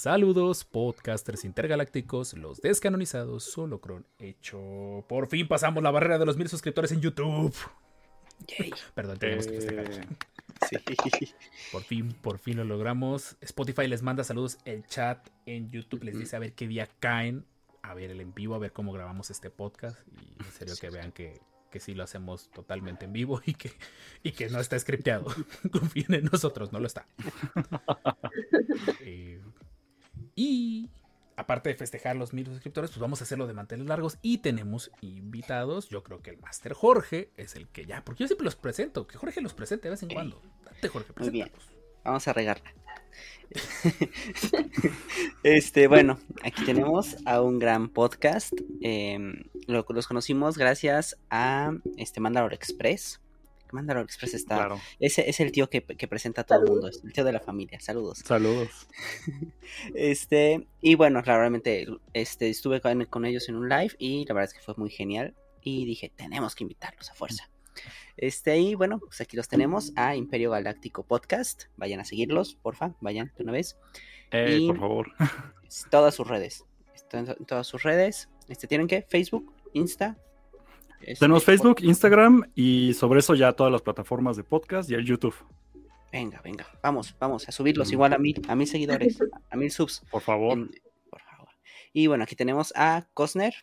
Saludos, podcasters intergalácticos, los descanonizados, solo cron hecho. Por fin pasamos la barrera de los mil suscriptores en YouTube. Perdón, tenemos que festejar. Eh, sí. Por fin, por fin lo logramos. Spotify les manda saludos. El chat en YouTube les dice a ver qué día caen. A ver el en vivo, a ver cómo grabamos este podcast. Y en serio que vean que, que sí lo hacemos totalmente en vivo y que, y que no está scripteado. Confíen en nosotros, no lo está. Eh, y aparte de festejar los mil suscriptores, pues vamos a hacerlo de mantener largos. Y tenemos invitados. Yo creo que el Master Jorge es el que ya, porque yo siempre los presento. Que Jorge los presente de vez en cuando. Date, Jorge, Muy bien. Vamos a regarla. este, bueno, aquí tenemos a un gran podcast. eh, lo- los conocimos gracias a este Mandalore Express. Mandalore Express está. Claro. Ese es el tío que, que presenta a todo el mundo, es el tío de la familia. Saludos. Saludos. Este, y bueno, claramente este, estuve con, con ellos en un live y la verdad es que fue muy genial. Y dije, tenemos que invitarlos a fuerza. Este, y bueno, pues aquí los tenemos a Imperio Galáctico Podcast. Vayan a seguirlos, porfa, vayan de una vez. Eh, Y- Por favor. Todas sus redes. En todas sus redes. Este, ¿tienen qué? Facebook, Insta. Este, Tenemos Facebook, Instagram y sobre eso ya todas las plataformas de podcast y el YouTube. Venga, venga, vamos, vamos a subirlos Mm. igual a mil, a mil seguidores, a mil subs. Por favor. en- por favor. Y bueno, aquí tenemos a Cosner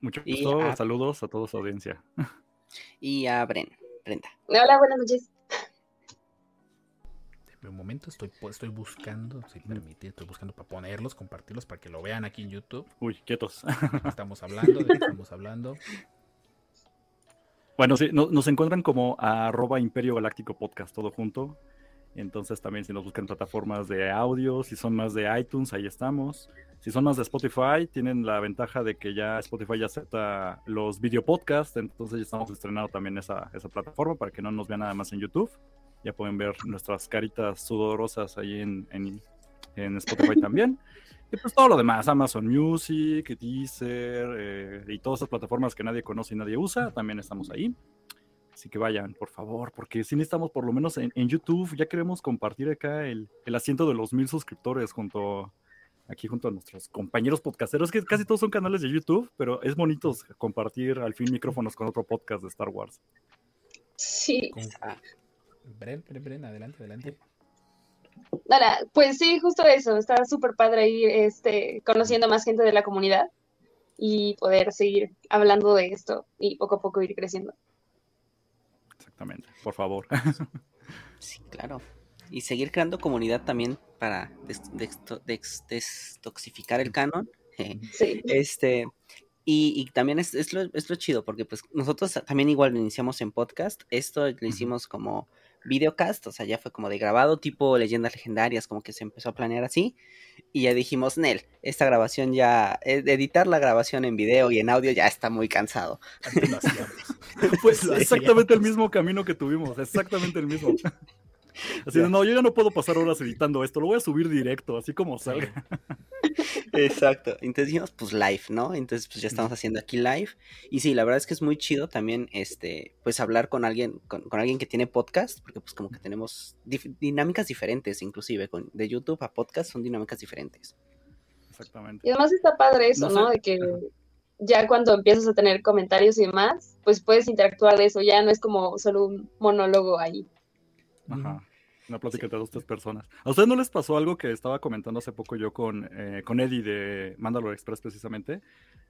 Mucho gusto. a- Saludos a toda su audiencia. y a Bren. Brenda. Hola, buenas noches. De momento estoy, estoy buscando, si permite, estoy buscando para ponerlos, compartirlos para que lo vean aquí en YouTube. Uy, quietos. Estamos hablando, de qué estamos hablando. Bueno, sí, no- nos encuentran como arroba Imperio Galáctico Podcast, todo junto. Entonces también si nos buscan plataformas de audio, si son más de iTunes, ahí estamos. Si son más de Spotify, tienen la ventaja de que ya Spotify ya acepta los video podcasts, entonces ya estamos estrenando también esa, esa plataforma para que no nos vean nada más en YouTube. Ya pueden ver nuestras caritas sudorosas ahí en, en, en Spotify también. Y pues todo lo demás, Amazon Music, Deezer eh, y todas esas plataformas que nadie conoce y nadie usa, también estamos ahí. Así que vayan, por favor, porque si necesitamos por lo menos en, en YouTube, ya queremos compartir acá el, el asiento de los mil suscriptores junto aquí junto a nuestros compañeros podcasteros, que casi todos son canales de YouTube, pero es bonito compartir al fin micrófonos con otro podcast de Star Wars. Sí. Bren, Bren, Bren, adelante, adelante. Hola, pues sí, justo eso. Está súper padre ir este, conociendo más gente de la comunidad y poder seguir hablando de esto y poco a poco ir creciendo. Exactamente, por favor. Sí, claro. Y seguir creando comunidad también para destoxificar el canon. Sí. Este, y, y también es, es, lo, es lo chido, porque pues nosotros también igual lo iniciamos en podcast. Esto lo hicimos como videocast, o sea, ya fue como de grabado, tipo leyendas legendarias, como que se empezó a planear así. Y ya dijimos, Nel, esta grabación ya, eh, editar la grabación en video y en audio ya está muy cansado. Pues Sí. exactamente el mismo camino que tuvimos, exactamente el mismo. Así de, no, yo ya no puedo pasar horas editando esto, lo voy a subir directo, así como salga. Exacto. Entonces dijimos, pues live, ¿no? Entonces, pues ya estamos haciendo aquí live. Y sí, la verdad es que es muy chido también, este, pues hablar con alguien, con, con alguien que tiene podcast, porque pues como que tenemos dif- dinámicas diferentes, inclusive, con, de YouTube a podcast son dinámicas diferentes. Exactamente. Y además está padre eso, No ¿no? sé. De que ya cuando empiezas a tener comentarios y demás, pues puedes interactuar de eso. Ya no es como solo un monólogo ahí. Ajá. Una plática entre dos, tres personas. ¿A ustedes no les pasó algo que estaba comentando hace poco yo con, eh, con Eddie de Mandalore Express precisamente?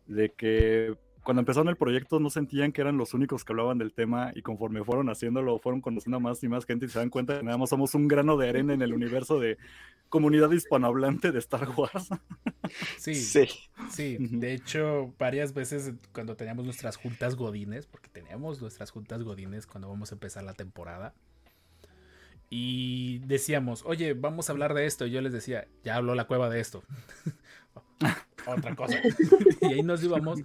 De que cuando empezaron el proyecto no sentían que eran los únicos que hablaban del tema y conforme fueron haciéndolo, fueron conociendo a más y más gente y se dan cuenta que nada más somos un grano de arena en el universo de comunidad hispanohablante de Star Wars. Sí, sí. Ujú. De hecho, varias veces cuando teníamos nuestras juntas godines, porque teníamos nuestras juntas godines cuando vamos a empezar la temporada, y decíamos, oye, vamos a hablar de esto. Y yo les decía, ya habló la cueva de esto. otra cosa. y ahí nos íbamos.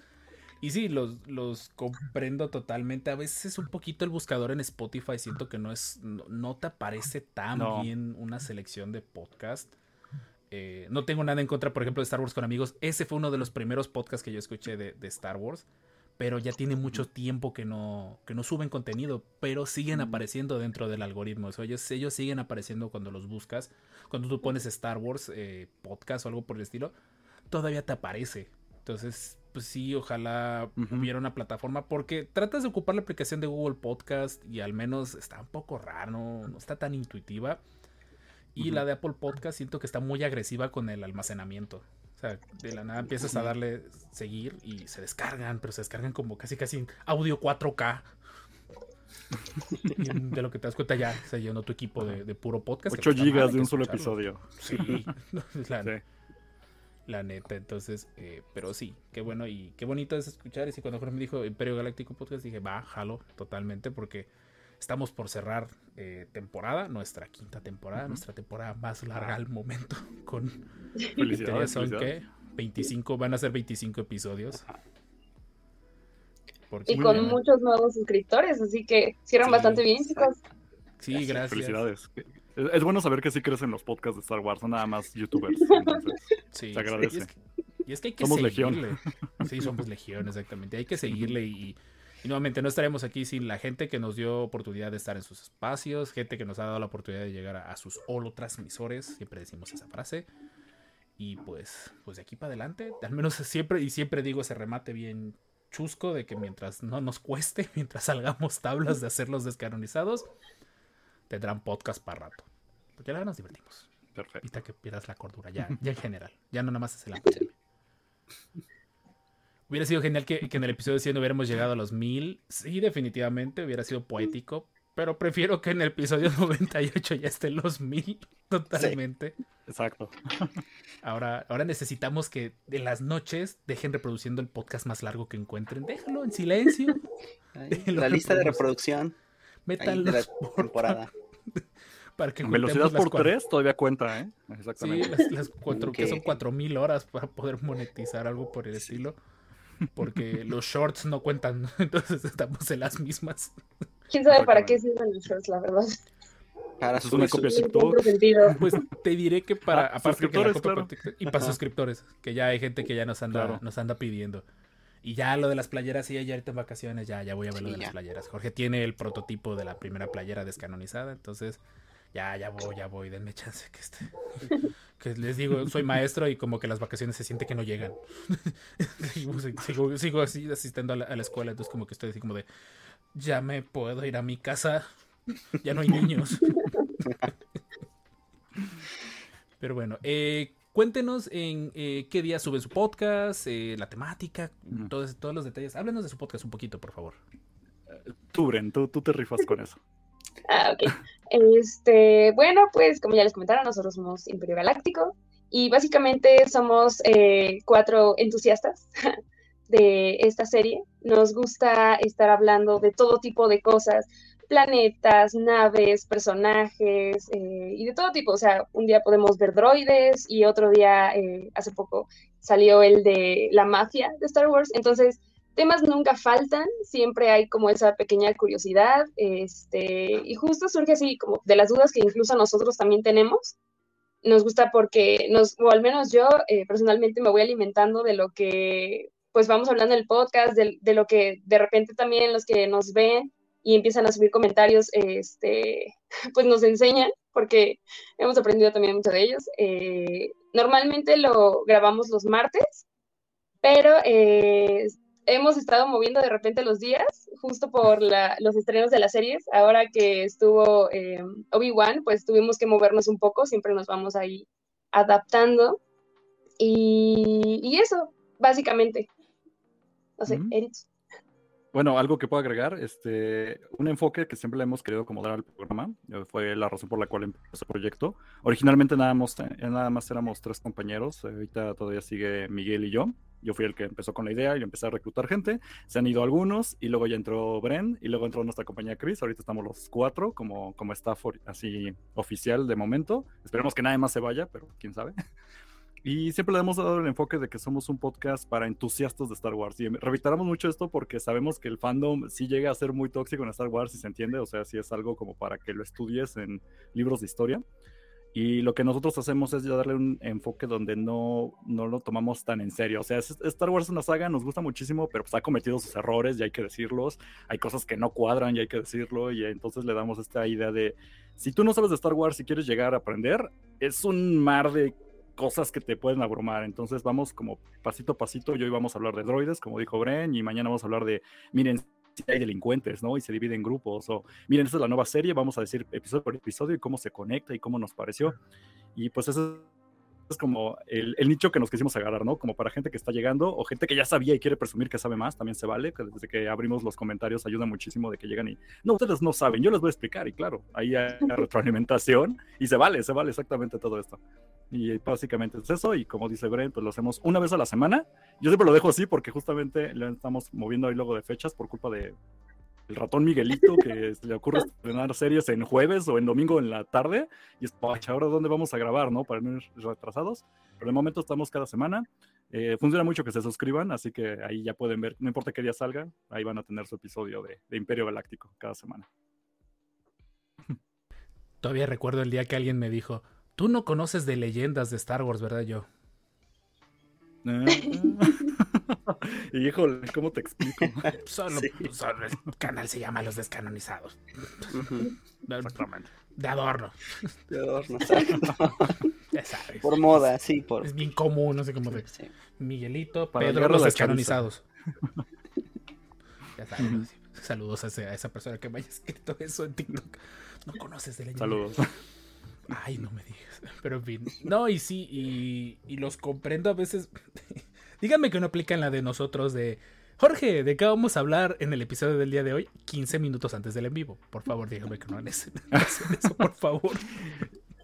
Y sí, los, los comprendo totalmente. A veces un poquito el buscador en Spotify siento que no es, no, no te aparece tan No. bien una selección de podcast. Eh, no tengo nada en contra, por ejemplo, de Star Wars con amigos. Ese fue uno de los primeros podcasts que yo escuché de, de Star Wars. Pero ya tiene mucho tiempo que no, que no suben contenido, pero siguen apareciendo dentro del algoritmo. O sea, ellos, ellos siguen apareciendo cuando los buscas. Cuando tú pones Star Wars eh, podcast o algo por el estilo, todavía te aparece. Entonces, pues sí, ojalá hubiera una plataforma, porque tratas de ocupar la aplicación de Google Podcast y al menos está un poco raro, no, no está tan intuitiva. Y la de Apple Podcast siento que está muy agresiva con el almacenamiento. O sea, de la nada empiezas a darle seguir y se descargan, pero se descargan como casi casi en audio 4K. Y de lo que te das cuenta ya se llenó tu equipo de, de puro podcast. que 8 no está mal, gigas de un solo episodio. Sí, la, Sí. la neta, entonces, eh, pero sí, qué bueno y qué bonito es escuchar. Y cuando Jorge me dijo Imperio Galáctico Podcast, dije, va, jalo totalmente, porque estamos por cerrar eh, temporada, nuestra quinta temporada, nuestra temporada más larga al momento, con Felicidades, son que 25, van a ser 25 episodios. Porque- Y con muchos nuevos suscriptores, así que cierran Sí, bastante bien, chicos. Sí, gracias. Felicidades. Es, es bueno saber que sí crecen los podcasts de Star Wars, no nada más youtubers. entonces, Sí, Se agradece. Y es, que, y es que hay que Somos legión. seguirle. Sí, somos legión, exactamente. Hay que seguirle y, y nuevamente no estaremos aquí sin la gente que nos dio oportunidad de estar en sus espacios, gente que nos ha dado la oportunidad de llegar a, a sus holotransmisores, siempre decimos esa frase. Y pues, pues de aquí para adelante, al menos siempre, y siempre digo ese remate bien chusco de que mientras no nos cueste, mientras salgamos tablas de hacerlos descanonizados, tendrán podcast para rato. Porque ahora nos divertimos. perfecto. Evita que pierdas la cordura, ya, ya en general. Ya no nada más es el. Hubiera sido genial que, que en el episodio 100 hubiéramos llegado a los 1000. Sí, definitivamente, hubiera sido poético. Pero prefiero que en el episodio 98 ya estén los 1000 totalmente. Exacto. Ahora, ahora necesitamos que de las noches dejen reproduciendo el podcast más largo que encuentren. Déjalo en silencio. Ahí, la lista de reproducción Métanlos de la por temporada. para que Velocidad por cuatro- 3 todavía cuenta, ¿eh? Sí, Exactamente. las, las cuatro, que son 4000 horas para poder monetizar algo por el estilo. Porque los shorts no cuentan, entonces estamos en las mismas. ¿Quién sabe para qué sirven los shorts, la verdad? Para sus- sentido. Pues te diré que para, Ah, aparte que la suscriptores, copia claro. por TikTok, y para Ajá. suscriptores, que ya hay gente que ya nos anda, Claro. nos anda pidiendo. Y ya lo de las playeras, sí, ya ahorita en vacaciones, ya, ya voy a ver lo Sí, de las playeras. Jorge tiene el prototipo de la primera playera descanonizada, entonces ya, ya voy, ya voy, denme chance que este. Que les digo, soy maestro y como que las vacaciones se siente que no llegan. sigo, sigo- sigo así asistiendo a la, a la escuela, entonces como que estoy así como de, ya me puedo ir a mi casa, ya no hay niños. Pero bueno, eh, cuéntenos en eh, qué día sube su podcast, eh, la temática, todos, todos los detalles. Háblenos de su podcast un poquito, por favor. Tú, Bren, tú, tú te rifas con eso. Ah, ok. Este, bueno, pues como ya les comentaron, nosotros somos Imperio Galáctico y básicamente somos eh, cuatro entusiastas de esta serie. Nos gusta estar hablando de todo tipo de cosas, planetas, naves, personajes eh, y de todo tipo. O sea, un día podemos ver droides y otro día, eh, hace poco, salió el de la mafia de Star Wars. Entonces, temas nunca faltan, siempre hay como esa pequeña curiosidad, este, y justo surge así como de las dudas que incluso nosotros también tenemos. Nos gusta porque nos, o al menos yo eh, personalmente me voy alimentando de lo que pues vamos hablando en el podcast, de, de lo que de repente también los que nos ven y empiezan a subir comentarios, este, pues nos enseñan, porque hemos aprendido también mucho de ellos. Eh, normalmente lo grabamos los martes, pero eh, hemos estado moviendo de repente los días, justo por la, los estrenos de las series. Ahora que estuvo eh, Obi-Wan, pues tuvimos que movernos un poco, siempre nos vamos ahí adaptando. Y, y eso, básicamente. No sé. Eric. Bueno, algo que puedo agregar, este, un enfoque que siempre le hemos querido como dar al programa, eh, fue la razón por la cual empezó el proyecto. Originalmente nada más, eh, nada más éramos tres compañeros, eh, ahorita todavía sigue Miguel y yo. Yo fui el que empezó con la idea y empecé a reclutar gente. Se han ido algunos y luego ya entró Bren y luego entró nuestra compañía Chris. Ahorita estamos los cuatro como, como staff así oficial de momento. Esperemos que nadie más se vaya, pero quién sabe. Y siempre le hemos dado el enfoque de que somos un podcast para entusiastas de Star Wars. Y reiteramos mucho esto porque sabemos que el fandom sí llega a ser muy tóxico en Star Wars, si se entiende. O sea, sí es algo como para que lo estudies en libros de historia. Y lo que nosotros hacemos es darle un enfoque donde no, no lo tomamos tan en serio. O sea, Star Wars es una saga, nos gusta muchísimo, pero pues ha cometido sus errores y hay que decirlos. Hay cosas que no cuadran y hay que decirlo. Y entonces le damos esta idea de, si tú no sabes de Star Wars y quieres llegar a aprender, es un mar de cosas que te pueden abrumar. Entonces vamos como pasito a pasito. Y hoy vamos a hablar de droides, como dijo Bren, y mañana vamos a hablar de, miren, si hay delincuentes, ¿no? Y se divide en grupos. O, miren, esta es la nueva serie, vamos a decir episodio por episodio y cómo se conecta y cómo nos pareció. Y pues eso es como el, el, nicho que nos quisimos agarrar, ¿no? Como para gente que está llegando o gente que ya sabía y quiere presumir que sabe más, también se vale, que desde que abrimos los comentarios ayuda muchísimo de que llegan y, no, ustedes no saben, yo les voy a explicar y claro, ahí hay retroalimentación y se vale, se vale exactamente todo esto. Y básicamente es eso y como dice Brent, pues lo hacemos una vez a la semana. Yo siempre lo dejo así porque justamente le estamos moviendo ahí luego de fechas por culpa de el ratón Miguelito, que le ocurre estrenar series en jueves o en domingo en la tarde, y es, ahora dónde vamos a grabar, ¿no? Para no ir retrasados. Pero de momento estamos cada semana. Eh, funciona mucho que se suscriban, así que ahí ya pueden ver, no importa qué día salga, ahí van a tener su episodio de, de Imperio Galáctico cada semana. Todavía recuerdo el día que alguien me dijo, tú no conoces de leyendas de Star Wars, ¿verdad? Yo. y híjole, ¿cómo te explico? Solo, sí. solo, el canal se llama Los Descanonizados. Exactamente. De adorno. De adorno, ya sabes. Por moda, sí. Por... Es bien común, no sé cómo Sí. Miguelito, Para Pedro, Los la Descanonizados. ya sabes. Saludos a, esa persona que me haya escrito eso en TikTok. No conoces de leyendas. Saludos. Ay, no me digas. Pero en fin. No, y sí, y, los comprendo a veces. Díganme que no aplican la de nosotros de. Jorge, ¿de qué vamos a hablar en el episodio del día de hoy? 15 minutos antes del en vivo. Por favor, díganme que no hacen eso, por favor.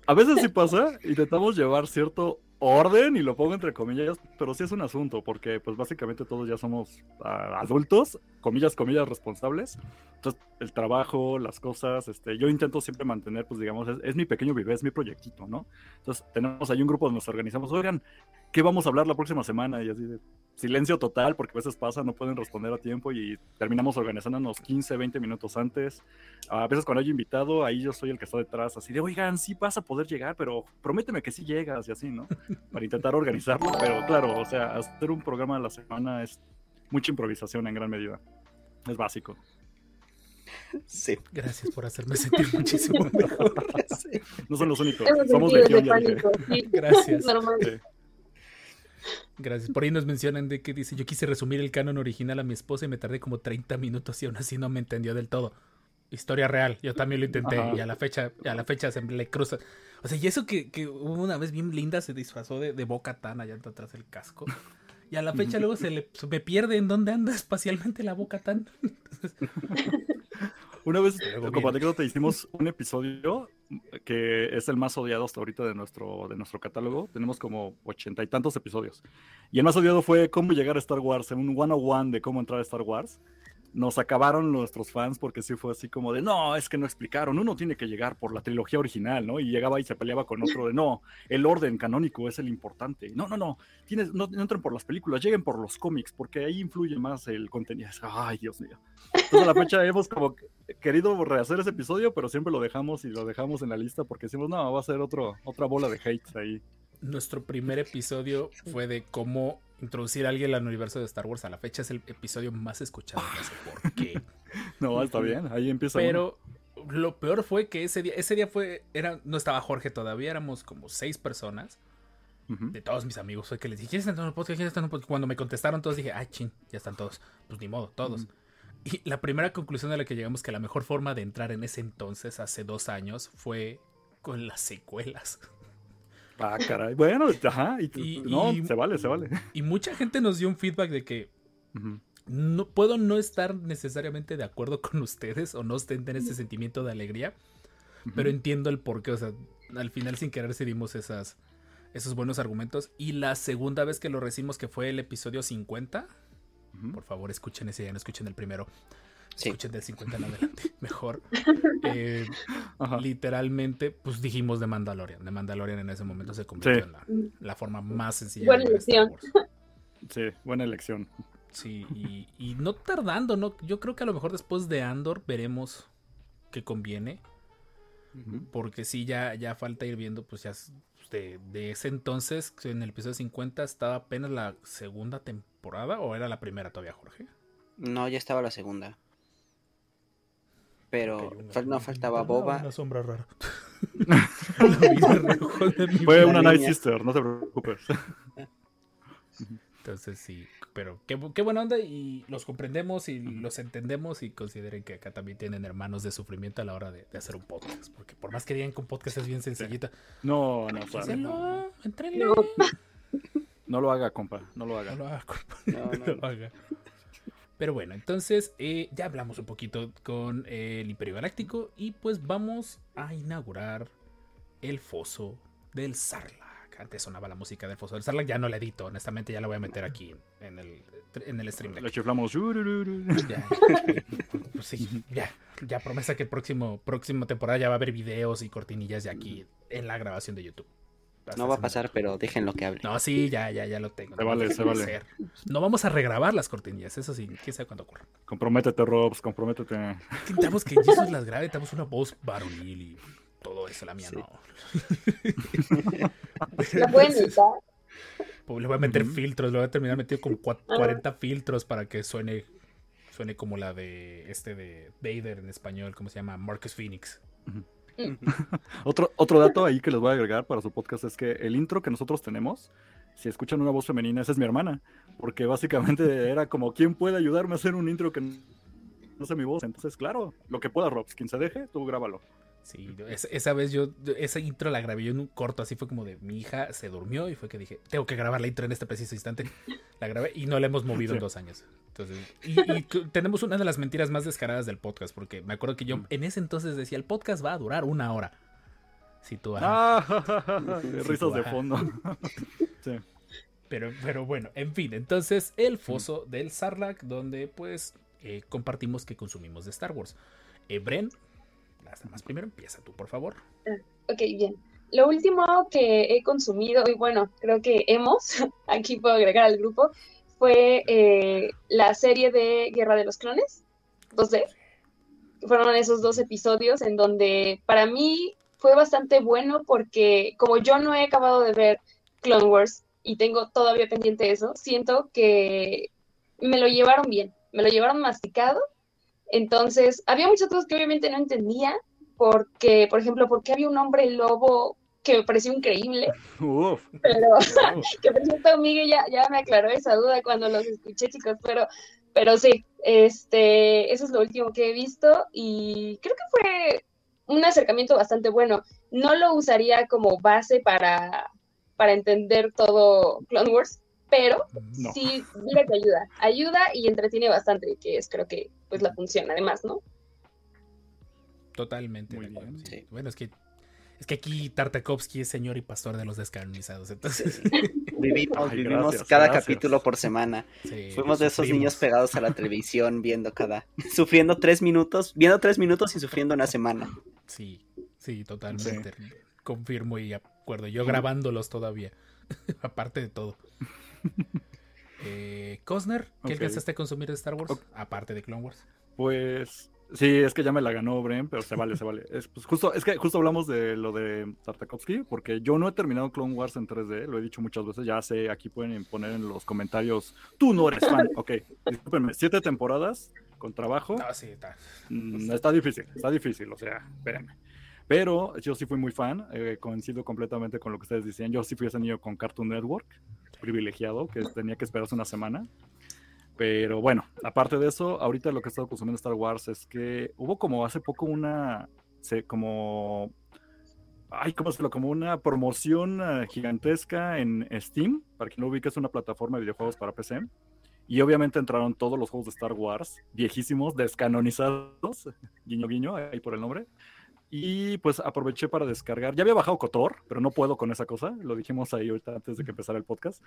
A veces sí pasa, intentamos llevar cierto orden y lo pongo entre comillas, pero sí es un asunto, porque pues básicamente todos ya somos ah, adultos, comillas, comillas, responsables. Entonces, el trabajo, las cosas, este, yo intento siempre mantener, pues digamos, es, es mi pequeño bebé, es mi proyectito, ¿no? Entonces, tenemos ahí un grupo donde nos organizamos, oigan, ¿qué vamos a hablar la próxima semana? Y así de silencio total, porque a veces pasa, no pueden responder a tiempo y terminamos organizándonos 15, 20 minutos antes. A veces cuando hay invitado, ahí yo soy el que está detrás, así de, oigan, sí vas a poder llegar, pero prométeme que sí llegas y así, ¿no? Para intentar organizarlo, pero claro, o sea, hacer un programa a la semana es mucha improvisación en gran medida. Es básico. Sí. Gracias por hacerme sentir muchísimo mejor. sí. No son los únicos, somos legión, de pánico. sí. Gracias. Normal. Sí. Gracias. Por ahí nos mencionan de que dice, yo quise resumir el canon original a mi esposa y me tardé como 30 minutos y aún así no me entendió del todo. Historia real, yo también lo intenté Ajá. y a la fecha, a la fecha se le cruza. O sea, y eso que, que hubo una vez bien linda se disfrazó de, de Boca Tan allá atrás del casco. Y a la fecha luego se, le, se me pierde en dónde anda espacialmente la Boca Tan. Una vez, como anécdota, hicimos un episodio que es el más odiado hasta ahorita de nuestro, de nuestro catálogo. Tenemos como ochenta y tantos episodios. Y el más odiado fue cómo llegar a Star Wars, en un one-on-one de cómo entrar a Star Wars. Nos acabaron nuestros fans porque sí fue así como de, no, es que no explicaron, uno tiene que llegar por la trilogía original, ¿no? Y llegaba y se peleaba con otro de, no, el orden canónico es el importante. No, no, no, tienes, no, entren por las películas, lleguen por los cómics, porque ahí influye más el contenido. Ay, Dios mío. Entonces a la fecha hemos como querido rehacer ese episodio, pero siempre lo dejamos y lo dejamos en la lista porque decimos, no, va a ser otro, otra bola de hate ahí. Nuestro primer episodio fue de cómo introducir a alguien al universo de Star Wars. A la fecha es el episodio más escuchado, no sé por qué. No, está bien, ahí empieza. uno. Pero lo peor fue que ese día, ese día fue, era, no estaba Jorge todavía, éramos como seis personas de todos mis amigos. Fue que les dije, ¿quiénes están en el podcast? ¿Quiénes están en el podcast? Cuando me contestaron todos dije, ay, chin, ya están todos. Pues ni modo, todos. Y la primera conclusión a la que llegamos que la mejor forma de entrar en ese entonces, hace dos años, fue con las secuelas. Ah, caray. Bueno, ajá. Y, Y- no, y- se vale, se vale. Y mucha gente nos dio un feedback de que no puedo no estar necesariamente de acuerdo con ustedes o no tener ese sentimiento de alegría, pero entiendo el porqué. O sea, al final sin querer se dimos esas, esos buenos argumentos. Y la segunda vez que lo recibimos, que fue el episodio 50, Ujú. por favor escuchen ese, ya no escuchen el primero. Sí. Escuchen del 50 en adelante, mejor. Eh, literalmente, pues dijimos de Mandalorian. De Mandalorian en ese momento se convirtió Sí. en la, la forma más sencilla Buena de elección. Sí, buena elección. Sí, y, y no tardando, ¿no? Yo creo que a lo mejor después de Andor veremos que conviene. Porque sí, ya, ya falta ir viendo, pues ya de, de ese entonces, en el episodio 50, estaba apenas la segunda temporada o era la primera todavía, Jorge. No, ya estaba la segunda. Pero Ok, una- fal- no faltaba Boba. Una sombra rara. Fue una Night. Sister, no te preocupes. Entonces sí, pero qué, qué buena onda y los comprendemos y los entendemos y consideren que acá también tienen hermanos de sufrimiento a la hora de, de hacer un podcast. Porque por más que digan que un podcast es bien sencillita, No, no, suave. háganlo, entrenle. No. No lo haga, compa, no lo No haga. lo haga, compa, No, no no. lo haga. Pero bueno, entonces eh, ya hablamos un poquito con eh, el Imperio Galáctico y pues vamos a inaugurar el foso del Sarlacc. Antes sonaba la música del foso del Sarlacc, ya no la edito, honestamente ya la voy a meter aquí en el, en el stream. Le chiflamos. Ya, pues sí, ya, ya promesa que el próximo próxima temporada ya va a haber videos y cortinillas de aquí en la grabación de YouTube. No va a pasar, pero déjenlo que hable. No, sí, ya, ya, ya lo tengo. Se vale, se vale. hacer. No vamos a regrabar las cortinillas, eso sí, quién sabe cuándo ocurra. Comprométete, Robs, comprométete. Intentamos que Jesus las grabe, tenemos una voz varonil y todo eso, la mía Sí. no. ¿La pueden editar? Pues le voy a meter filtros, le voy a terminar metido con cua- Ah. 40 filtros para que suene suene como la de este de Vader en español, ¿cómo se llama? Marcus Phoenix. Otro, otro dato ahí que les voy a agregar para su podcast es que el intro que nosotros tenemos, si escuchan una voz femenina, esa es mi hermana. Porque básicamente era como, ¿quién puede ayudarme a hacer un intro que no sé mi voz? Entonces, claro, lo que pueda, Robs, quien se deje, tú grábalo. Sí, esa, vez yo, esa intro la grabé yo en un corto, así fue como de mi hija se durmió y fue que dije, tengo que grabar la intro en este preciso instante. La grabé y no la hemos movido en dos años. Entonces, y, tenemos una de las mentiras más descaradas del podcast, porque me acuerdo que yo Mm. en ese entonces decía, el podcast va a durar una hora. Si tú. Ah, risas de fondo. sí. Pero, pero bueno, en fin, entonces el foso del Sarlacc, donde pues eh, compartimos que consumimos de Star Wars. Eh, Bren, las primero, empieza tú, por favor. Ok, bien. Lo último que he consumido, y bueno, creo que hemos, aquí puedo agregar al grupo, fue eh, la serie de Guerra de los Clones, 2D. Fueron esos dos episodios en donde para mí fue bastante bueno porque como yo no he acabado de ver Clone Wars y tengo todavía pendiente eso, siento que me lo llevaron bien, me lo llevaron masticado. Entonces, había muchas cosas que obviamente no entendía, porque, por ejemplo, porque había un hombre lobo que me pareció increíble, Uf. pero que por cierto Miguel ya, ya me aclaró esa duda cuando los escuché, chicos, pero, pero sí, este, eso es lo último que he visto y creo que fue un acercamiento bastante bueno. No lo usaría como base para, para entender todo Clone Wars, pero No. sí, mira que ayuda, ayuda y entretiene bastante, que es creo que pues la función además, ¿no? Totalmente. Muy bien. sí. Sí. Bueno, es que es que aquí Tartakovsky es señor y pastor de los descanonizados. Entonces, Vivimos, Ay, vivimos gracias, cada gracias. capítulo por semana. sí, Fuimos de esos sufrimos. niños pegados a la televisión viendo cada, sufriendo tres minutos, viendo tres minutos y sufriendo una semana. Sí, sí, totalmente. Confirmo y acuerdo. Yo grabándolos todavía. Aparte de todo. Eh, Cosner, ¿qué Ok. alcanzaste a consumir de Star Wars? Aparte de Clone Wars. Pues sí, es que ya me la ganó Bren, pero se vale, se vale. Es, pues, justo, es que justo hablamos de lo de Tartakovsky, porque yo no he terminado Clone Wars en 3D, lo he dicho muchas veces, ya sé, aquí pueden poner en los comentarios, tú no eres fan. Ok, discúlpenme, siete temporadas con trabajo, No, sí, está. mm, está difícil, está difícil, o sea, espérenme. Pero yo sí fui muy fan, eh, coincido completamente con lo que ustedes decían. Yo sí fui ese niño con Cartoon Network, privilegiado, que tenía que esperarse una semana. Pero bueno, aparte de eso, ahorita lo que he estado consumiendo Star Wars es que hubo como hace poco una, como, ay, ¿cómo se lo? Como una promoción eh, gigantesca en Steam, para quien no ubique, es una plataforma de videojuegos para PC. Y obviamente entraron todos los juegos de Star Wars, viejísimos, descanonizados, guiño guiño, ahí por el nombre. Y pues aproveché para descargar. Ya había bajado Cotor, pero no puedo con esa cosa. Lo dijimos ahí ahorita antes de que empezara el podcast.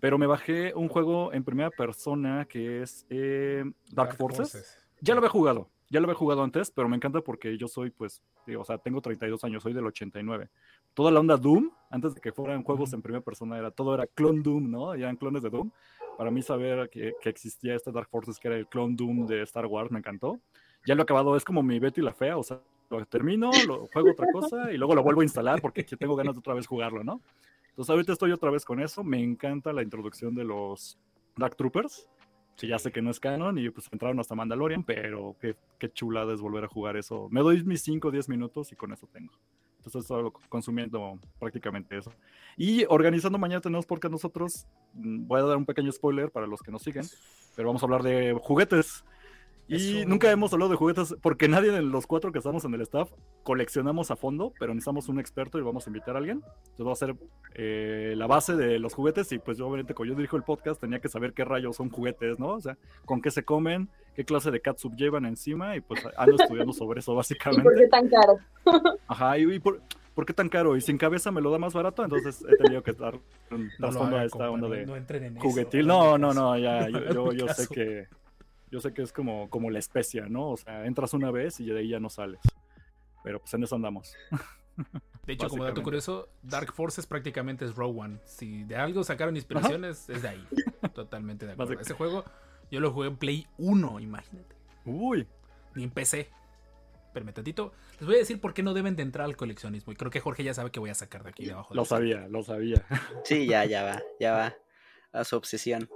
Pero me bajé un juego en primera persona que es eh, Dark, Forces. Ya lo había jugado, ya lo había jugado antes, pero me encanta porque yo soy, pues, digo, o sea, tengo 32 años, soy del 89. Toda la onda Doom, antes de que fueran juegos en primera persona, era todo era clon Doom, ¿no? Ya eran clones de Doom. Para mí saber que, que existía este Dark Forces, que era el clon Doom de Star Wars, me encantó. Ya lo he acabado, es como mi Betty la Fea, o sea, lo termino, lo juego otra cosa y luego lo vuelvo a instalar porque tengo ganas de otra vez jugarlo, ¿no? Entonces ahorita estoy otra vez con eso, me encanta la introducción de los Dark Troopers, que ya sé que no es canon y pues entraron hasta Mandalorian, pero qué, qué chulada es volver a jugar eso. Me doy mis 5 o 10 minutos y con eso tengo. Entonces estoy consumiendo prácticamente eso. Y organizando mañana tenemos podcast nosotros, mm, voy a dar un pequeño spoiler para los que nos siguen, pero vamos a hablar de juguetes. Y nunca hemos hablado de juguetes porque nadie de los cuatro que estamos en el staff coleccionamos a fondo, pero necesitamos un experto y vamos a invitar a alguien. Entonces va a ser eh, la base de los juguetes y pues yo obviamente como yo dirijo el podcast tenía que saber qué rayos son juguetes, ¿no? O sea, con qué se comen, qué clase de catsup llevan encima y pues ando estudiando sobre eso ¿Y básicamente. por qué tan caro? Ajá, y, y por, ¿por qué tan caro? Y sin cabeza me lo da más barato, entonces he tenido que dar un No trasfondo a esta onda no- de no eso. juguetil. No, no, no, ya, yo, sé que yo sé que es como, como la especia, ¿no? O sea, entras una vez y de ahí ya no sales. Pero pues en eso andamos. De hecho, como dato curioso, Dark Forces prácticamente es Rogue One. Si de algo sacaron inspiraciones, es de ahí. Totalmente de acuerdo. Ese juego yo lo jugué en Play 1, imagínate. Uy, Ni en PC. Espérame tantito. Les voy a decir por qué no deben de entrar al coleccionismo. Y creo que Jorge ya sabe que voy a sacar de aquí de abajo. lo sabía, lo sabía. Sí, ya, ya va, ya va. A su obsesión.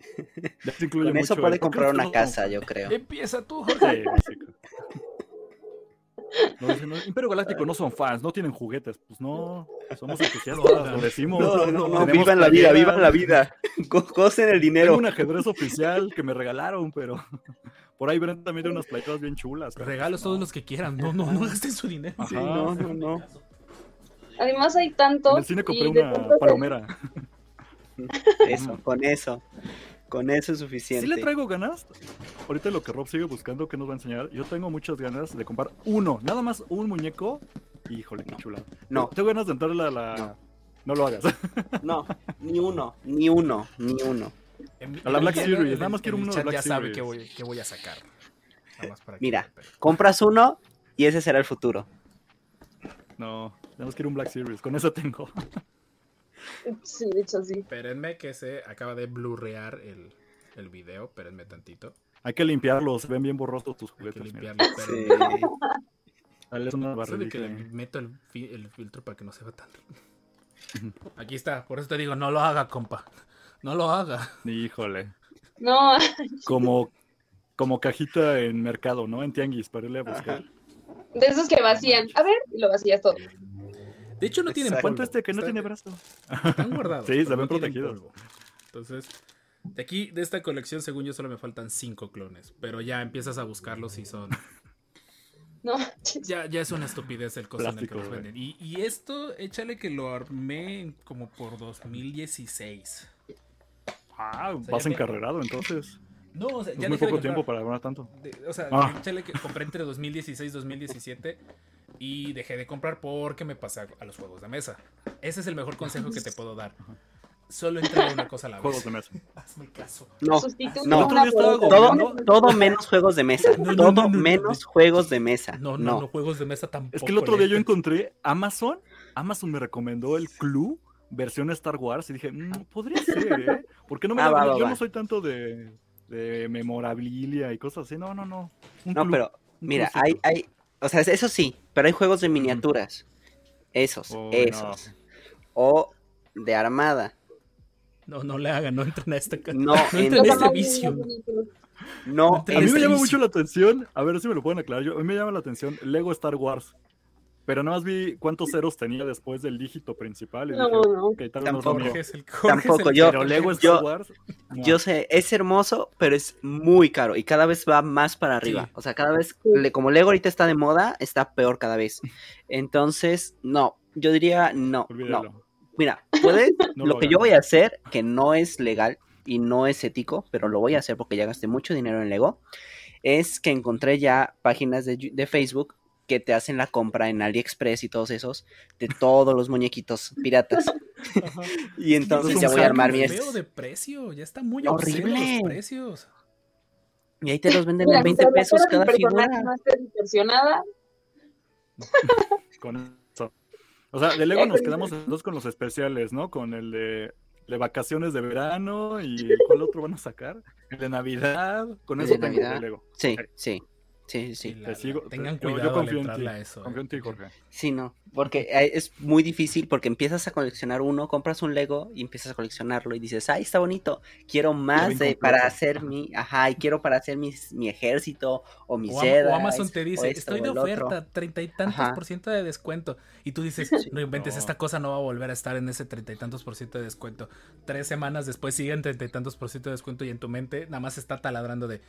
Ya te incluye Con eso puede el- ¿por qué comprar no una casa, yo creo. Empieza tú, Jorge. No, dicen, no, Imperio Galáctico no son fans, no tienen juguetes. Pues no, somos entusiastas, lo decimos. No, no, no, vivan la vida, vivan la vida. Go- Gocen el Tengo dinero. un ajedrez oficial que me regalaron, pero por ahí Brent también tiene unas playeras bien chulas. pero Regalos todos no. los que quieran. No, no, no gasten su dinero. Ajá. Sí, no, no, no. Además hay tantos. En el cine compré de una palomera. Eso, con eso. Con eso es suficiente. Sí le traigo ganas. Ahorita lo que Rob sigue buscando, que nos va a enseñar. Yo tengo muchas ganas de comprar uno, nada más un muñeco. Híjole, qué chula. No, Tengo ganas de entrarle a la. No. No, lo hagas. no, ni uno, ni uno, ni uno. En- A la Black Series, nada más quiero uno de Black Ya sabe qué voy, qué voy a sacar. Nada más para que Mira. Compras uno y ese será el futuro. No, tenemos que ir a un Black Series. Con eso tengo. Sí, de hecho sí. Espérenme que se acaba de blurrear el, el video. Espérenme tantito. Hay que limpiarlos. Se ven bien borrosos tus Hay que juguetes. mira. limpiarlo. Sí. Dale una de que le barrerita. meto el, fi- el filtro para que no se vea tanto. Aquí está, por eso te digo, no lo haga, compa. No lo haga. Híjole. No, Como, como cajita en mercado, ¿no? En tianguis, para irle a buscar. de esos que vacían. A ver, y lo vacías todo. De hecho, no tienen polvo. ¿Cuánto este que no Están- tiene brazo? Están guardados. Sí, se ven no protegidos. Entonces, de aquí, de esta colección, según yo, solo me faltan cinco clones. Pero ya empiezas a buscarlos y son. No, Ya, ya es una estupidez el costo en el que los venden. Y, y esto, échale que lo armé como por 2016. Ah, sea, vas encarrerado entonces. No, o sea, Es ya muy poco tiempo para ganar tanto. De- o sea, Ah. échale que compré entre 2016 y 2017 y dejé de comprar porque me pasé a, a los juegos de mesa. Ese es el mejor consejo que te puedo dar. Solo entra una cosa a la vez. Juegos de mesa. Hazme caso. No, no. Todo, todo menos juegos de mesa. No, no, todo no, no, no. menos juegos de mesa. No, no, no, juegos de mesa tampoco. Es que el otro día yo encontré Amazon. Amazon me recomendó el Clue versión Star Wars y dije, "Mm, podría ser, ¿eh? Porque no me Ah, va, yo va, no soy tanto de, de memorabilia y cosas así. No, no, no. Un No, pero mira, hay, hay, o sea, eso sí, pero hay juegos de miniaturas. Esos, Oh, esos. O de armada. No, no le hagan, no entren a este No, No en- entren a este vicio. no A mí me este llama mucho la atención, a ver si me lo pueden aclarar. Yo, a mí me llama la atención Lego Star Wars. Pero nada más vi cuántos ceros tenía después del dígito principal. Y No, dije, no. ok, tal vez no es Tampoco. mío. Jorge es el- Jorge es Tampoco, el- yo- Pero Lego yo- Wars. no. yo sé, es hermoso, pero es muy caro y cada vez va más para arriba. Sí. O sea, cada vez, como Lego ahorita está de moda, está peor cada vez. Entonces, no, yo diría no, Olvídalo. no. Mira, puedes, No lo lo que yo voy a hacer, que no es legal y no es ético, pero lo voy a hacer porque ya gasté mucho dinero en Lego, es que encontré ya páginas de Facebook que te hacen la compra en AliExpress y todos esos de todos los muñequitos piratas. Ajá. Y entonces ya voy a armar mi... de precio, ya está muy Horrible. los precios. Y ahí te los venden Mira, en 20 mientras la pesos cada figura. no esté distorsionada, Con eso. O sea, de Lego Ya nos quedamos entonces con los especiales, ¿no? Con el de, de vacaciones de verano y ¿cuál otro van a sacar? El de Navidad. Con eso de tengo Navidad. de Lego. Sí, sí, sí, sí. Sí, la- Te sigo, tengan te- yo- yo cuidado al confío en ti, a eso. Confío eh. en ti, Jorge. Sí, no, porque eh, es muy difícil porque empiezas a coleccionar uno, compras un Lego y empiezas a coleccionarlo y dices, ay, está bonito, quiero más de, para hacer mi, ajá, y quiero para hacer mis, mi ejército o mi seda. o Amazon te dice, esto estoy de o el otro". oferta, treinta y tantos Ajá. por ciento de descuento. Y tú dices, no inventes, No. esta cosa no va a volver a estar en ese treinta y tantos por ciento de descuento. Tres semanas después siguen treinta y tantos por ciento de descuento y en tu mente nada más está taladrando de,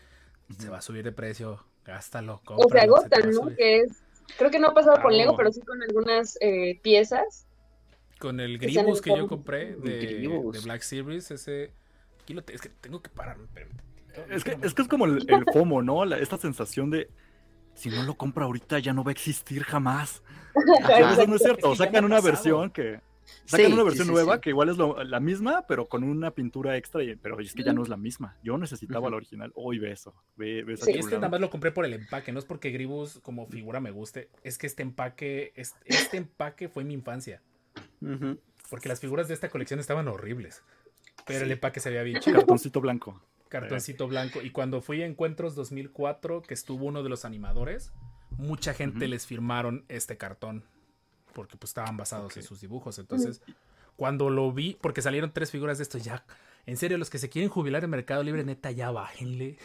se va a subir de precio, gástalo, o se cómpralo, se te va agotan, ¿no? subir". Que es, creo que no ha pasado con Lego, pero sí con algunas eh, piezas. Con el Gribus que yo compré de, Gribus. de Black Series, ese... Aquí lo te- es que tengo que pararme. Es que, es que es como el, el FOMO, ¿no? La- esta sensación de si no lo compro ahorita ya no va a existir jamás. Ajá. Pero eso no es Es cierto. Sacan una versión que. Sacan Sí, una versión sí, nueva sí. que igual es lo- la misma, pero con una pintura extra. y- pero es que ya no es la misma. Yo necesitaba la original. Hoy ve eso. Ve, ve este nada más lo compré por el empaque, no es porque Gribus como figura me guste, es que este empaque, es- este empaque fue mi infancia. Porque las figuras de esta colección estaban horribles. Pero el empaque se veía bien chido. Cartoncito blanco. Cartoncito blanco. Y cuando fui a Encuentros 2004, que estuvo uno de los animadores, mucha gente les firmaron este cartón. Porque pues estaban basados en sus dibujos. Entonces, cuando lo vi, porque salieron tres figuras de estos, ya. En serio, los que se quieren jubilar en Mercado Libre, neta, ya bájenle.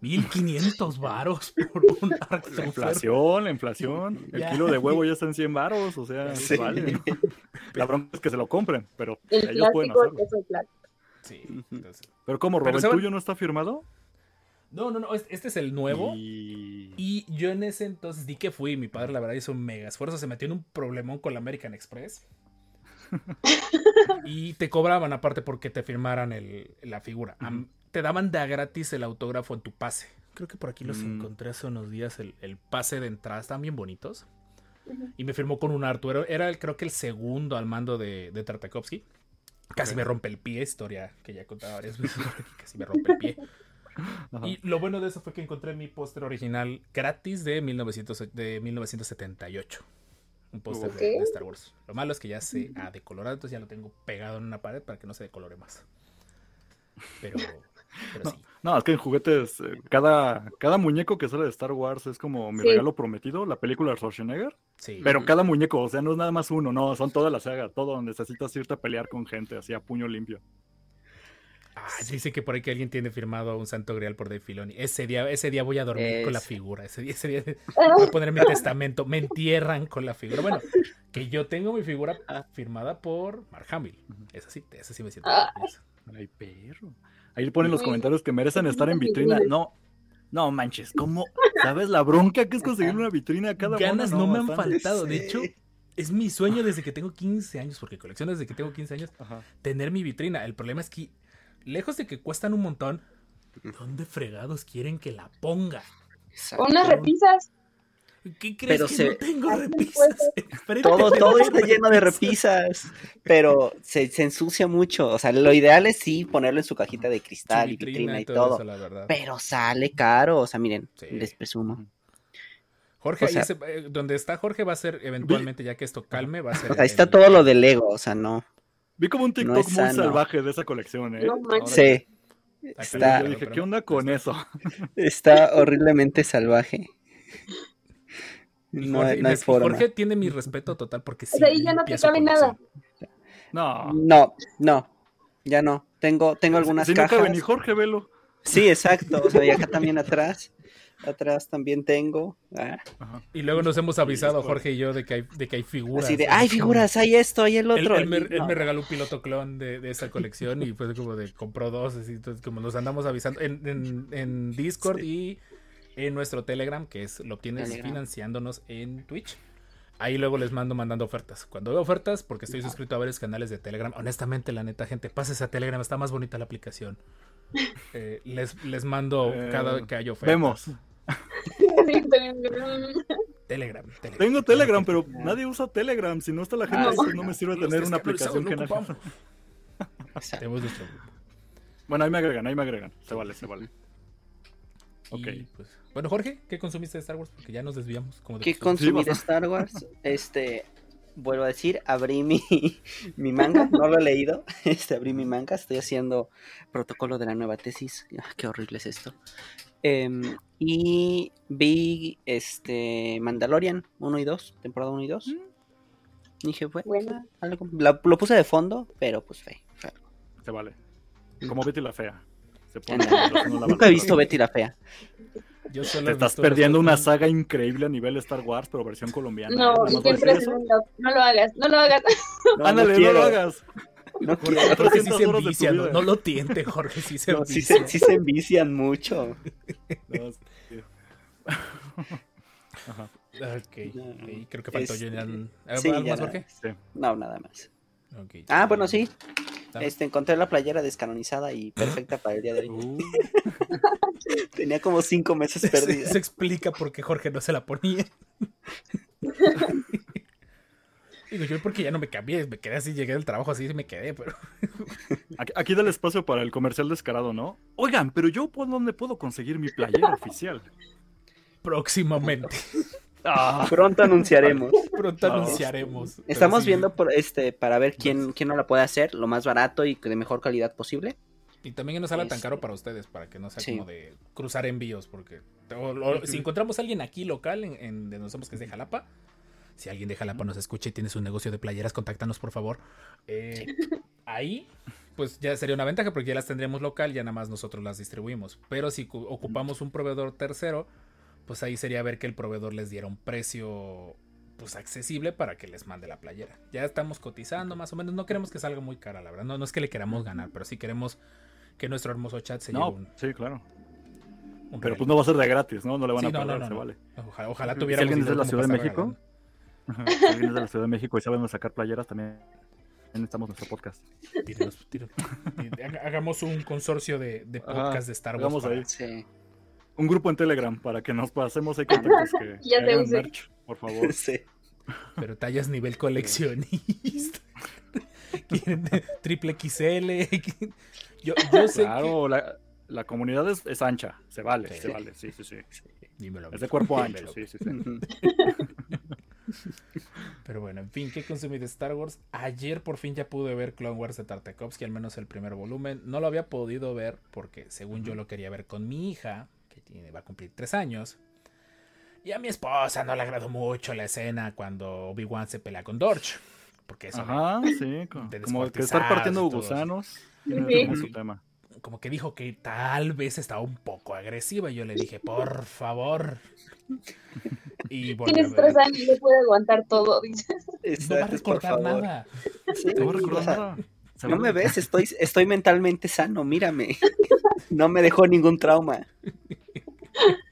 1500 varos por un Arc La inflación, la inflación. El Ya. kilo de huevo ya está en 100 varos. O sea, Sí. vale. La bronca es que se lo compren, pero El ellos pueden plástico, hacerlo. es el plástico. Sí, Ujú. entonces- Pero como, Rob, Pero ¿el saben- tuyo no está firmado? No, no, no. Este este es el nuevo. Y... Y yo en ese entonces di que fui, mi padre la verdad hizo un mega esfuerzo, se metió en un problemón con la American Express. y te cobraban aparte porque te firmaran el- la figura. Te daban de a gratis el autógrafo en tu pase. Creo que por aquí los Mm. encontré hace unos días, el, el pase de entrada, estaban bien bonitos. Y me firmó con un Arturo. Era el, creo que el segundo al mando de, de Tartakovsky. Casi me rompe el pie, historia que ya he contado varias veces. Casi me rompe el pie. Ajá. Y lo bueno de eso fue que encontré mi póster original gratis de, 1900 de 1978. Un póster de- Star Wars. Lo malo es que ya se ha decolorado, entonces ya lo tengo pegado en una pared para que no se decolore más. Pero, pero sí. No, es que en juguetes, eh, cada, cada muñeco que sale de Star Wars es como mi Sí. regalo prometido, la película de Schwarzenegger. sí. Pero cada muñeco, o sea, no es nada más uno, no, son toda la saga, todo. Necesitas irte a pelear con gente, así a puño limpio. Ah, dice que por ahí que alguien tiene firmado un santo grial por Dave Filoni. Ese día, ese día voy a dormir con la figura. Ese día, ese día voy a poner mi testamento. Me entierran con la figura. Bueno, que yo tengo mi figura firmada por Mark Hamill. Esa sí, esa sí me siento. Ah. Ay, perro. Ahí ponen los comentarios que merecen estar en vitrina. No, no manches, ¿cómo? ¿Sabes la bronca que es conseguir una vitrina a cada Ganas mono? no me han faltado. De hecho, es mi sueño desde que tengo 15 años, porque colecciono desde que tengo 15 años, Ajá. tener mi vitrina. El problema es que, lejos de que cuestan un montón, ¿dónde fregados quieren que la ponga? Exacto. Unas repisas. ¿Qué crees Pero que se- no tengo repisas? Todo, todo está lleno de repisas, pero se, se ensucia mucho. O sea, lo ideal es sí ponerlo en su cajita de cristal y vitrina y todo. eso, la verdad. Pero sale caro. O sea, miren, Sí. les presumo. Jorge, o ahí sea- ese- eh, donde está Jorge va a ser eventualmente, ya que esto calme, va a ser. O sea, ahí está el- todo lo de Lego. O sea, no. Vi como un TikTok es muy sano. salvaje de esa colección, ¿eh? No Sí, está- Yo dije, ¿qué onda con eso? está horriblemente salvaje. Y No, Jorge, no hay forma. Jorge tiene mi respeto total porque sí. O sea, ahí ya no te cabe nada. No. No, no, ya no. Tengo, tengo algunas si no cajas. cabe ni Jorge, velo. Sí, exacto. O sea, y acá también atrás. Atrás también tengo. Ah, Ajá. Y luego nos hemos avisado, pues. Jorge y yo, de que hay, de que hay figuras. Así de, en- ay, figuras, hay esto, hay el otro. él me, Y él no. me regaló un piloto clon de, de esa colección y fue como de compró dos, así, entonces como nos andamos avisando en, en- en Discord y en nuestro Telegram, que es lo obtienes Telegram. financiándonos en Twitch. Ahí luego les mando mandando ofertas. Cuando veo ofertas, porque estoy suscrito a varios canales de Telegram, honestamente, la neta, gente, pases a Telegram, está más bonita la aplicación. Eh, les, les mando Eh, cada que haya ofertas. Vemos. Telegram, Telegram. Tengo Telegram, pero nadie usa Telegram. Si no está la gente, Ah, no no. me sirve tener una aplicación que. Tenemos nuestro grupo. Bueno, ahí me agregan, ahí me agregan. Se vale, se vale. Y, Ok. pues, bueno, Jorge, ¿qué consumiste de Star Wars? Porque ya nos desviamos. Como de ¿Qué consumí de. Star Wars? Este, vuelvo a decir, abrí mi, mi manga, no lo he leído, este, abrí mi manga, estoy haciendo protocolo de la nueva tesis, Ah, qué horrible es esto. Em, y vi este Mandalorian 1 y 2, temporada 1 y 2. Dije, bueno, Bueno. algo, la- lo puse de fondo, pero pues fe. fe. Se vale. Como Betty la Fea. Se pone la Nunca he visto Betty la Fea. Yo solo Te estás perdiendo una saga increíble a nivel Star Wars, pero versión colombiana. No, ¿eh? Siempre es no, no lo hagas, no lo hagas. No, Ándale, no, quiero, lo hagas. no Jorge, quiero. Jorge sí 300 se envicia, no, lo tiente, Jorge, sí se No, sí, envicia. se, sí se envician mucho. No. Ajá, ok, creo que faltó este, ¿Algo más, nada. Jorge? sí. No, nada más. Ok, Ah, bueno, sí. Este, encontré la playera descanonizada y perfecta para el día de hoy. Uh, Tenía como cinco meses Se, perdida. se explica por qué Jorge no se la ponía. Digo, yo porque ya no me cambié, me quedé así, llegué del trabajo así y me quedé, pero aquí, aquí da el espacio para el comercial descarado, ¿no? Oigan, pero yo por dónde puedo conseguir mi playera oficial. próximamente, Pronto anunciaremos. pronto Ah, anunciaremos. Estamos sí, viendo por este para ver quién, quién no la puede hacer lo más barato y de mejor calidad posible. Y también que no salga tan Este- caro para ustedes, para que no sea Sí. como de cruzar envíos, porque o- o- si encontramos a alguien aquí local, en, en de nosotros que es de Jalapa, si alguien de Jalapa nos escucha y tiene su negocio de playeras, contáctanos por favor. Eh, ahí, pues ya sería una ventaja porque ya las tendríamos local, ya nada más nosotros las distribuimos. Pero si cu- ocupamos un proveedor tercero, pues ahí sería ver que el proveedor les diera un precio pues accesible para que les mande la playera. Ya estamos cotizando más o menos, no queremos que salga muy cara, la verdad. No, no es que le queramos ganar, pero sí queremos que nuestro hermoso chat se No, lleve un, sí, claro. un Pero pues no va a ser de gratis, ¿no? No le van Sí, a no, pagar, no, se vale. Ojalá, ojalá Si tuviéramos alguien es de dinero la Ciudad de México, regalando. Si alguien es de la Ciudad de México y sabe dónde sacar playeras, también necesitamos nuestro podcast. Y haga- Hagamos un consorcio de, de podcast de Star Wars. hagamos para- ahí. Sí. Un grupo en Telegram para que nos pasemos ahí contactos que, Ya que te hagan usé. merch, por favor. Sí. Pero tallas nivel coleccionista. Quieren triple XL. Yo, yo sé Claro, la, la comunidad es, es ancha, se vale, Sí. se vale, sí, sí, sí. que... Dímelo, Es de cuerpo ancho, sí, sí, sí. Pero bueno, en fin, ¿qué consumí de Star Wars? Ayer por fin ya pude ver Clone Wars de Tartakovsky, al menos el primer volumen. No lo había podido ver porque según yo lo quería ver con mi hija, que tiene, va a cumplir tres años. Y a mi esposa no le agradó mucho la escena cuando Obi-Wan se pelea con Dorch. Porque eso Ajá, sí, co- de como que estar partiendo gusanos. tiene Sí. como su tema. como que dijo que tal vez estaba un poco agresiva. Y yo le dije, por favor. Y Tienes tres años y no puede aguantar todo, dices. No va a recordar nada. Sí, No voy a o recordar sea, nada. Se No me ves, estoy, estoy mentalmente sano, mírame. No me dejó ningún trauma.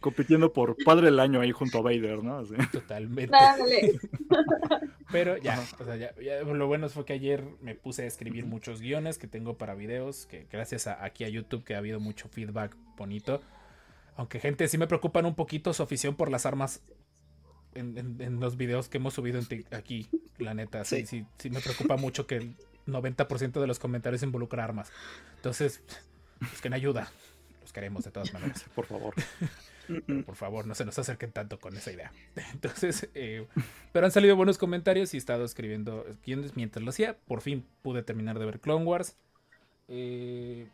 Compitiendo por padre del año ahí junto a Vader, ¿no? Así. Totalmente. Dale. Pero ya, o sea, ya, ya, lo bueno fue que ayer me puse a escribir muchos guiones que tengo para videos, que gracias a, aquí a YouTube que ha habido mucho feedback bonito. Aunque gente sí me preocupan un poquito su afición por las armas en, en- en los videos que hemos subido en aquí, la neta. Sí, sí, Sí. sí me preocupa mucho que el 90% de los comentarios involucra armas. Entonces, pues que no ayuda. Los queremos de todas maneras. Por favor. Por favor, no se nos acerquen tanto con esa idea. Entonces, eh, pero han salido buenos comentarios y he estado escribiendo guiones mientras lo hacía. Por fin pude terminar de ver Clone Wars. Eh,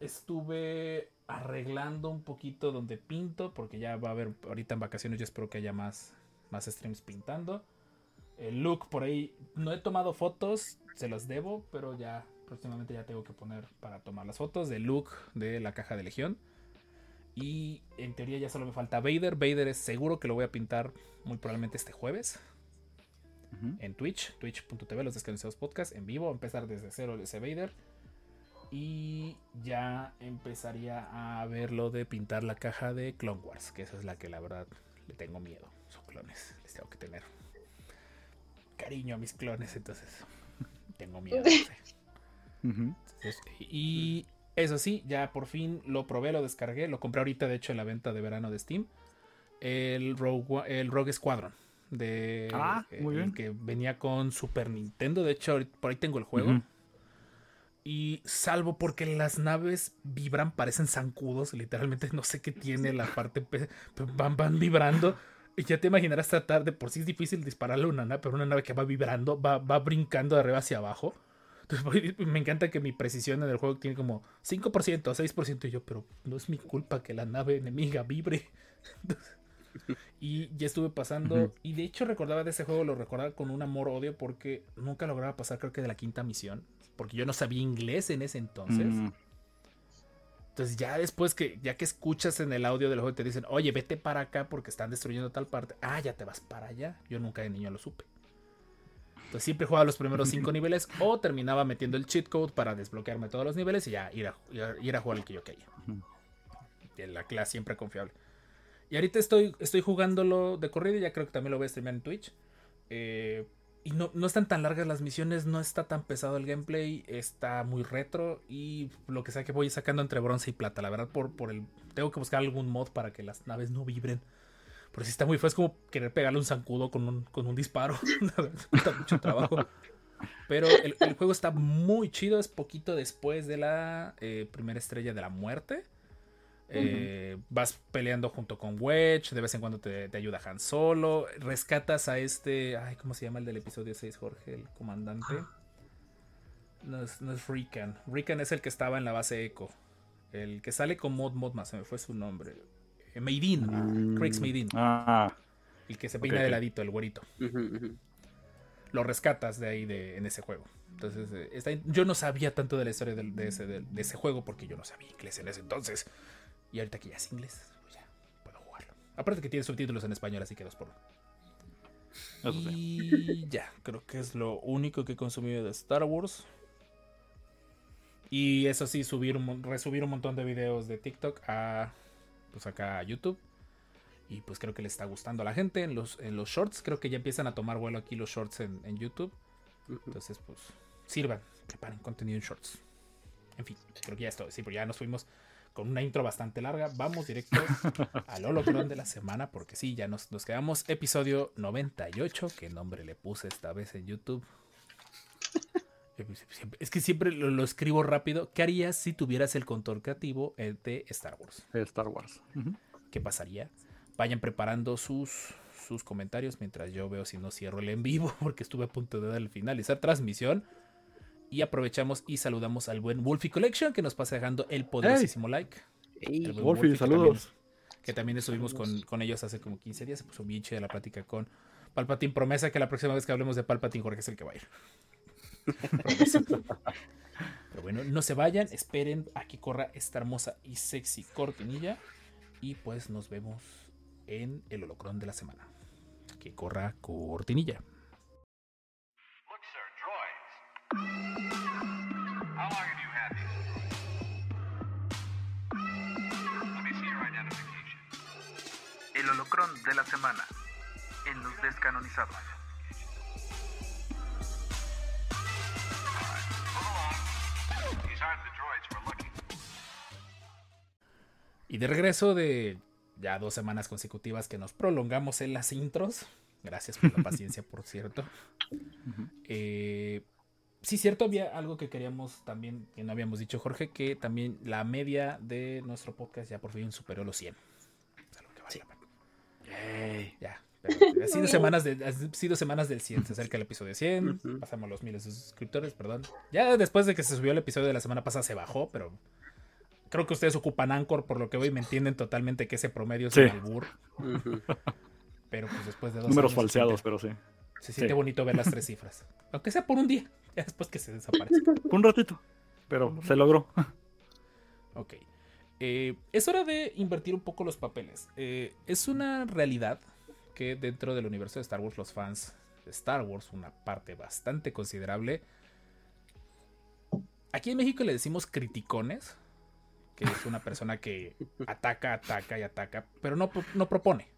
estuve arreglando un poquito donde pinto, porque ya va a haber ahorita en vacaciones. Yo espero que haya más, más streams pintando. El look por ahí, no he tomado fotos, se las debo, pero ya próximamente ya tengo que poner para tomar las fotos del look de la caja de Legión. Y en teoría ya solo me falta Vader. Vader es seguro que lo voy a pintar muy probablemente este jueves en Twitch, twitch.tv, los descansados podcast en vivo, empezar desde cero ese Vader. Y ya empezaría a ver lo de pintar la caja de Clone Wars, que esa es la que la verdad le tengo miedo. Son clones, les tengo que tener cariño a mis clones, entonces tengo miedo. no sé. Ujú. Entonces, y eso sí, ya por fin lo probé, lo descargué, lo compré ahorita de hecho en la venta de verano de Steam. El Rogue, el Rogue Squadron de Ah, muy el bien. que venía con Super Nintendo, de hecho por ahí tengo el juego. Y salvo porque las naves vibran, parecen zancudos, literalmente no sé qué tiene la parte, van, van vibrando. Y ya te imaginarás tratar de, por si es difícil dispararle a una nave, pero una nave que va vibrando, va, va brincando de arriba hacia abajo. Entonces, me encanta que mi precisión en el juego tiene como 5%, 6%. Y yo, pero no es mi culpa que la nave enemiga vibre. y ya estuve pasando. Y de hecho, recordaba de ese juego, lo recordaba con un amor-odio porque nunca lograba pasar, creo que de la quinta misión porque yo no sabía inglés en ese entonces. Mm. Entonces ya después que, ya que escuchas en el audio del juego te dicen, oye, vete para acá porque están destruyendo tal parte. Ah, ya te vas para allá. Yo nunca de niño lo supe. Entonces siempre jugaba los primeros cinco niveles o terminaba metiendo el cheat code para desbloquearme todos los niveles y ya ir a, ir a jugar el que yo quería. La clase siempre confiable. Y ahorita estoy, estoy jugándolo de corrido, ya creo que también lo voy a streamear en Twitch. Eh, y no, están tan largas las misiones, no está tan pesado el gameplay, está muy retro y lo que sea que voy sacando entre bronce y plata, la verdad por, por el... Tengo que buscar algún mod para que las naves no vibren. Pero si está muy feo, es como querer pegarle un zancudo con un, con un disparo. mucho trabajo. Pero el, juego está muy chido, es poquito después de la eh, primera estrella de la muerte. Eh, vas peleando junto con Wedge, de vez en cuando te, ayuda Han Solo, rescatas a este, ay, ¿cómo se llama el del episodio 6, Jorge? El comandante. No es, no es Rican. Rican es el que estaba en la base Echo. El que sale con Mod Mod se me fue su nombre. Eh, Maidin, mm. Ah. El que se peina de ladito, el güerito. Lo rescatas de ahí de, en ese juego. Entonces, eh, yo no sabía tanto de la historia de, ese, de, ese, juego porque yo no sabía inglés en ese entonces. Y ahorita que ya es inglés, pues ya puedo jugarlo. Aparte que tiene subtítulos en español, así que dos por uno. Y ya, creo que es lo único que he consumido de Star Wars. Y eso sí, subir resubir un montón de videos de TikTok a pues acá a YouTube. Y pues creo que le está gustando a la gente. En los, en los shorts, creo que ya empiezan a tomar vuelo aquí los shorts en, en YouTube. Entonces, pues, sirvan, preparen contenido en shorts. En fin, creo que ya esto. Sí, pero ya nos fuimos con una intro bastante larga, vamos directo al holocron de la semana, porque sí, ya nos, nos quedamos episodio 98, que nombre le puse esta vez en YouTube. Es que siempre lo, escribo rápido. ¿Qué harías si tuvieras el control creativo de Star Wars? Star Wars. ¿Qué pasaría? Vayan preparando sus, sus comentarios mientras yo veo si no cierro el en vivo, porque estuve a punto de dar el finalizar transmisión. Y aprovechamos y saludamos al buen Wolfie Collection que nos pasa dejando el poderosísimo like. Wolfie, saludos. Que también, estuvimos con, ellos hace como 15 días. Se puso bien chida la plática con Palpatine. Promesa que la próxima vez que hablemos de Palpatine, Jorge es el que va a ir. Pero bueno, no se vayan, esperen a que corra esta hermosa y sexy cortinilla. Y pues nos vemos en el holocrón de la semana. Que corra cortinilla. El holocrón de la semana en los descanonizados. Y de regreso de ya dos semanas consecutivas que nos prolongamos en las intros. Gracias por la paciencia, por cierto. eh, sí, cierto, había algo que queríamos también, que no habíamos dicho, Jorge, que también la media de nuestro podcast ya por fin superó los 100. Ya. ha, sido semanas de, ha sido semanas del 100. Se acerca el episodio 100. Pasamos los miles de suscriptores, perdón. Ya después de que se subió el episodio de la semana pasada se bajó, pero creo que ustedes ocupan Anchor por lo que voy me entienden totalmente que ese promedio es el albur. Pero pues después de dos Números falseados, pero sí. Se siente bonito ver las tres cifras. Aunque sea por un día, ya después que se desaparece. un ratito, pero se logró. Ok. Eh, es hora de invertir un poco los papeles. Eh, es una realidad que dentro del universo de Star Wars, los fans de Star Wars, una parte bastante considerable. Aquí en México le decimos criticones, que es una persona que ataca, ataca y ataca, pero no, no propone.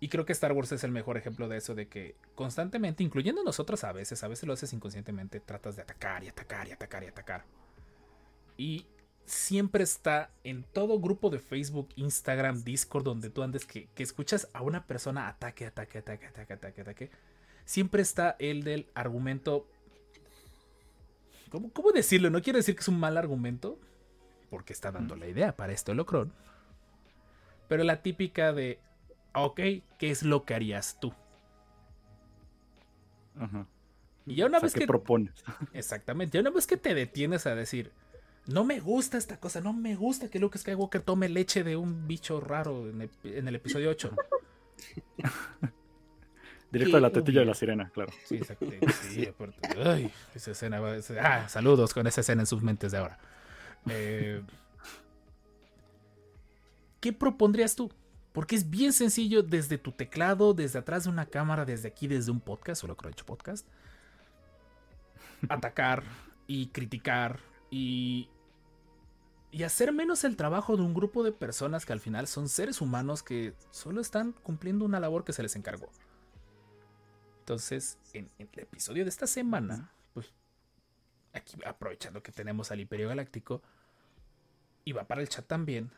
Y creo que Star Wars es el mejor ejemplo de eso, de que constantemente, incluyendo nosotros a veces, a veces lo haces inconscientemente, tratas de atacar y atacar y atacar y atacar. Y siempre está en todo grupo de Facebook, Instagram, Discord, donde tú andes, que, escuchas a una persona ataque, ataque, ataque, ataque, ataque, ataque. Siempre está el del argumento ¿cómo, cómo decirlo? No quiero decir que es un mal argumento, porque está dando la idea para este holocron. Pero la típica de, ok, ¿qué es lo que harías tú? Ajá. Y ya una O sea, vez ¿qué que... propones? Exactamente, ya una vez que te detienes a decir, no me gusta esta cosa, no me gusta que Luke Skywalker tome leche de un bicho raro en el, en el episodio 8. Directo de la tetilla de la sirena, claro. Sí, exacto. Sí, aparte. Ay, esa escena va a ser- Ah, saludos con esa escena en sus mentes de ahora. Eh, ¿Qué propondrías tú? Porque es bien sencillo desde tu teclado, desde atrás de una cámara, desde aquí, desde un podcast, solo creo hecho podcast. Atacar y criticar y, y hacer menos el trabajo de un grupo de personas que al final son seres humanos que solo están cumpliendo una labor que se les encargó. Entonces, en, en el episodio de esta semana, pues aquí aprovechando que tenemos al Imperio Galáctico, y va para el chat también,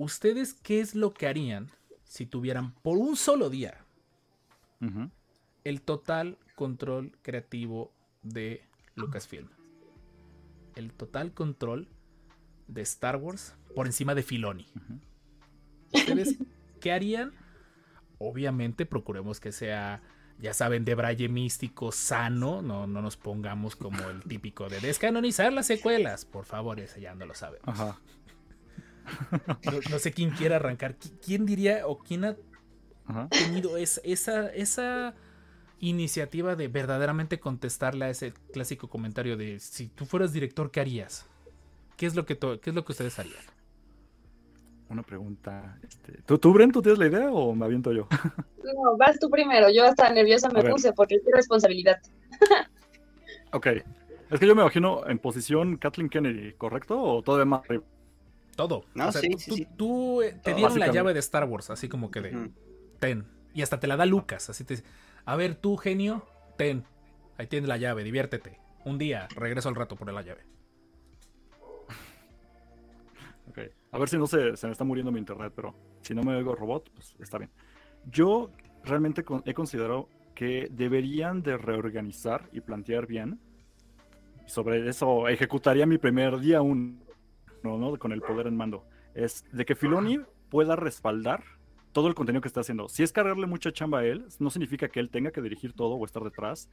¿ustedes qué es lo que harían si tuvieran por un solo día el total control creativo de Lucasfilm? El total control de Star Wars por encima de Filoni. ¿Ustedes qué harían? Obviamente procuremos que sea, ya saben, de braille místico, sano. No, no nos pongamos como el típico de descanonizar las secuelas. Por favor, ese ya no lo sabe. Ajá. No, no sé quién quiere arrancar. ¿Qui- ¿Quién diría o quién ha Ajá. tenido es- esa, esa iniciativa de verdaderamente contestarle a ese clásico comentario de si tú fueras director, ¿qué harías? ¿Qué es lo que, qué es lo que ustedes harían? Una pregunta. Este, ¿tú, ¿Tú, Bren, tú tienes la idea o me aviento yo? No, vas tú primero. Yo hasta nerviosa me puse porque es tu responsabilidad. Ok. Es que yo me imagino en posición Kathleen Kennedy, ¿correcto? ¿O todavía más arriba? Todo. No, O sea, sí, tú, sí, tú- sí. tú, eh, te dieron la llave de Star Wars, así como que de ten. Y hasta te la da Lucas, así te dice, a ver tú, genio, ten. Ahí tienes la llave, diviértete. Un día, regreso al rato por la llave. Ok. A ver si no se, se me está muriendo mi internet, pero si no me oigo robot, pues está bien. Yo realmente con- he considerado que deberían de reorganizar y plantear bien. Sobre eso ejecutaría mi primer día un no, ¿no? con el poder en mando. Es de que Filoni pueda respaldar todo el contenido que está haciendo. Si es cargarle mucha chamba a él, no significa que él tenga que dirigir todo o estar detrás,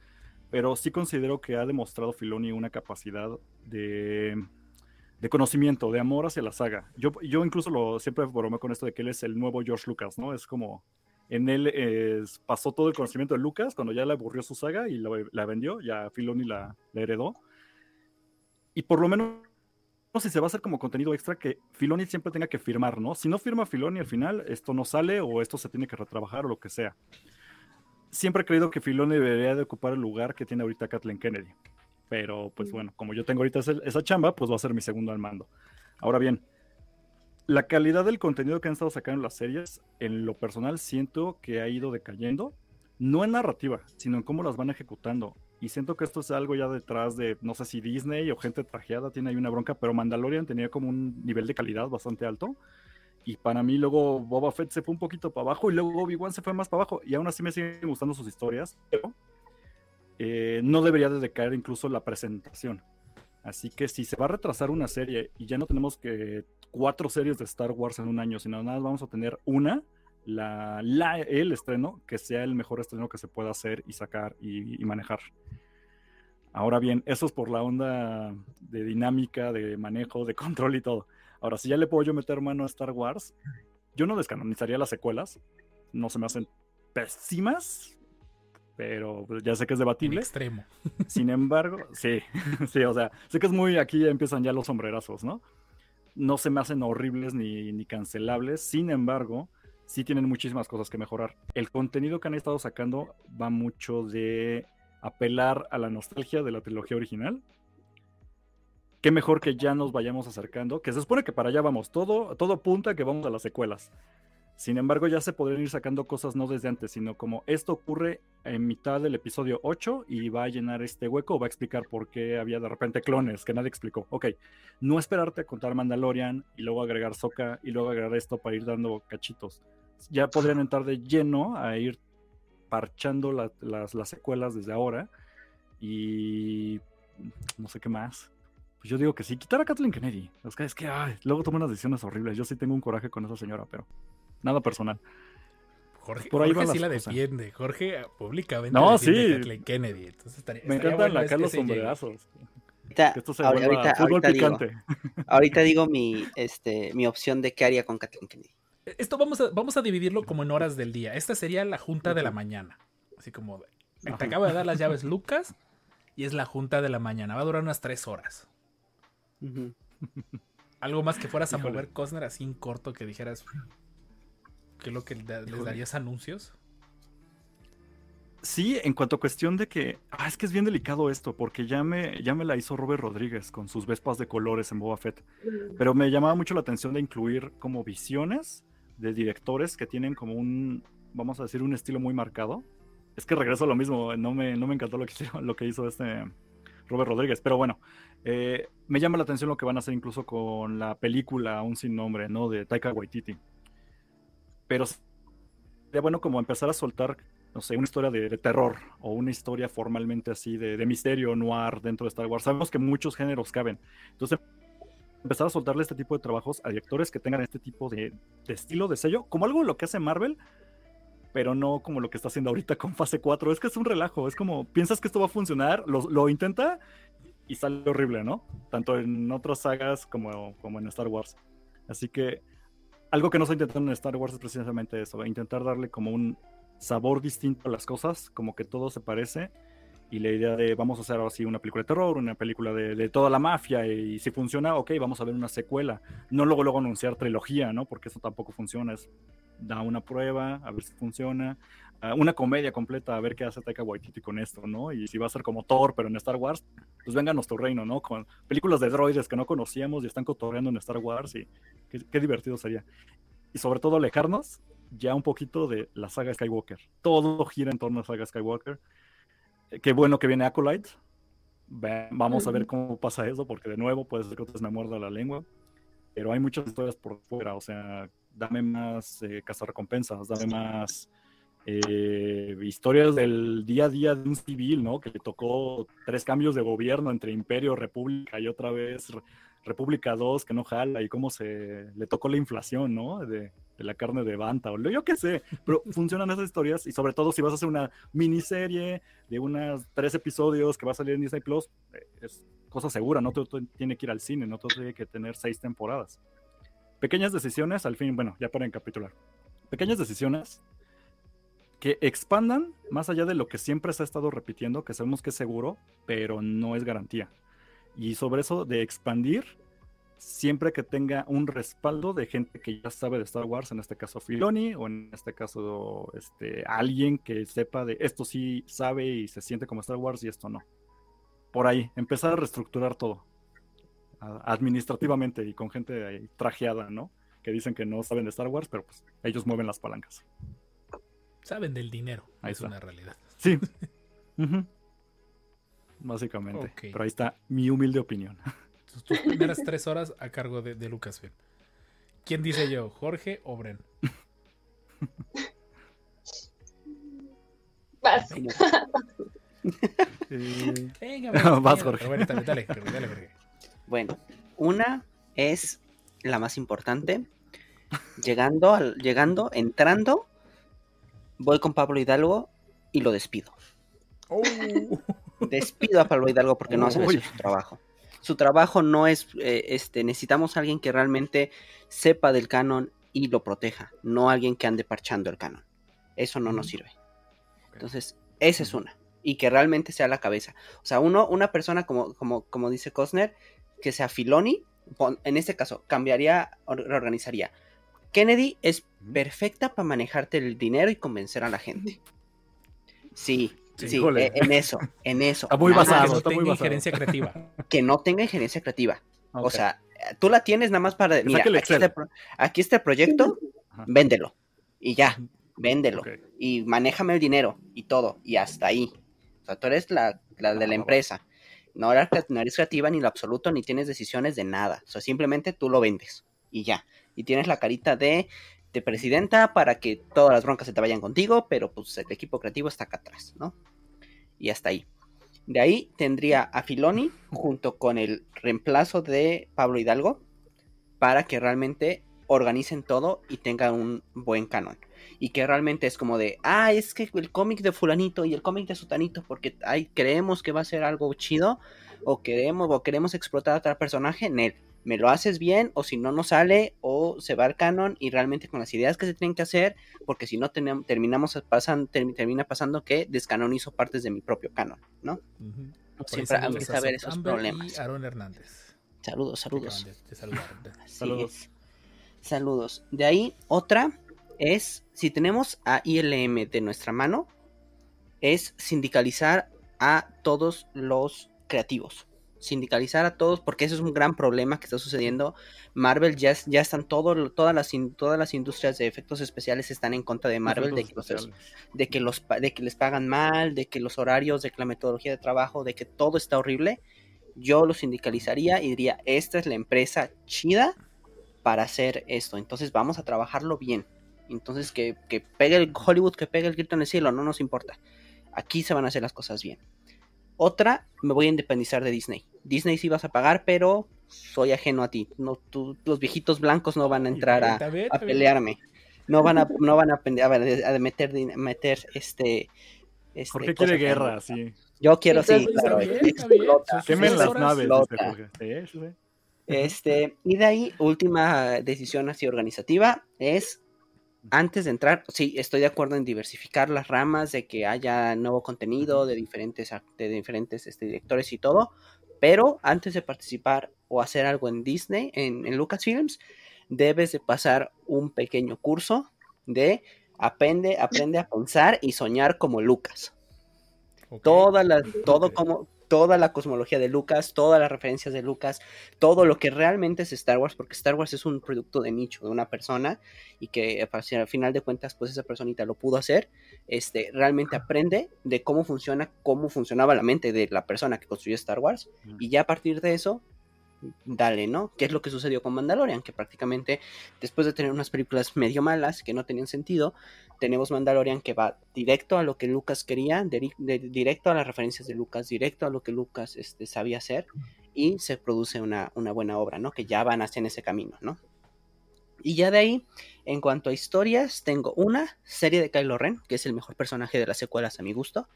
pero sí considero que ha demostrado Filoni una capacidad de, de conocimiento, de amor hacia la saga. Yo, yo incluso lo siempre bromeo con esto de que él es el nuevo George Lucas, ¿no? Es como en él es- pasó todo el conocimiento de Lucas cuando ya le aburrió su saga y la vendió, ya Filoni la heredó. Y por lo menos no sé si se va a hacer como contenido extra que Filoni siempre tenga que firmar, ¿no? Si no firma Filoni al final, esto no sale o esto se tiene que retrabajar o lo que sea. Siempre he creído que Filoni debería de ocupar el lugar que tiene ahorita Kathleen Kennedy. Pero, pues bueno, como yo tengo ahorita esa chamba, pues va a ser mi segundo al mando. Ahora bien, la calidad del contenido que han estado sacando las series, en lo personal siento que ha ido decayendo, no en narrativa, sino en cómo las van ejecutando. Y siento que esto es algo ya detrás de, no sé si Disney o gente trajeada tiene ahí una bronca, pero Mandalorian tenía como un nivel de calidad bastante alto. Y para mí luego Boba Fett se fue un poquito para abajo y luego Obi-Wan se fue más para abajo. Y aún así me siguen gustando sus historias, pero eh, no debería de decaer incluso la presentación. Así que si se va a retrasar una serie y ya no tenemos que cuatro series de Star Wars en un año, sino nada más vamos a tener una, la, la- el estreno, que sea el mejor estreno que se pueda hacer y sacar y, y manejar. Ahora bien, eso es por la onda de dinámica, de manejo, de control y todo. Ahora, si ya le puedo yo meter mano a Star Wars, yo no descanonizaría las secuelas. No se me hacen pésimas, pero pues, ya sé que es debatible. extremo. Sin embargo, sí, sí, o sea, sé que es muy, aquí ya empiezan ya los sombrerazos, ¿no? No se me hacen horribles ni, ni cancelables, sin embargo, sí tienen muchísimas cosas que mejorar. El contenido que han estado sacando va mucho de apelar a la nostalgia de la trilogía original. Qué mejor que ya nos vayamos acercando, que se supone que para allá vamos, todo, todo apunta que vamos a las secuelas. Sin embargo, ya se podrían ir sacando cosas no desde antes, sino como esto ocurre en mitad del episodio 8 y va a llenar este hueco o va a explicar por qué había de repente clones que nadie explicó. Ok, no esperarte a contar Mandalorian y luego agregar Soka y luego agregar esto para ir dando cachitos. Ya podrían entrar de lleno a ir parchando la- las, las secuelas desde ahora y no sé qué más. Pues yo digo que sí, quitar a Kathleen Kennedy. Es que, es que ay, luego toma unas decisiones horribles. Yo sí tengo un coraje con esa señora, pero nada personal. Jorge, Por ahí Jorge sí la cosas. defiende. Jorge públicamente No, defiende sí. a Kathleen Kennedy. Entonces estaría, Me encantan bueno acá es que los sombrerazos. Ahorita, Que esto se ahorita, vuelva fútbol ahorita digo, picante. ahorita digo mi, este, mi opción de qué haría con Kathleen Kennedy. Esto vamos a, vamos a dividirlo como en horas del día. Esta sería la junta de la mañana. Así como te Ajá. acaba de dar las llaves Lucas y es la junta de la mañana. Va a durar unas tres horas. Algo más que fueras a mover Cosner así en corto que dijeras que es lo que da- les darías anuncios. Sí, en cuanto a cuestión de que. Ah, es que es bien delicado esto, porque ya me, ya me la hizo Robert Rodríguez con sus vespas de colores en Boba Fett. Pero me llamaba mucho la atención de incluir como visiones de directores que tienen como un, vamos a decir, un estilo muy marcado. Es que regreso a lo mismo, no me, no me encantó lo que, hizo- lo que hizo este Robert Rodríguez, pero bueno, eh, me llama la atención lo que van a hacer incluso con la película Aún sin nombre, ¿no? De Taika Waititi. Pero sería bueno como empezar a soltar, no sé, una historia de, terror o una historia formalmente así de, misterio noir dentro de Star Wars. Sabemos que muchos géneros caben. Entonces, empezar a soltarle este tipo de trabajos a directores que tengan este tipo de, estilo, de sello, como algo lo que hace Marvel, pero no como lo que está haciendo ahorita con fase 4. Es que es un relajo, es como, piensas que esto va a funcionar, lo, lo intenta y sale horrible, ¿no? Tanto en otras sagas como, como en Star Wars. Así que algo que no se intentando en Star Wars es precisamente eso, intentar darle como un sabor distinto a las cosas, como que todo se parece. Y la idea de vamos a hacer ahora sí una película de terror, una película de, de toda la mafia, y si funciona, ok, vamos a ver una secuela. No luego luego anunciar trilogía, ¿no? Porque eso tampoco funciona. Es da una prueba, a ver si funciona. Una comedia completa, a ver qué hace Taika Waititi con esto, ¿no? Y si va a ser como Thor, pero en Star Wars, pues venga a nuestro reino, ¿no? Con películas de droides que no conocíamos y están cotorreando en Star Wars y qué, qué divertido sería. Y sobre todo alejarnos ya un poquito de la saga Skywalker. Todo gira en torno a la saga Skywalker. Eh, Qué bueno que viene Acolyte. Vamos a ver cómo pasa eso, porque de nuevo puede ser que otra me muerda la lengua. Pero hay muchas historias por fuera, o sea, dame más eh, cazarrecompensas, dame más eh, historias del día a día de un civil, ¿no? Que le tocó tres cambios de gobierno entre Imperio, República y otra vez Re- República 2, que no jala, y cómo se le tocó la inflación, ¿no? De, de la carne de Banta, o lo- yo qué sé, pero funcionan esas historias, y sobre todo si vas a hacer una miniserie de unas tres episodios que va a salir en Disney Plus, eh, es cosa segura, no todo tiene que ir al cine, no todo tiene que tener seis temporadas. Pequeñas decisiones, al fin, bueno, ya para encapitular. Pequeñas decisiones que expandan más allá de lo que siempre se ha estado repitiendo, que sabemos que es seguro, pero no es garantía. Y sobre eso de expandir, siempre que tenga un respaldo de gente que ya sabe de Star Wars, en este caso Filoni, o en este caso este, alguien que sepa de esto sí sabe y se siente como Star Wars y esto no. Por ahí, empezar a reestructurar todo. Administrativamente y con gente trajeada, ¿no? Que dicen que no saben de Star Wars, pero pues ellos mueven las palancas. Saben del dinero. Ahí es está. una realidad. Sí. Básicamente. Pero ahí está mi humilde opinión. Tus, tus primeras tres horas a cargo de, de Lucasfilm. ¿Quién dice yo? ¿Jorge o Bren? Vas. Eh, Venga, Vas, Jorge. pero bueno, dale, dale, Jorge, dale, Jorge. Bueno, una es la más importante. Llegando, al, llegando, entrando, voy con Pablo Hidalgo y lo despido. Oh. Despido a Pablo Hidalgo porque no hace su trabajo. Su trabajo no es, eh, este, necesitamos a alguien que realmente sepa del canon y lo proteja, no alguien que ande parchando el canon. Eso no nos sirve. Entonces, esa es una. Y que realmente sea la cabeza. O sea, uno, una persona como, como, como dice Cosner, que sea Filoni, en este caso, cambiaría, or- reorganizaría. Kennedy es perfecta para manejarte el dinero y convencer a la gente. Sí, Sí, eh, en eso, en eso. Está muy basado, que no está muy basado. injerencia creativa. que no tenga injerencia creativa. O sea, tú la tienes nada más para. Mira, el aquí está, Excel. el pro- aquí está el proyecto, Ajá. véndelo. Y ya, véndelo. Ok. Y manéjame el dinero y todo. Y hasta ahí. O sea, tú eres la, la de la Ah, empresa. No eres, no eres creativa ni lo absoluto, ni tienes decisiones de nada. O sea, simplemente tú lo vendes. Y ya. Y tienes la carita de, de presidenta para que todas las broncas se te vayan contigo, pero pues el equipo creativo está acá atrás, ¿no? Y hasta ahí. De ahí tendría a Filoni junto con el reemplazo de Pablo Hidalgo para que realmente organicen todo y tengan un buen canon. Y que realmente es como de, ah, es que el cómic de fulanito y el cómic de sutanito, porque ay, creemos que va a ser algo chido, o queremos, o queremos explotar a otro personaje, en él. Me lo haces bien, o si no, no sale, o se va al canon, y realmente con las ideas que se tienen que hacer, porque si no terminamos pasan, termina pasando que descanonizo partes de mi propio canon, ¿no? Por ahí Siempre a haber Seth esos Amber problemas. Y Aaron Hernández. Saludos, que saludos. de- Saludos. es. Saludos. De ahí, otra es, si tenemos a ILM de nuestra mano, es sindicalizar a todos los creativos. Sindicalizar a todos, porque eso es un gran problema que está sucediendo. Marvel ya, ya están todo, todas, las, todas las industrias de efectos especiales están en contra de Marvel, de que, los, Efectos de, que los, pa- de que les pagan mal, de que los horarios, de que la metodología de trabajo, de que todo está horrible. Yo lo sindicalizaría y diría, esta es la empresa chida para hacer esto. Entonces vamos a trabajarlo bien. Entonces que, que pegue el Hollywood, que pegue el grito en el cielo, no nos importa. Aquí se van a hacer las cosas bien. Otra, me voy a independizar de Disney. Disney sí vas a pagar, pero soy ajeno a ti. No, tú- los viejitos blancos no van a entrar a, pelearme. No van a, no van a, a, ver, a meter, meter este, este. Jorge quiere guerra, sí. Yo quiero, sí, claro. explota. Quemen las naves. Sí, sí. Este, y de ahí, última decisión así organizativa es antes de entrar, sí, estoy de acuerdo en diversificar las ramas, de que haya nuevo contenido de diferentes, de diferentes este, directores y todo, pero antes de participar o hacer algo en Disney, en, en Lucasfilms, debes de pasar un pequeño curso de aprende, aprende a pensar y soñar como Lucas Ok. toda la, todo como, toda la cosmología de Lucas, todas las referencias de Lucas, todo lo que realmente es Star Wars, porque Star Wars es un producto de nicho, de una persona, y que pues, al final de cuentas, pues esa personita lo pudo hacer, este, realmente aprende de cómo funciona, cómo funcionaba la mente de la persona que construyó Star Wars, y ya a partir de eso, dale, ¿no? ¿Qué es lo que sucedió con Mandalorian? Que prácticamente después de tener unas películas medio malas que no tenían sentido, tenemos Mandalorian que va directo a lo que Lucas quería, de- directo a las referencias de Lucas, directo a lo que Lucas este, sabía hacer y se produce una, una buena obra, ¿no? Que ya van hacia en ese camino, ¿no? Y ya de ahí, en cuanto a historias, tengo una serie de Kylo Ren, que es el mejor personaje de las secuelas a mi gusto.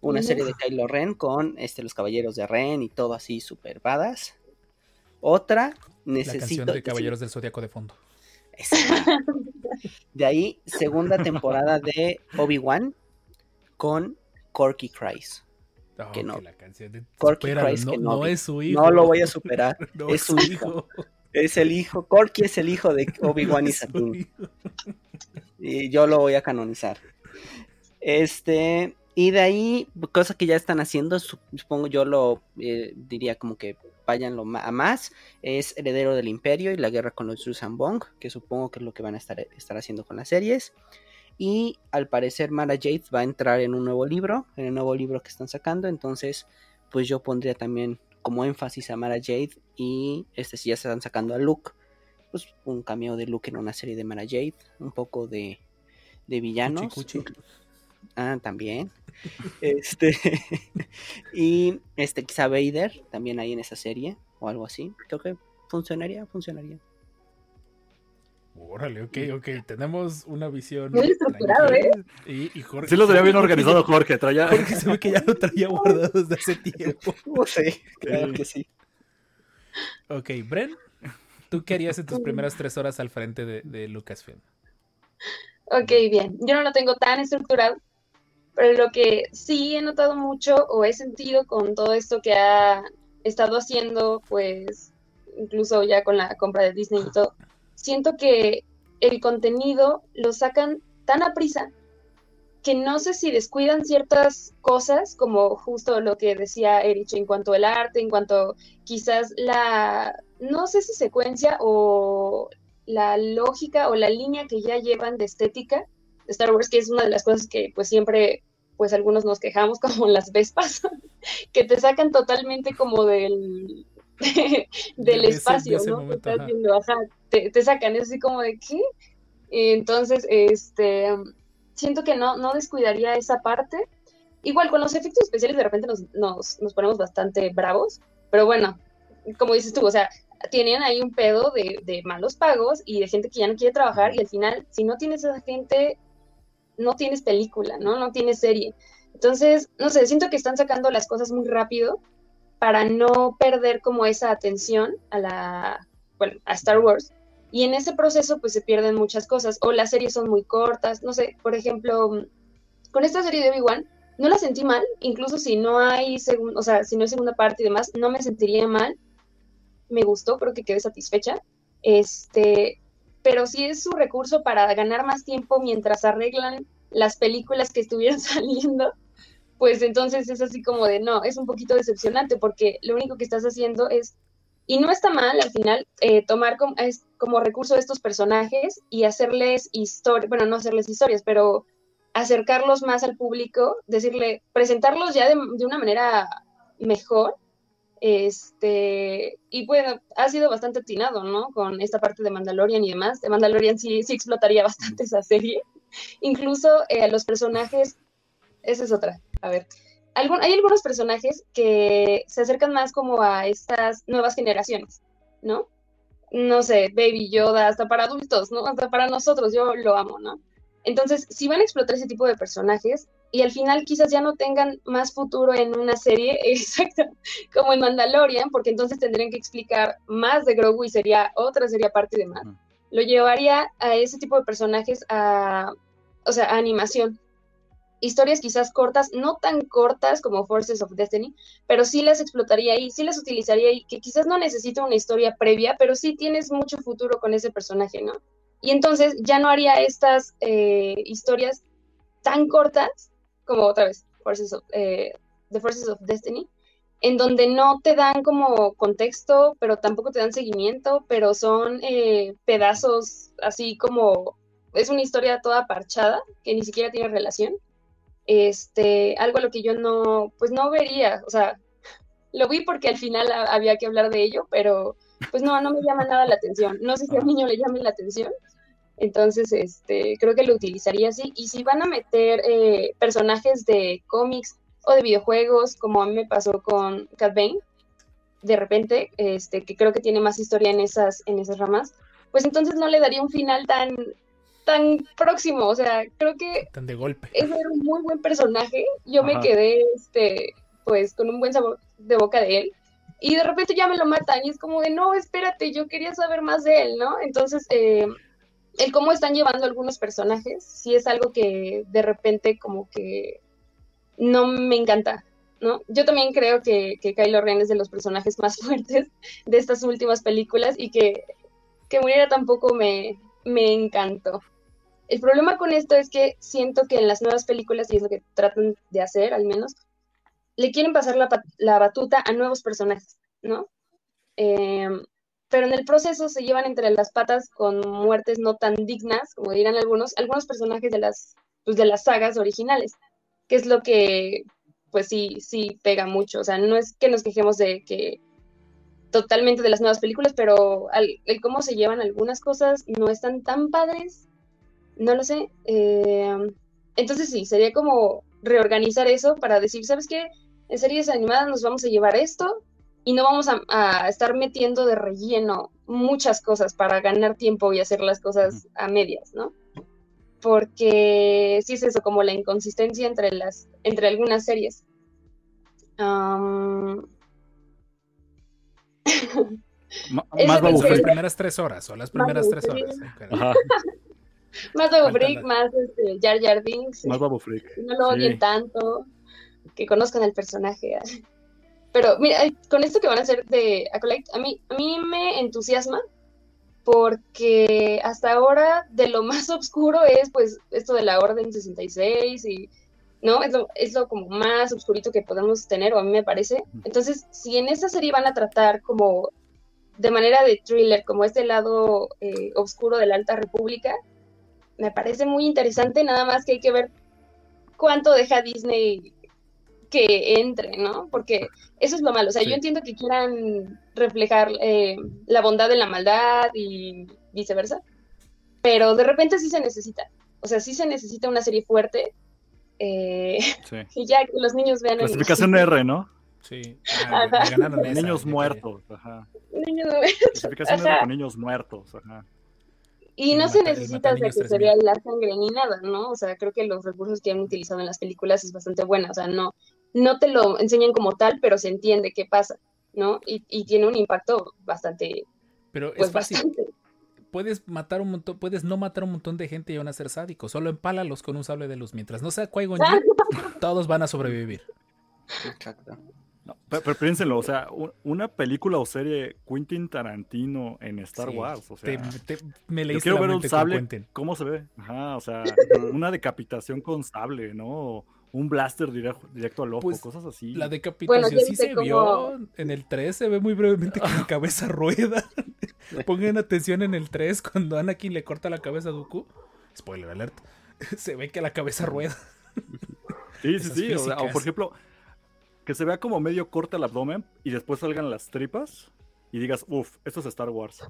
Una serie de Kylo Ren con este, los caballeros de Ren y todo así super badass. Otra, La necesito. canción de Caballeros del Zodiaco de fondo. De ahí, segunda temporada de Obi-Wan con Corky Cries. Que no. la canción de... Corky Supéralo, Christ no, Kenobi. no es su hijo. No lo voy a superar. No es su hijo. Es el hijo. Corky es el hijo de Obi-Wan y hijo. Y yo lo voy a canonizar. Este. Y de ahí, cosa que ya están haciendo, su- supongo yo lo eh, diría como que vayan lo a más, es Heredero del Imperio y la guerra con los Susan Bong, que supongo que es lo que van a estar, estar haciendo con las series. Y al parecer Mara Jade va a entrar en un nuevo libro, en el nuevo libro que están sacando, entonces pues yo pondría también como énfasis a Mara Jade y este si ya se están sacando a Luke, pues un cameo de Luke en una serie de Mara Jade, un poco de, de villanos. Cuchi, cuchi. Ah, también. Este. y este, quizá Vader también ahí en esa serie o algo así. Creo que funcionaría, funcionaría. Órale, ok, ok. Tenemos una visión. Muy estructurado, tranquila. Y, y Jorge. Sí lo tenía bien organizado Jorge, traía... Jorge se ve que ya lo traía guardado desde hace tiempo. Sí, claro que sí. Ok, Bren, ¿tú qué harías en tus primeras tres horas al frente de, de Lucasfilm? Ok, bien. Yo no lo tengo tan estructurado, pero lo que sí he notado mucho o he sentido con todo esto que ha estado haciendo, pues, incluso ya con la compra de Disney y todo, siento que el contenido lo sacan tan a prisa que no sé si descuidan ciertas cosas, como justo lo que decía Erich en cuanto al arte, en cuanto quizás la, no sé si secuencia o la lógica o la línea que ya llevan de estética Star Wars, que es una de las cosas que pues siempre, pues algunos nos quejamos como las Vespas, que te sacan totalmente como del, del De ese- espacio, de ¿no? Momento, estás viendo, ajá, te, te sacan, es así como de ¿qué? Entonces, este, siento que no, no descuidaría esa parte, igual con los efectos especiales de repente nos, nos, nos ponemos bastante bravos, pero bueno, como dices tú, o sea, tienen ahí un pedo de, de, malos pagos y de gente que ya no quiere trabajar y al final, si no tienes a esa gente, no tienes película, ¿no? No tienes serie. Entonces, no sé, siento que están sacando las cosas muy rápido para no perder como esa atención a la, bueno, a Star Wars. Y en ese proceso pues se pierden muchas cosas o las series son muy cortas, no sé, por ejemplo, con esta serie de Obi-Wan no la sentí mal, incluso si no hay segunda, o sea, si no hay segunda parte y demás, no me sentiría mal. Me gustó, creo que quedé satisfecha. Este, pero si es su recurso para ganar más tiempo mientras arreglan las películas que estuvieron saliendo, pues entonces es así como de, no, es un poquito decepcionante porque lo único que estás haciendo es, y no está mal al final, eh, tomar como, es, como recurso estos personajes y hacerles historias, bueno, no hacerles historias, pero acercarlos más al público, decirle, presentarlos ya de, de una manera mejor este, y bueno, ha sido bastante atinado, ¿no? Con esta parte de Mandalorian y demás. De Mandalorian sí, sí explotaría bastante esa serie. Incluso eh, los personajes, esa es otra, a ver. Hay algunos personajes que se acercan más como a estas nuevas generaciones, ¿no? No sé, Baby Yoda, hasta para adultos, ¿no? Hasta para nosotros, yo lo amo, ¿no? Entonces, si van a explotar ese tipo de personajes y al final quizás ya no tengan más futuro en una serie, exacto, como en Mandalorian, porque entonces tendrían que explicar más de Grogu y sería otra sería parte de más. Lo llevaría a ese tipo de personajes a, o sea, a animación. Historias quizás cortas, no tan cortas como Forces of Destiny, pero sí las explotaría ahí, sí las utilizaría ahí, que quizás no necesita una historia previa, pero sí tienes mucho futuro con ese personaje, ¿no? Y entonces ya no haría estas eh, historias tan cortas como otra vez Forces of, eh, The Forces of Destiny, en donde no te dan como contexto, pero tampoco te dan seguimiento, pero son eh, pedazos así como es una historia toda parchada que ni siquiera tiene relación. Este, algo a lo que yo no, pues no vería, o sea, lo vi porque al final había que hablar de ello, pero pues no, no me llama nada la atención. No sé si a un niño le llame la atención, entonces, este, creo que lo utilizaría así. Y si van a meter eh, personajes de cómics o de videojuegos, como a mí me pasó con Cat Bane, de repente, este, que creo que tiene más historia en esas, en esas ramas, pues entonces no le daría un final tan, tan próximo. O sea, creo que tan de golpe. Es un muy buen personaje. Yo me quedé, este, pues, con un buen sabor de boca de él. Y de repente ya me lo matan y es como de, no, espérate, yo quería saber más de él, ¿no? Entonces, eh, el cómo están llevando algunos personajes, sí es algo que de repente como que no me encanta, ¿no? Yo también creo que, que Kylo Ren es de los personajes más fuertes de estas últimas películas y que, que muriera tampoco me, me encantó. El problema con esto es que siento que en las nuevas películas, y es lo que tratan de hacer al menos, le quieren pasar la, la batuta a nuevos personajes, ¿no? Eh, pero en el proceso se llevan entre las patas con muertes no tan dignas, como dirán algunos, algunos personajes de las, pues, de las sagas originales, que es lo que, pues sí, sí pega mucho. O sea, no es que nos quejemos de que totalmente de las nuevas películas, pero el cómo se llevan algunas cosas no están tan padres, no lo sé. Eh, entonces sí, sería como reorganizar eso para decir, ¿sabes qué? En series animadas nos vamos a llevar esto, y no vamos a, estar metiendo de relleno muchas cosas para ganar tiempo y hacer las cosas a medias, ¿no? Porque sí es eso, como la inconsistencia entre las, entre algunas series. más las primeras tres horas o las primeras tres horas. más Babu Freak, más este, Jar Jar Binks. Más Babu Freak. No lo odien tanto, que conozcan el personaje. Pero mira, con esto que van a hacer de Acolyte, a mí, a mí me entusiasma porque hasta ahora de lo más oscuro es pues esto de la Orden 66 y ¿no? Es lo, es lo como más oscurito que podemos tener, o a mí me parece. Entonces, si en esta serie van a tratar como de manera de thriller, como este lado eh, oscuro de la Alta República, me parece muy interesante, nada más que hay que ver cuánto deja Disney que entre, ¿no? Porque eso es lo malo. O sea, yo entiendo que quieran reflejar eh, la bondad de la maldad y viceversa, pero de repente sí se necesita. O sea, sí se necesita una serie fuerte eh, Sí. y ya que los niños vean el- Clasificación R, ¿no? Sí. Ah, me- me ganaron esa, Niños que- muertos. Ajá. Niños- Clasificación R Ajá. con niños muertos. Ajá. Y no El se el necesita de que se 3000. vea la sangre ni nada, ¿no? O sea, creo que los recursos que han utilizado en las películas es bastante buena. O sea, no, no te lo enseñan como tal, pero se entiende qué pasa, ¿no? Y, y tiene un impacto bastante, Pero pues es fácil. bastante. Puedes matar un montón, puedes no matar un montón de gente y aún a ser sádico. Solo empálalos con un sable de luz. Mientras no sea Qui-Gon todos van a sobrevivir. Exacto. No, pero, pero piénsenlo, o sea, una película o serie Quentin Tarantino en Star Sí. Wars. O Te- sea, te- me yo leíste quiero ver un sable. ¿cómo se ve? Ajá, o sea, una decapitación con sable, ¿no? Un blaster directo, directo al ojo, Pues, cosas así. La decapitación Bueno, sí se vio. En el 3 se ve muy brevemente que la cabeza rueda. Pongan atención en el 3 cuando Anakin le corta la cabeza a Dooku. Spoiler alert. Se ve que la cabeza rueda. Sí, sí, sí. o sea, o por ejemplo, que se vea como medio corta el abdomen y después salgan las tripas y digas, uff, esto es Star Wars.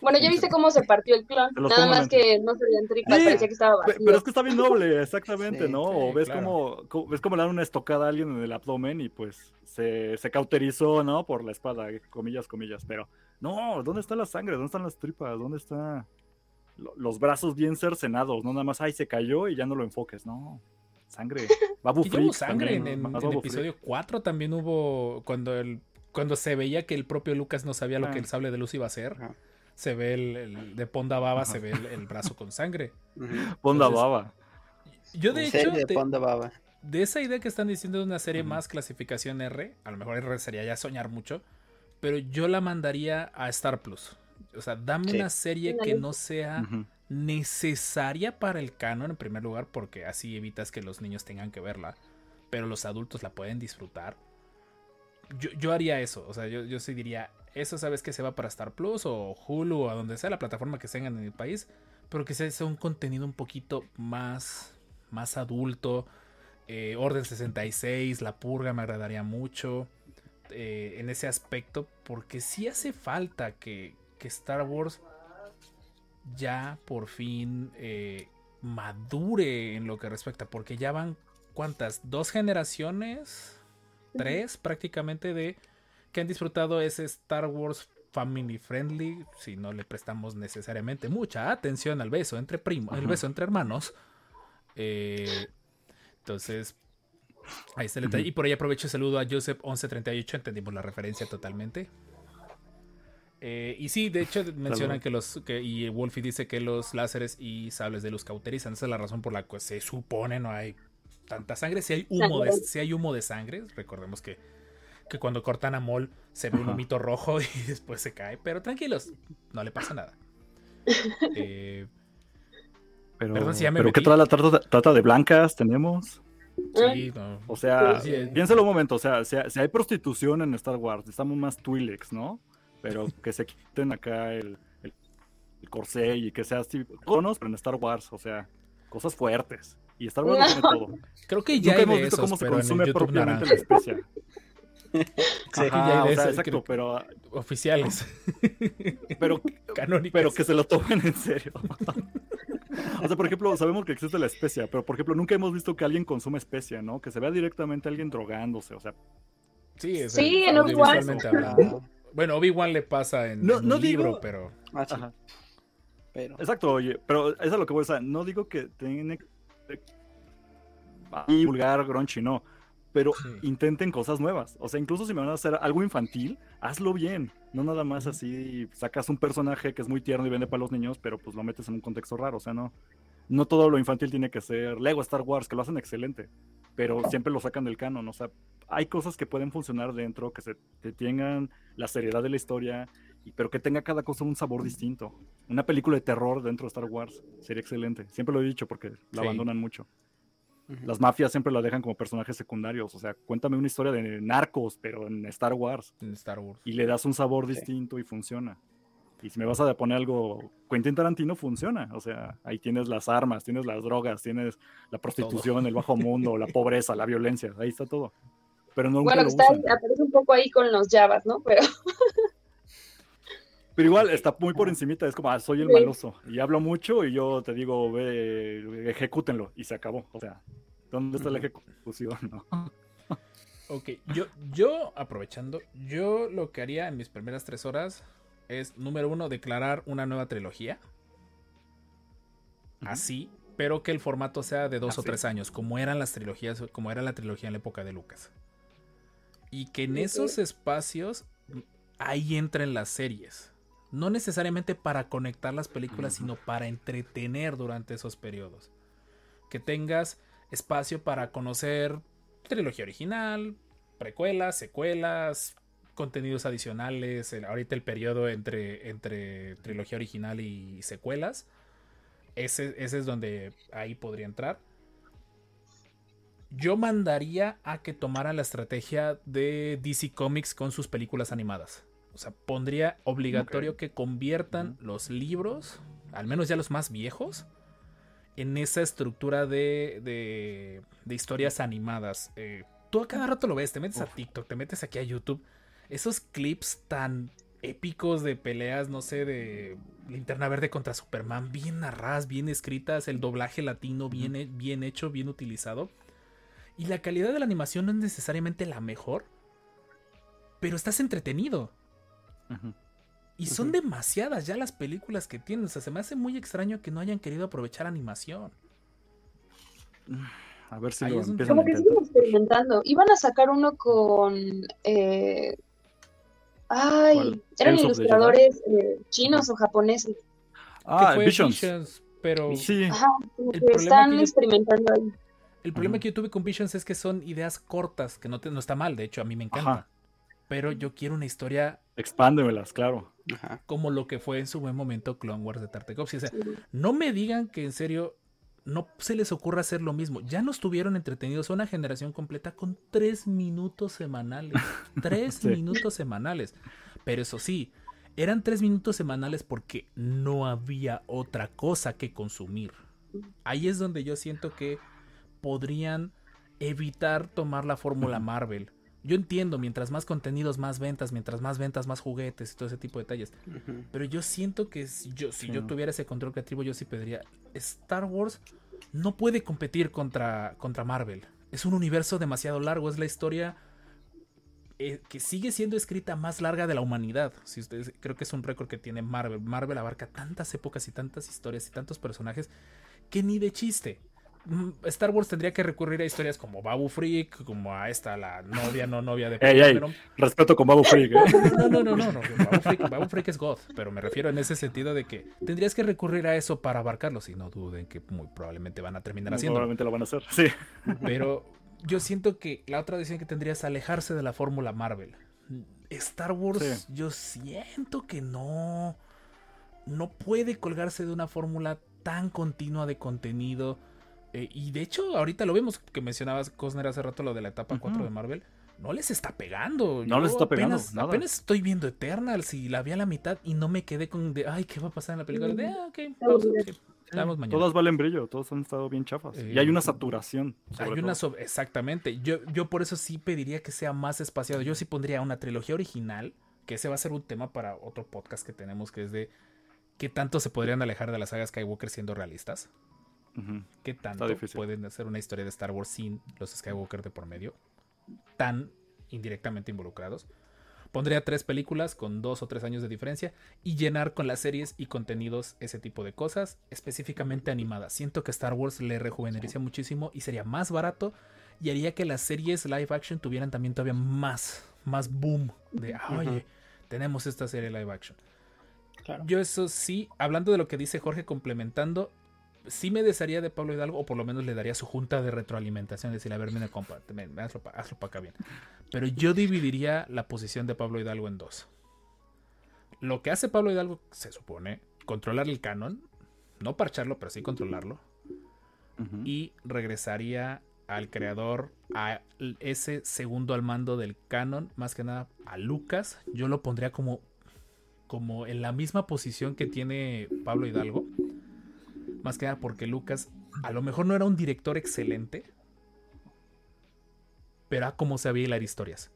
Bueno, ya viste cómo se partió el clon. Nada más que no se veían tripas, Sí, parecía que estaba vacío. Pero es que está bien noble, exactamente, Sí, ¿no? sí, o ves claro. como, co- ves como le dan una estocada a alguien en el abdomen y pues se, se cauterizó, ¿no? Por la espada, comillas, comillas. Pero, no, ¿dónde está la sangre? ¿Dónde están las tripas? ¿Dónde está lo- los brazos bien cercenados? No nada más, ay, se cayó y ya no lo enfoques, no. Sangre. Babu hubo sangre en, también, en- Babu Freak. episodio 4 también hubo cuando el cuando se veía que el propio Lucas no sabía lo Ah. que el sable de luz iba a hacer. Se ve el, el- de Ponda Baba, se ve el, el brazo con sangre. Ponda Entonces, baba. Yo de hecho, de de, Ponda Baba. de esa idea que están diciendo de una serie más clasificación R, a lo mejor R sería ya soñar mucho, pero yo la mandaría a Star Plus. O sea, dame Sí. una serie que no sea necesaria para el canon en primer lugar, porque así evitas que los niños tengan que verla, pero los adultos la pueden disfrutar. Yo, yo haría eso, o sea, yo, yo sí diría, eso sabes que se va para Star Plus o Hulu o a donde sea la plataforma que tengan en el país, pero que sea, un contenido un poquito más, más adulto. Eh, Orden 66, La Purga me agradaría mucho eh, en ese aspecto, porque sí hace falta que, que Star Wars ya por fin eh, madure en lo que respecta, porque ya van cuántas, dos generaciones, tres prácticamente de que han disfrutado ese Star Wars family friendly, si no le prestamos necesariamente mucha atención al beso entre primos, el beso entre hermanos. Eh, entonces, ahí está el detalle. Y por ahí aprovecho y saludo a Joseph1138, entendimos la referencia totalmente. Eh, y sí, de hecho mencionan que los que, y Wolfie dice que los láseres y sables de luz cauterizan. Esa es la razón por la que se supone no hay tanta sangre. Si hay humo, de, Sangre. si hay humo de sangre, recordemos que, que cuando cortan a Mol se ve un humito rojo y después se cae. Pero tranquilos, no le pasa nada. Eh, Pero, Perdón si ya me pero ¿qué metí. tal la trata, trata de blancas tenemos? sí, no. O sea, Sí, sí. piénsalo un momento, o sea, si, si hay prostitución en Star Wars, estamos más Twi'leks, ¿no? Pero que se quiten acá el, el, el corsé y que sea así, conos, pero en Star Wars, o sea, cosas fuertes. Y Star Wars lo tiene todo. Creo que ya Nunca hay hemos de visto esos, cómo se consume propiamente naranja. la especia. Ajá, hay de o sea, exacto, pero, oficiales, pero, canónicas. pero que se lo tomen en serio. O sea, por ejemplo, sabemos que existe la especia, pero por ejemplo, nunca hemos visto que alguien consuma especia, ¿no? Que se vea directamente a alguien drogándose, o sea, Sí, es Sí, el- en hablando. Bueno, Obi-Wan le pasa en, No- en no un libro, digo- pero Ah, ajá. pero. Exacto, oye, pero eso es lo que voy a decir. No digo que tiene que divulgar Gronchi, no. Pero Sí. intenten cosas nuevas. O sea, incluso si me van a hacer algo infantil, hazlo bien. No nada más así sacas un personaje que es muy tierno y vende para los niños, pero pues lo metes en un contexto raro. O sea, no. No todo lo infantil tiene que ser Lego Star Wars, que lo hacen excelente. Pero siempre lo sacan del canon. O sea, hay cosas que pueden funcionar dentro, que se que tengan la seriedad de la historia, y, pero que tenga cada cosa un sabor distinto. Una película de terror dentro de Star Wars sería excelente. Siempre lo he dicho porque la Sí. abandonan mucho. Las mafias siempre la dejan como personajes secundarios. O sea, cuéntame una historia de narcos, pero en Star Wars. en Star Wars. Y le das un sabor Sí. distinto y funciona. Y si me vas a poner algo, Quentin Tarantino funciona. O sea, ahí tienes las armas, tienes las drogas, tienes la prostitución, el bajo mundo, la pobreza, la violencia. Ahí está todo. Pero nunca Bueno, lo está, usan. aparece un poco ahí con los Javas, ¿no? Pero Pero igual está muy por encimita, es como, ah, soy el Sí. maloso. Y hablo mucho y yo te digo, ve, ejecútenlo. Y se acabó. O sea, ¿Dónde está la ejecución? no? Ok, yo, yo aprovechando, yo lo que haría en mis primeras tres horas es, número uno, declarar una nueva trilogía. Así, pero que el formato sea de dos o tres años, como eran las trilogías, como era la trilogía en la época de Lucas. Y que en esos espacios mm, ahí entren las series. No necesariamente para conectar las películas, sino para entretener durante esos periodos. Que tengas espacio para conocer trilogía original, precuelas, secuelas, contenidos adicionales. el- ahorita el periodo entre, entre trilogía original y secuelas. Ese, ese es donde ahí podría entrar. Yo mandaría a que tomaran la estrategia de DC Comics con sus películas animadas. O sea, pondría obligatorio que conviertan los libros, al menos ya los más viejos, en esa estructura de, de, de historias animadas. Eh, tú a cada rato lo ves, te metes a TikTok, te metes aquí a YouTube. Esos clips tan épicos de peleas, no sé, de Linterna Verde contra Superman, bien narradas, bien escritas, el doblaje latino bien, bien hecho, bien utilizado. Y la calidad de la animación no es necesariamente la mejor, pero estás entretenido. Y son demasiadas ya las películas que tienen. O sea, se me hace muy extraño que no hayan querido aprovechar animación. A ver si Ahí lo es empiezan a Como que siguen experimentando. Iban a sacar uno con. eh, Ay, ¿Cuál? eran Tales ilustradores eh, chinos o japoneses. Ah, que fue Visions. Visions, pero Sí, Ajá, como El que problema están que yo- experimentando ahí. el problema que yo tuve con Visions es que son ideas cortas, que no, te- no está mal, de hecho a mí me encanta. Ajá. Pero yo quiero una historia expándemelas, claro. Ajá. como lo que fue en su buen momento Clone Wars de Tartakovsky. O sea, Sí. no me digan que en serio no se les ocurra hacer lo mismo. Ya nos tuvieron entretenidos a una generación completa con tres minutos semanales. Tres Sí. minutos semanales. Pero eso sí, eran tres minutos semanales porque no había otra cosa que consumir. Ahí es donde yo siento que podrían evitar tomar la fórmula. Marvel. Yo entiendo, mientras más contenidos, más ventas, mientras más ventas, más juguetes y todo ese tipo de detalles. Pero yo siento que si yo, si Sí. yo tuviera ese control creativo, yo sí pediría. Star Wars no puede competir contra, contra Marvel. Es un universo demasiado largo. Es la historia eh, que sigue siendo escrita más larga de la humanidad. Si ustedes, creo que es un récord que tiene Marvel. Marvel abarca tantas épocas y tantas historias y tantos personajes que ni de chiste. Mm, Star Wars tendría que recurrir a historias como Babu Freak, como a esta, la novia, no novia de Ey, ey. Cameron. Respeto con Babu Freak, ¿eh? No, no, no, no, no. Babu Freak, Babu Freak es God, pero me refiero en ese sentido de que tendrías que recurrir a eso para abarcarlo, si no duden que muy probablemente van a terminar haciendo. Probablemente lo van a hacer. Sí. Pero yo siento que la otra decisión que tendría es alejarse de la fórmula Marvel. Star Wars, Sí. yo siento que no, no puede colgarse de una fórmula tan continua de contenido. Eh, y de hecho, ahorita lo vemos que mencionabas, Cosner, hace rato lo de la etapa 4 Ujú. de Marvel. No les está pegando. No Yo les está pegando, apenas, nada. apenas estoy viendo Eternals y la vi a la mitad y no me quedé con de, ay, ¿qué va a pasar en la película? De, ah, ok, vamos, sí, mañana. Todas valen brillo, todos han estado bien chafas. Eh, y hay una saturación. Hay una exactamente. Yo, yo por eso sí pediría que sea más espaciado. Yo sí pondría una trilogía original, que ese va a ser un tema para otro podcast que tenemos, que es de qué tanto se podrían alejar de la saga Skywalker siendo realistas. ¿Qué tanto pueden hacer una historia de Star Wars sin los Skywalker de por medio? Tan indirectamente involucrados. Pondría tres películas con dos o tres años de diferencia y llenar con las series y contenidos ese tipo de cosas, específicamente animadas. Siento que Star Wars le rejuvenecería muchísimo y sería más barato y haría que las series live action tuvieran también todavía más, más boom de, "Ah, oye, tenemos esta serie live action. Claro. Yo eso sí, hablando de lo que dice Jorge complementando, sí me desearía de Pablo Hidalgo, o por lo menos le daría su junta de retroalimentación, decirle, a ver, mira, compa, ven, hazlo para acá bien. Pero yo dividiría la posición de Pablo Hidalgo en dos. Lo que hace Pablo Hidalgo, se supone, controlar el canon, no parcharlo, pero sí controlarlo, y regresaría al creador, a ese segundo al mando del canon, más que nada a Lucas. Yo lo pondría como, como en la misma posición que tiene Pablo Hidalgo. Más que nada porque Lucas a lo mejor no era un director excelente, pero a cómo sabía hilar historias.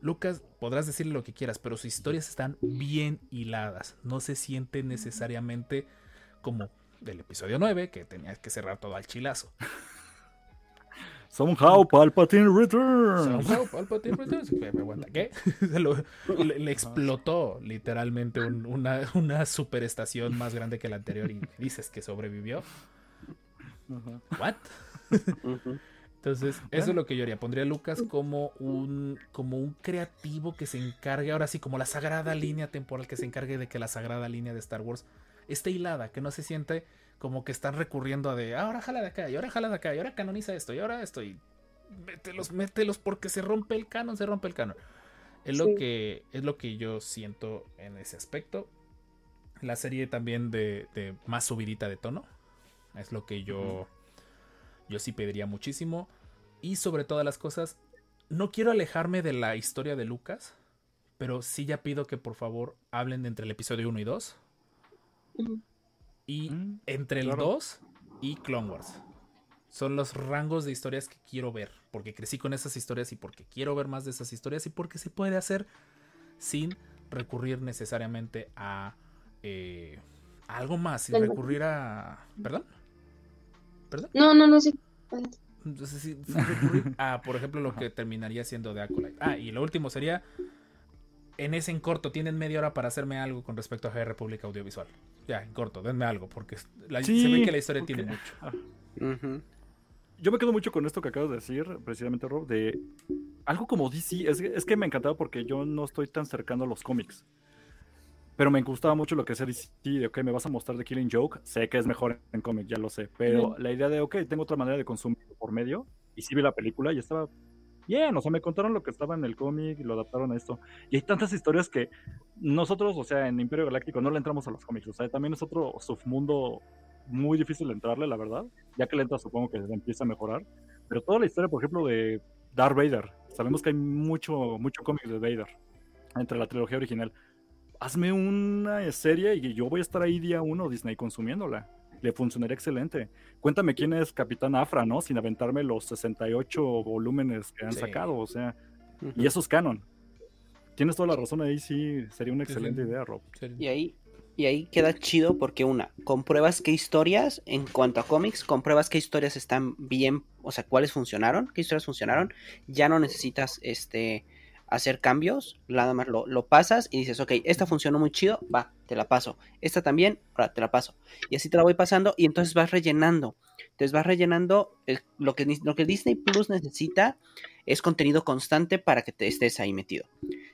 Lucas, podrás decirle lo que quieras, pero sus historias están bien hiladas. No se siente necesariamente como del episodio 9, que tenías que cerrar todo al chilazo. Somehow Palpatine returns. Somehow Palpatine returns. Me- aguanta. ¿Qué? Se lo- le, le explotó literalmente un- una, una superestación más grande que la anterior y dices que sobrevivió. ¿What? Ujú. Entonces, eso es lo que yo haría. Pondría a Lucas como un, como un creativo que se encargue, ahora sí, como la sagrada línea temporal que se encargue de que la sagrada línea de Star Wars esté hilada, que no se siente como que están recurriendo a de ahora jala de acá, y ahora jala de acá, y ahora canoniza esto, y ahora esto, y mételos, mételos porque se rompe el canon, se rompe el canon. Es lo que es lo que yo siento en ese aspecto. La serie también de, de más subidita de tono. Es lo que yo. Yo sí pediría muchísimo. Y sobre todas las cosas. No quiero alejarme de la historia de Lucas. Pero sí ya pido que por favor hablen de entre el episodio 1 y 2. Ujú. Y Mm, entre el claro. 2 y Clone Wars. Son los rangos de historias que quiero ver. Porque crecí con esas historias y porque quiero ver más de esas historias y porque se puede hacer sin recurrir necesariamente a, eh, a algo más. Sin recurrir a... ¿Perdón? ¿Perdón? No, no, no, sí. Entonces, sí, recurrir a, por ejemplo, lo que terminaría siendo de Acolyte. Ah, y lo último sería. En ese en corto, tienen media hora para hacerme algo con respecto a High República Audiovisual. Ya, en corto, denme algo, porque la- Sí, se ve que la historia porque- tiene mucho. ah. Yo me quedo mucho con esto que acabas de decir, precisamente, Rob, de algo como DC. Es, que- es que me encantaba porque yo no estoy tan cercano a los cómics. Pero me gustaba mucho lo que decía DC, de, ok, me vas a mostrar The Killing Joke. Sé que es mejor en cómic, ya lo sé. Pero la idea de, ok, tengo otra manera de consumir por medio. Y sí vi la película y estaba bien. O sea, me contaron lo que estaba en el cómic y lo adaptaron a esto. Y hay tantas historias que nosotros, o sea, en Imperio Galáctico no le entramos a los cómics. O sea, también es otro submundo muy difícil de entrarle, la verdad. Ya que le entra, supongo que empieza a mejorar. Pero toda la historia, por ejemplo, de Darth Vader. Sabemos que hay mucho, mucho cómic de Vader entre la trilogía original. Hazme una serie y yo voy a estar ahí día uno Disney consumiéndola. Le funcionaría excelente. Cuéntame quién es Capitán Afra, ¿no? Sin aventarme los 68 volúmenes que han Sí. sacado, o sea. Y eso es canon. Tienes toda la razón ahí, sí, sería una Sí, sí. excelente idea, Rob. Y ahí, y ahí queda chido porque una, compruebas qué historias, en cuanto a cómics, compruebas qué historias están bien, o sea, cuáles funcionaron, qué historias funcionaron, ya no necesitas este hacer cambios, nada más lo, lo pasas y dices, ok, esta funcionó muy chido, va, te la paso, esta también, ahora te la paso, y así te la voy pasando y entonces vas rellenando, entonces vas rellenando el- lo, que, lo que Disney Plus necesita es contenido constante para que te estés ahí metido.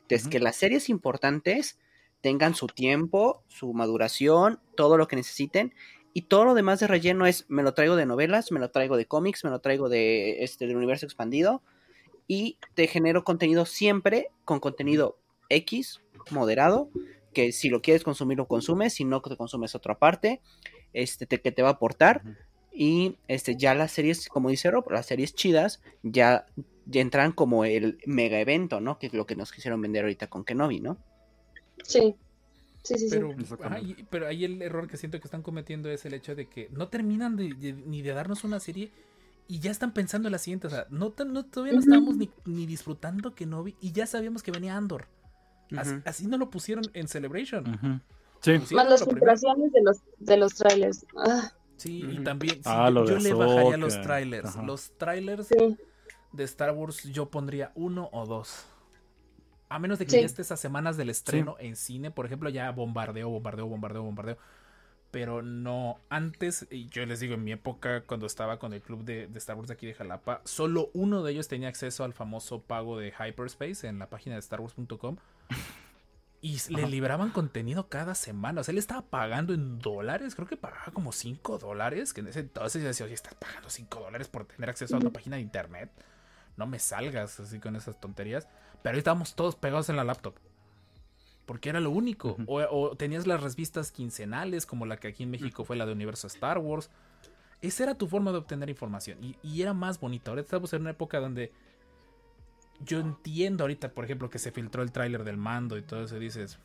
Entonces, que las series importantes tengan su tiempo, su maduración, todo lo que necesiten. Y todo lo demás de relleno es, me lo traigo de novelas, me lo traigo de cómics, me lo traigo de este del universo expandido. Y te genero contenido siempre con contenido X, moderado, que si lo quieres consumir lo consumes, si no te consumes otra parte, este, te- que te va a aportar. Y este, ya las series, como dice Rob, las series chidas ya, ya entran como el mega evento, ¿no? Que es lo que nos quisieron vender ahorita con Kenobi, ¿no? Sí. Sí, sí, sí. Pero, y- pero ahí el error que siento que están cometiendo es el hecho de que no terminan de- de- ni de darnos una serie y ya están pensando en la siguiente. O sea, no, tan- no- todavía no estábamos ni, ni disfrutando Kenobi y ya sabíamos que venía Andor. Así, no lo pusieron en Celebration. Ujú. Sí, Pusieron Más las filtraciones de los, de los trailers. Ah, Sí, y también sí, Ah, yo, lo de yo le bajaría los trailers. Ajá. Los trailers sí. de Star Wars yo pondría uno o dos. A menos de que Sí. ya esté esas semanas del estreno en cine, por ejemplo, ya bombardeo, bombardeo, bombardeo, bombardeo. Pero no, antes, y yo les digo, en mi época, cuando estaba con el club de, de Star Wars de aquí de Jalapa, solo uno de ellos tenía acceso al famoso pago de Hyperspace en la página de StarWars.com. Y le Ajá. liberaban contenido cada semana. O sea, él estaba pagando en dólares. Creo que pagaba como 5 dólares. Que en ese entonces yo decía, oye, estás pagando 5 dólares por tener acceso a una página de internet. No me salgas así con esas tonterías. Pero ahí estábamos todos pegados en la laptop. Porque era lo único. O, o tenías las revistas quincenales, como la que aquí en México fue la de Universo Star Wars. Esa era tu forma de obtener información. Y, y era más bonita. Ahora estamos en una época donde yo entiendo ahorita, por ejemplo, que se filtró el tráiler del mando y todo eso. y dices,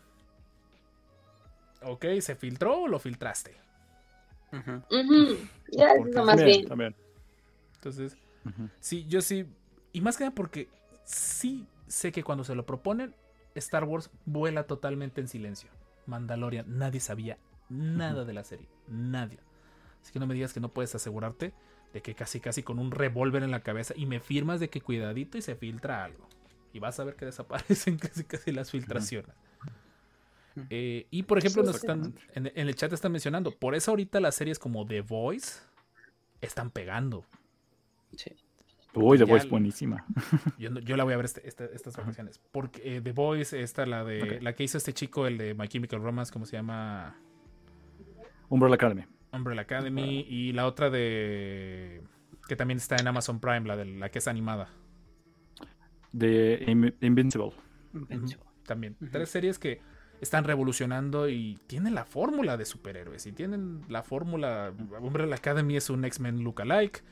ok, ¿se filtró o lo filtraste? Ya es lo más también, bien. también. Entonces, sí, yo sí. Y más que nada porque sí sé que cuando se lo proponen, Star Wars vuela totalmente en silencio. Mandalorian, nadie sabía nada de la serie. Nadie. Así que no me digas que no puedes asegurarte De que casi casi con un revólver en la cabeza y me firmas de que cuidadito y se filtra algo. Y vas a ver que desaparecen casi casi las filtraciones. Eh, y por ejemplo, nos están, en, en el chat están mencionando, por eso ahorita las series como The Voice están pegando. Sí. Uy, The Voice buenísima. Yo, la voy a ver este- este- estas vacaciones. Porque eh, The Voice, esta, la de la que hizo este chico, el de My Chemical Romance, ¿cómo se llama? Umbrella Academy. Umbrella Academy. Y la otra de. que también está en Amazon Prime, la de la que es animada. De In- Invincible. Invencible. También. Tres series que están revolucionando y tienen la fórmula de superhéroes. Y tienen la fórmula. Umbrella Academy es un X-Men lookalike.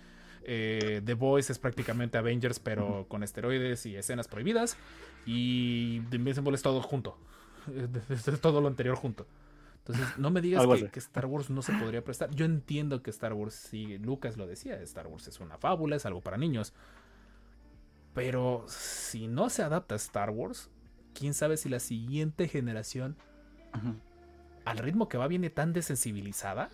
Eh, The Voice es prácticamente Avengers, pero con esteroides y escenas prohibidas. Y The Invincible es todo junto. Es es todo lo anterior junto. Entonces, no me digas que, Star Wars no se podría prestar. Yo entiendo que Star Wars, sí, Lucas lo decía, Star Wars es una fábula, es algo para niños. Pero si no se adapta a Star Wars, quién sabe si la siguiente generación, al ritmo que va, viene tan desensibilizada.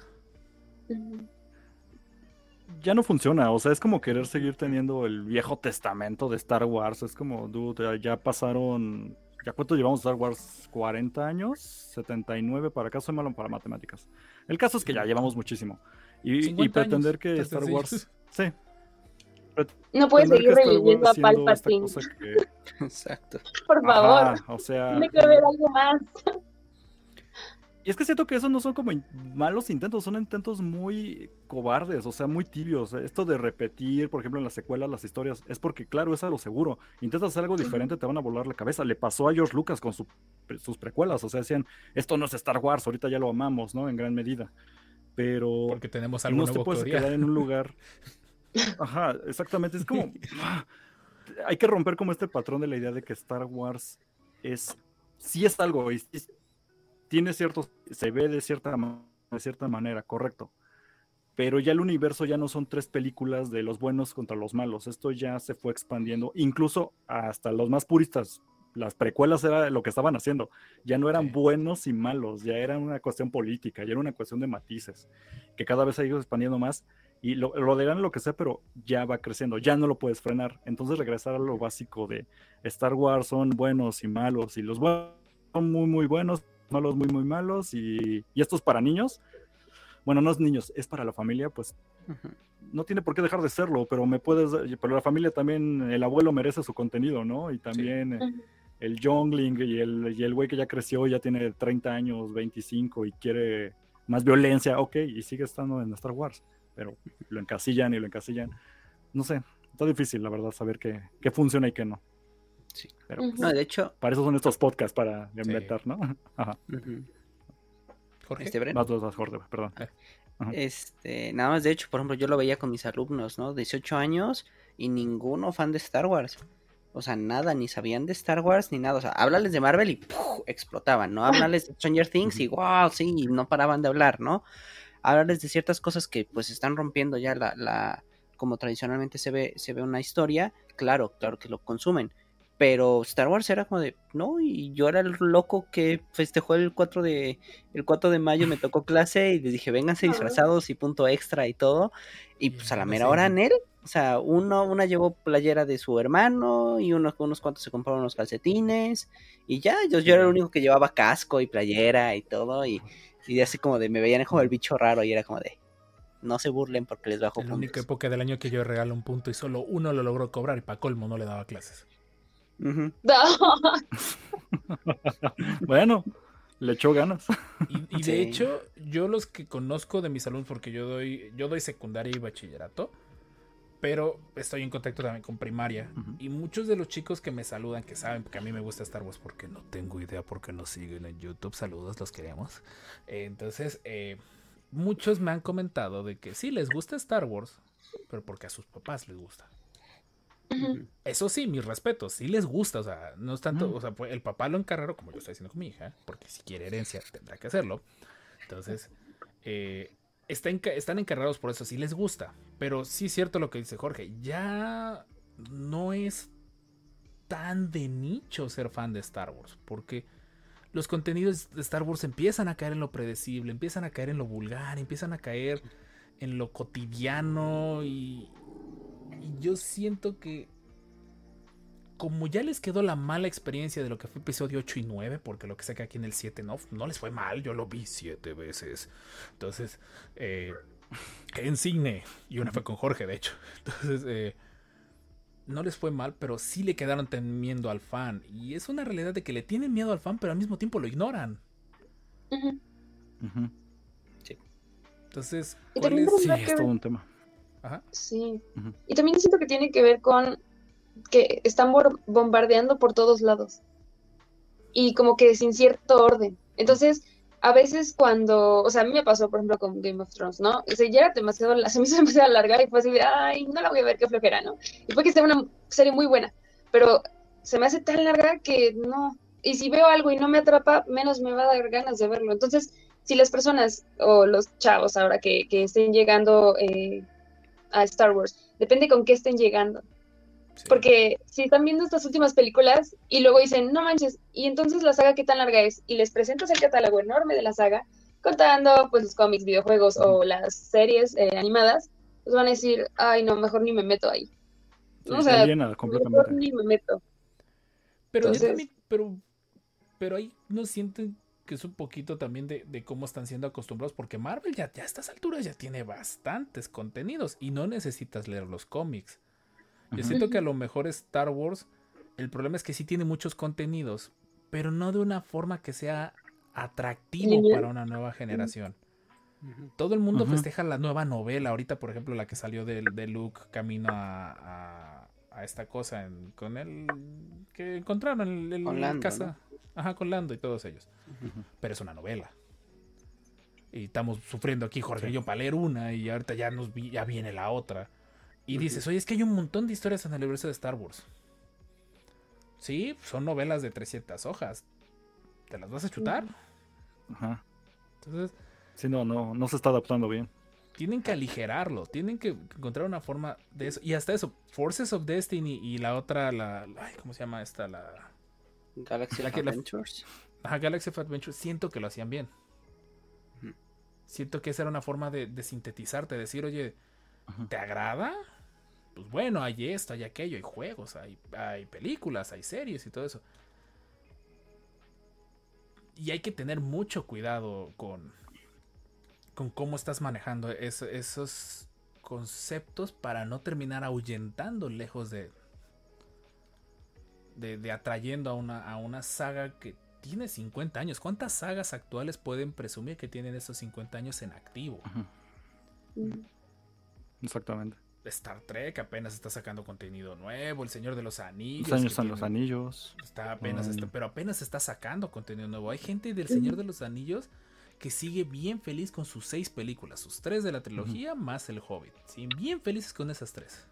Ya no funciona, o sea, es como querer seguir teniendo el viejo testamento de Star Wars. Es como, dude, ya- ya pasaron. ¿Ya cuánto llevamos Star Wars? ¿40 años? ¿79 para acá? Soy malo para matemáticas. El caso es que ya llevamos muchísimo. Y, y 50 años, pretender que Star sencillo. Wars. Sí. No puedes seguir reviviendo a Palpatine. que- Exacto. Por favor, Ajá, o sea. tiene que haber algo más. Y es que siento que esos no son como malos intentos, son intentos muy cobardes, o sea, muy tibios. Esto de repetir, por ejemplo, en las secuelas las historias, es porque, claro, es a lo seguro. Intentas hacer algo diferente, te van a volar la cabeza. Le pasó a George Lucas con su- sus precuelas, o sea, decían, esto no es Star Wars, ahorita ya lo amamos, ¿no? En gran medida. Pero Porque tenemos algo no te nuevo puedes quedar en un lugar. Ajá, exactamente. Es como. ah, Hay que romper como este patrón de la idea de que Star Wars es. Sí es algo, y sí- tiene ciertos. Se ve de cierta, de cierta manera, correcto. Pero ya el universo ya no son tres películas de los buenos contra los malos. Esto ya se fue expandiendo, incluso hasta los más puristas. Las precuelas era lo que estaban haciendo. Ya no eran Sí. buenos y malos, ya era una cuestión política, ya era una cuestión de matices, que cada vez ha ido expandiendo más y lo, lo dirán lo que sea, pero ya va creciendo, ya no lo puedes frenar. Entonces regresar a lo básico de Star Wars son buenos y malos y los buenos son muy muy buenos, malos muy muy malos y, y estos para niños, bueno, no es niños, es para la familia, pues no tiene por qué dejar de serlo, pero me puedes, pero la familia también, el abuelo merece su contenido, ¿no? Y también eh, el youngling y el, y el güey que ya creció, ya tiene 30 años, 25 y quiere más violencia, ok, y sigue estando en Star Wars, pero lo encasillan y lo encasillan. No sé, está difícil, la verdad, saber qué, qué funciona y qué no. Sí. Pero Ujú. No, de hecho, para eso son estos podcasts, para inventar, ¿no? Ajá. Jorge. este, vas, vas, Jorge, perdón. Ajá. este, nada más de hecho, por ejemplo, yo lo veía con mis alumnos, ¿no? 18 años y ninguno fan de Star Wars. O sea, nada, ni sabían de Star Wars ni nada. O sea, háblales de Marvel y ¡puf! explotaban, ¿no? Háblales de Stranger Things y wow, sí, y no paraban de hablar, ¿no? Háblales de ciertas cosas que pues están rompiendo ya la, la como tradicionalmente se ve, se ve una historia, claro, claro que lo consumen. Pero Star Wars era como de, no, y yo era el loco que festejó el 4 de, el 4 de mayo, me tocó clase y les dije, vénganse disfrazados y punto extra y todo. Y pues a la mera hora en él, o sea, uno, una llevó playera de su hermano y unos, unos cuantos se compraron unos calcetines y ya, yo, yo era el único que llevaba casco y playera y todo y, y así como de, me veían como el bicho raro y era como de, no se burlen porque les bajo Es la única puntos. época del año que yo regalo un punto y solo uno lo logró cobrar y para colmo no le daba clases. Bueno, le echó ganas. Y, y de Sí. hecho, yo los que conozco de mis alumnos, porque yo doy, yo doy secundaria y bachillerato, pero estoy en contacto también con primaria. Y muchos de los chicos que me saludan, que saben que a mí me gusta Star Wars, porque no tengo idea por qué nos siguen en YouTube, saludos, los queremos. Eh, entonces, eh, muchos me han comentado de que sí les gusta Star Wars, pero porque a sus papás les gusta. Eso sí, mis respetos, sí les gusta, o sea, no es tanto, o sea, pues, el papá lo encargaron, como yo estoy haciendo con mi hija, porque si quiere herencia tendrá que hacerlo. Entonces, eh, está están encargados por eso, sí les gusta, pero sí es cierto lo que dice Jorge, ya no es tan de nicho ser fan de Star Wars, porque los contenidos de Star Wars empiezan a caer en lo predecible, empiezan a caer en lo vulgar, empiezan a caer en lo cotidiano y, y yo siento que como ya les quedó la mala experiencia de lo que fue episodio 8 y 9, porque lo que sé que aquí en el 7 no, no les fue mal, yo lo vi siete veces. Entonces, eh, en cine, y una fue con Jorge, de hecho. Entonces, eh, no les fue mal, pero sí le quedaron temiendo al fan. Y es una realidad de que le tienen miedo al fan, pero al mismo tiempo lo ignoran. Ujú. Entonces, ¿cuál es? Sí, es todo un tema. Ajá. Sí. Y también siento que tiene que ver con que están bombardeando por todos lados. Y como que sin cierto orden. Entonces, a veces cuando, o sea, a mí me pasó, por ejemplo, con Game of Thrones, ¿no? O sea, ya era demasiado, se me hizo demasiado larga y fue así de, ay, no la voy a ver, qué flojera, ¿no? Y fue que sea una serie muy buena, pero se me hace tan larga que no. Y si veo algo y no me atrapa, menos me va a dar ganas de verlo. Entonces, si las personas o los chavos ahora que, que estén llegando eh, a Star Wars, depende con qué estén llegando. Sí. Porque si están viendo estas últimas películas y luego dicen, no manches, y entonces la saga qué tan larga es, y les presentas el catálogo enorme de la saga, contando pues los cómics, videojuegos o las series eh, animadas, pues van a decir, ay no, mejor ni me meto ahí. Sí, O Mejor completamente. ni me meto. Pero yo Entonces- también, pero, pero ahí no sienten que es un poquito también de, de cómo están siendo acostumbrados, porque Marvel ya, ya a estas alturas ya tiene bastantes contenidos y no necesitas leer los cómics. Yo siento que a lo mejor Star Wars, el problema es que sí tiene muchos contenidos, pero no de una forma que sea atractivo para una nueva generación. Todo el mundo festeja la nueva novela, ahorita por ejemplo la que salió de, de Luke camino a, a- a esta cosa en- con el que encontraron en el, Lando, casa, ajá, con Lando y todos ellos. Pero es una novela. Y estamos sufriendo aquí Jorge y yo para leer una y ahorita ya nos vi- ya viene la otra. Y dices, oye, es que hay un montón de historias en el universo de Star Wars. Sí, son novelas de 300 hojas. ¿Te las vas a chutar? Ajá. Entonces, Sí, no, no, no se está adaptando bien. Tienen que aligerarlo, tienen que encontrar una forma de eso. Y hasta eso, Forces of Destiny y la otra, la, la- ay, ¿cómo se llama esta? La Galaxy La of que la- Adventures. ajá, Galaxy of Adventure, siento que lo hacían bien. Siento que esa era una forma de, de sintetizarte, decir, oye. ¿te agrada? Pues bueno, hay esto, hay aquello, hay juegos, hay, hay películas, hay series y todo eso. Y hay que tener mucho cuidado con, con cómo estás manejando es- esos conceptos para no terminar ahuyentando lejos de, de, de atrayendo a una, a una saga que tiene 50 años. ¿Cuántas sagas actuales pueden presumir que tienen esos 50 años en activo? Mm. Exactamente. Star Trek apenas está sacando contenido nuevo, El Señor de los Anillos. Los años son los anillos. Está apenas, está- pero apenas está sacando contenido nuevo. Hay gente del Señor de los Anillos que sigue bien feliz con sus seis películas, sus tres de la trilogía más el Hobbit. Siguen bien felices con esas tres.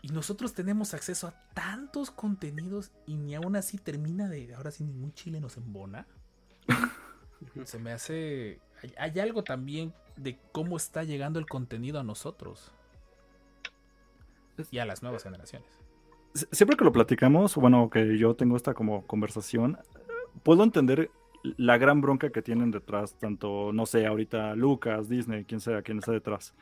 Y nosotros tenemos acceso a tantos contenidos y ni aún así termina de. Ahora sí, ningún chile nos embona. Se me hace. Hay, hay algo también de cómo está llegando el contenido a nosotros y a las nuevas generaciones. Sie- Siempre que lo platicamos, bueno, que yo tengo esta como conversación, puedo entender la gran bronca que tienen detrás, tanto, no sé, ahorita Lucas, Disney, quien sea, quien está detrás.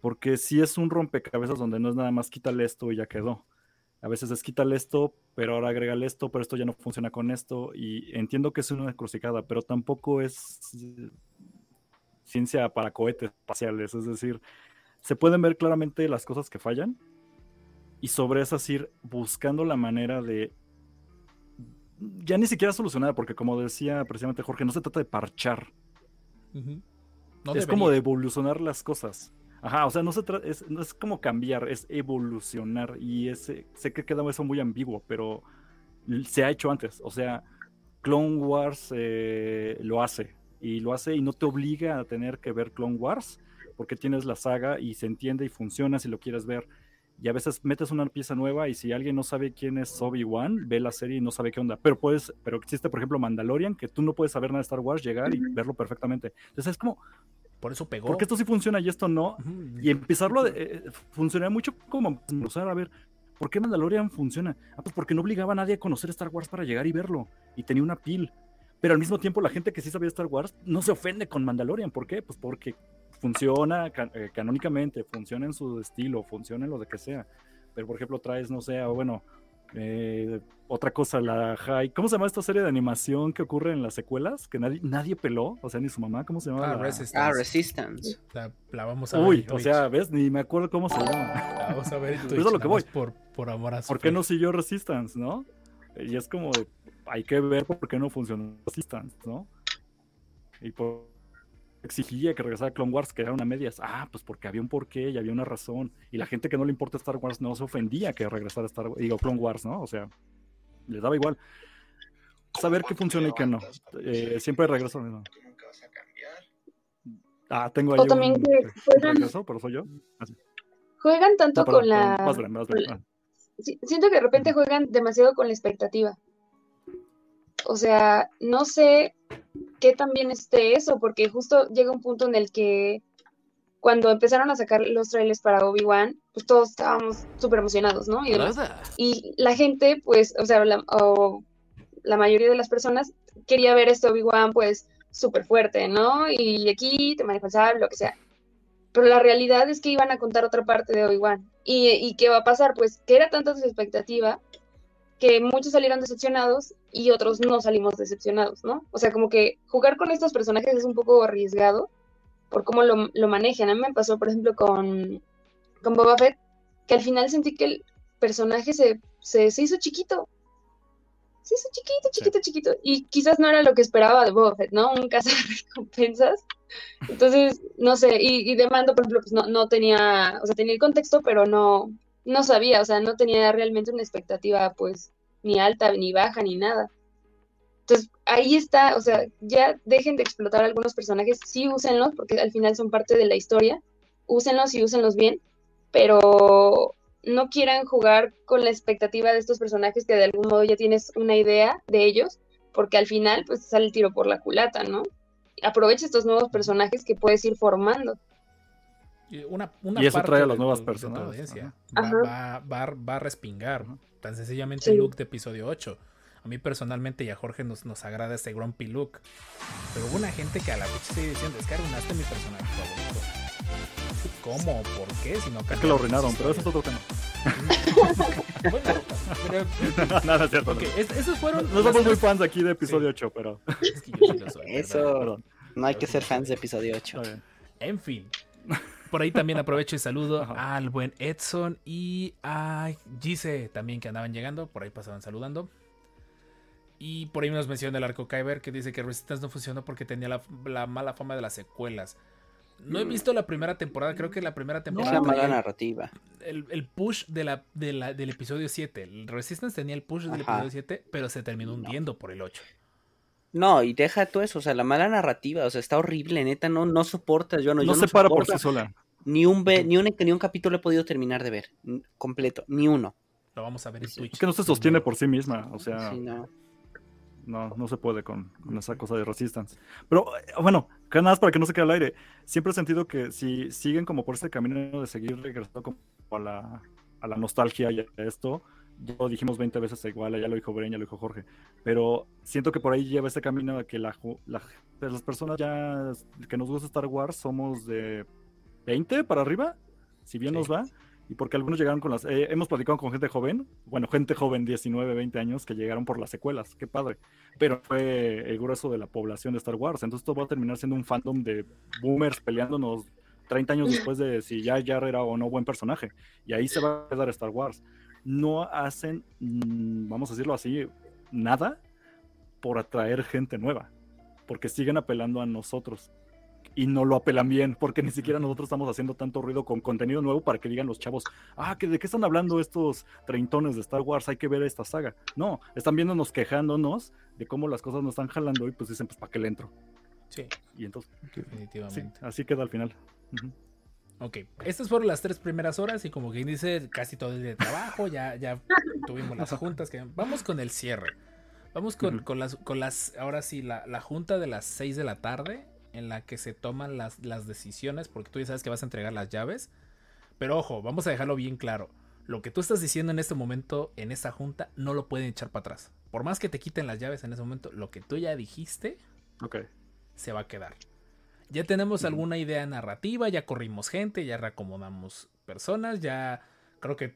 Porque si es un rompecabezas donde no es nada más quítale esto y ya quedó. A veces es quítale esto, pero ahora agrégale esto, pero esto ya no funciona con esto. Y entiendo que es una crucificada, pero tampoco es ciencia para cohetes espaciales. Es decir, se pueden ver claramente las cosas que fallan y sobre esas ir buscando la manera de ya ni siquiera solucionar, porque como decía precisamente Jorge, no se trata de parchar, No es como de evolucionar las cosas. Ajá, o sea, no, se es, no es como cambiar, es evolucionar. Y ese, sé que queda eso muy ambiguo, pero se ha hecho antes. O sea, Clone Wars eh, lo hace. Y lo hace y no te obliga a tener que ver Clone Wars, porque tienes la saga y se entiende y funciona si lo quieres ver. Y a veces metes una pieza nueva y si alguien no sabe quién es Obi-Wan, ve la serie y no sabe qué onda. Pero puedes, pero existe, por ejemplo, Mandalorian, que tú no puedes saber nada de Star Wars, llegar y verlo perfectamente. Entonces es como, Por eso pegó. ¿por qué esto sí funciona y esto no? Y empezarlo a eh, funcionar mucho como usar a ver, ¿por qué Mandalorian funciona? Ah, pues porque no obligaba a nadie a conocer Star Wars para llegar y verlo. Y tenía una pil. Pero al mismo tiempo la gente que sí sabía Star Wars no se ofende con Mandalorian. ¿Por qué? Pues porque funciona eh, canónicamente, funciona en su estilo, funciona en lo de que sea. Pero, por ejemplo, traes, no sé, o bueno, eh, otra cosa, la High. ¿Cómo se llama esta serie de animación que ocurre en las secuelas? Que nadie, nadie peló, o sea, ni su mamá, ¿cómo se llama? Ah, la- Resistance. Ah, Resistance. La, la vamos a ver. Uy, o sea, ¿ves? Ni me acuerdo cómo se llama. La vamos a ver en Eso Twitch, es a lo que voy. Por, por amor a su ¿Por qué no siguió Resistance, no? Y es como, hay que ver por qué no funcionó Resistance, ¿no? Y por exigía que regresara Clone Wars, que eran a medias. Ah, pues porque había un porqué y había una razón. Y la gente que no le importa Star Wars no se ofendía que regresara Star Wars, digo, Clone Wars, ¿no? O sea, les daba igual. Saber qué funciona y qué no. Eh, siempre regreso al mismo. Ah, tengo ahí O también un, que juegan, regreso, pero soy yo. juegan tanto No, perdón, con la... vas, Bren, vas, Bren. Ah. Siento que de repente juegan demasiado con la expectativa. O sea, no sé qué tan bien esté eso, porque justo llega un punto en el que cuando empezaron a sacar los trailers para Obi-Wan, pues todos estábamos súper emocionados, ¿no? Y, demás. Y la gente, pues, o sea, la, o la mayoría de las personas quería ver este Obi-Wan, pues, súper fuerte, ¿no? Y aquí te maneja el sable, lo que sea. Pero la realidad es que iban a contar otra parte de Obi-Wan. ¿Y, ¿Y qué va a pasar? Pues que era tanta su expectativa que muchos salieron decepcionados y otros no salimos decepcionados, ¿no? O sea, como que jugar con estos personajes es un poco arriesgado por cómo lo, lo manejan. A mí me pasó, por ejemplo, con, con Boba Fett, que al final sentí que el personaje se, se, se hizo chiquito. Se hizo chiquito, chiquito, chiquito. Y quizás no era lo que esperaba de Boba Fett, ¿no? Un recompensas. Entonces, no sé, y, y de Mando, por ejemplo, pues no, no tenía, o sea, tenía el contexto, pero no, no sabía, o sea, no tenía realmente una expectativa, pues, ni alta, ni baja, ni nada. Entonces, ahí está, o sea, ya dejen de explotar algunos personajes, sí úsenlos, porque al final son parte de la historia, úsenlos y úsenlos bien, pero no quieran jugar con la expectativa de estos personajes que de algún modo ya tienes una idea de ellos, porque al final, pues, sale el tiro por la culata, ¿no? Aprovecha estos nuevos personajes que puedes ir formando. Una, una Y eso parte trae a de las nuevas de personas, audiencia ajá. Va, va, va, va a respingar. Tan sencillamente Sí. el look de episodio 8. A mí personalmente y a Jorge nos, nos agrada este grumpy look. Pero hubo una gente que a la fecha sigue diciendo, es que arruinaste mi personaje favorito. ¿Cómo? ¿Por qué? Si no Es que lo arruinaron, pero eso es otro tema. Bueno, pero, Nada, es cierto. ok, es- esos fueron. No somos las muy fans aquí de episodio 8, pero. Es que yo sí lo soy, Eso. No hay que ser fans de episodio 8. Está bien. En fin. Por ahí también aprovecho y saludo Ajá. al buen Edson y a Gise también que andaban llegando. Por ahí pasaban saludando. Y por ahí nos menciona el arco Kyber que dice que Resistance no funcionó porque tenía la, la mala fama de las secuelas. No he visto la primera temporada, creo que la primera Es temporada la mala tenía narrativa. el, el push de la, de la- del episodio 7. El Resistance tenía el push del Ajá. episodio 7, pero se terminó hundiendo por el 8. No, y deja tú eso, o sea, la mala narrativa, o sea, está horrible, neta, no, no soportas, yo no, No yo se para por sí sola. Ni un, ve- ni, un, ni un capítulo he podido terminar de ver, completo, ni uno. Lo vamos a ver en Twitch. Es que no se sostiene por sí misma. O sea, Sí, no. no, no se puede con, con esa cosa de Resistance. Pero eh, bueno, nada más para que no se quede al aire. Siempre he sentido que si siguen como por este camino de seguir regresando como a la, a la nostalgia y a esto, ya lo dijimos 20 veces igual, ya lo dijo Bren, ya lo dijo Jorge, pero siento que por ahí lleva este camino de que la, la- pues, las personas ya que nos gusta Star Wars somos de 20 para arriba, si bien Sí. nos va, y porque algunos llegaron con las... eh, hemos platicado con gente joven, bueno, gente joven, 19, 20 años, que llegaron por las secuelas, qué padre, pero fue el grueso de la población de Star Wars, entonces esto va a terminar siendo un fandom de boomers peleándonos 30 años después de si ya Jar era o no buen personaje, y ahí se va a quedar Star Wars. No hacen, mm, vamos a decirlo así, nada por atraer gente nueva, porque siguen apelando a nosotros y no lo apelan bien, porque ni siquiera nosotros estamos haciendo tanto ruido con contenido nuevo para que digan los chavos, ah, ¿que ¿de qué están hablando estos treintones de Star Wars? Hay que ver esta saga. No, están viéndonos quejándonos de cómo las cosas no están jalando y pues dicen, pues, ¿para qué le entro? Sí, Y entonces, sí, definitivamente. así queda al final. Ok, estas fueron las tres primeras horas y como quien dice, casi todo el día de trabajo, ya, ya tuvimos las juntas. Que... Vamos con el cierre. Vamos con, con las, con las, ahora sí, la, la junta de las 6 de la tarde en la que se toman las, las decisiones, porque tú ya sabes que vas a entregar las llaves. Pero ojo, vamos a dejarlo bien claro. Lo que tú estás diciendo en este momento, en esta junta, no lo pueden echar para atrás. Por más que te quiten las llaves en ese momento, lo que tú ya dijiste Ok. se va a quedar. Ya tenemos alguna idea narrativa, ya corrimos gente, ya reacomodamos personas, ya creo que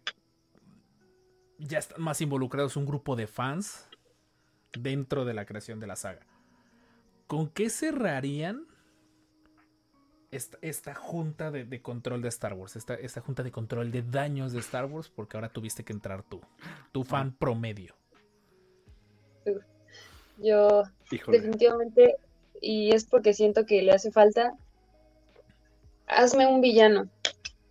ya están más involucrados un grupo de fans dentro de la creación de la saga. ¿Con qué cerrarían esta, esta junta de, de control de Star Wars? Esta, esta junta de control de daños de Star Wars, porque ahora tuviste que entrar tú, tu fan promedio. Yo Híjole. definitivamente, y es porque siento que le hace falta, hazme un villano.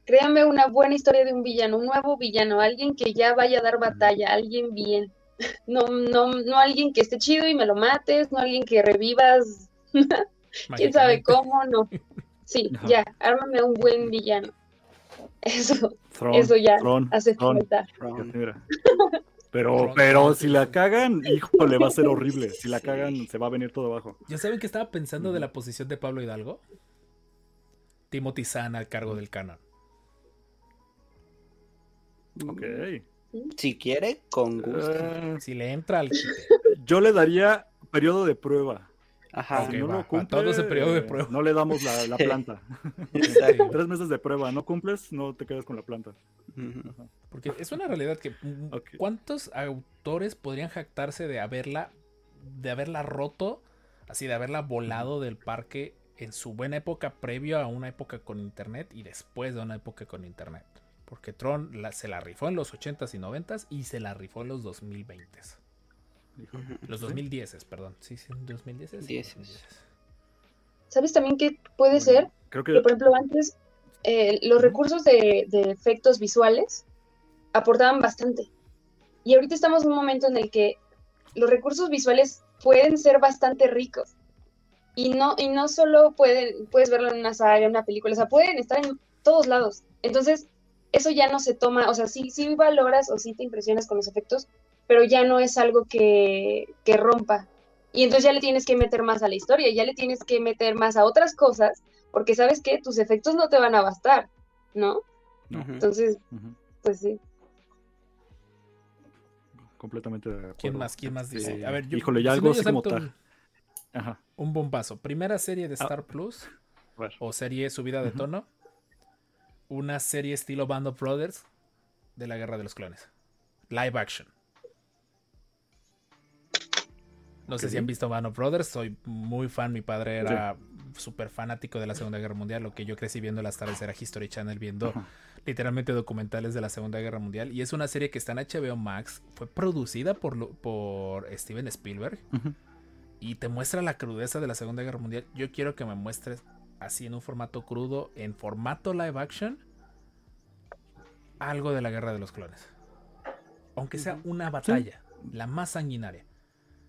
Créame una buena historia de un villano, un nuevo villano, alguien que ya vaya a dar batalla, alguien bien. No, no, no alguien que esté chido y me lo mates, no alguien que revivas, quién sabe cómo, no. Sí, ya, ármame un buen villano. Eso, Thrawn, eso ya Thrawn, hace Thrawn. falta. Pero, pero si la cagan, híjole, va a ser horrible. Si la Sí. cagan, se va a venir todo abajo. ¿Ya saben qué estaba pensando de la posición de Pablo Hidalgo? Timothy Zahn al cargo del canon. Ok. Si quiere, con gusto. Eh, Si le entra al yo le daría periodo de prueba. Ajá. Si no va, va, lo cumple, todo ese periodo de prueba. no le damos la, la planta. Tres meses de prueba, no cumples, no te quedas con la planta. Porque es una realidad que mm, Ok. ¿cuántos autores podrían jactarse de haberla de haberla roto, así de haberla volado del parque en su buena época previo a una época con internet y después de una época con internet? Porque Tron la- se la rifó en los 80s y 90s y se la rifó en los 2020s. Los Sí. 2010s, perdón. Sí, sí, 2010s. sí, Dieces. 2010s. ¿Sabes también qué puede Bueno, ser? Creo que, que por ejemplo, antes eh, los recursos de, de efectos visuales aportaban bastante. Y ahorita estamos en un momento en el que los recursos visuales pueden ser bastante ricos. Y no, y no solo pueden, puedes verlo en una saga, en una película, o sea, pueden estar en todos lados. Entonces, eso ya no se toma, o sea, sí, sí valoras o sí te impresionas con los efectos, pero ya no es algo que, que rompa. Y entonces ya le tienes que meter más a la historia, ya le tienes que meter más a otras cosas porque sabes que tus efectos no te van a bastar, ¿no? No. Ujú. Entonces, pues sí. completamente de acuerdo. ¿Quién más? ¿Quién más dice? Eh, A ver, yo, híjole, ya si algo así como tal. Ajá. Un, un bombazo. Primera serie de Ah. Star Plus o serie subida de tono. Una serie estilo Band of Brothers de la Guerra de los Clones. Live action. No sé si han visto Band of Brothers. Soy muy fan. Mi padre era súper fanático de la Segunda Guerra Mundial. Lo que yo crecí viendo las tardes era History Channel viendo Ajá. literalmente documentales de la Segunda Guerra Mundial. Y es una serie que está en HBO Max. Fue producida por, Steven Spielberg. Y te muestra la crudeza de la Segunda Guerra Mundial. Yo quiero que me muestres así en un formato crudo, en formato live action, algo de la Guerra de los Clones. Aunque sea una batalla, la más sanguinaria.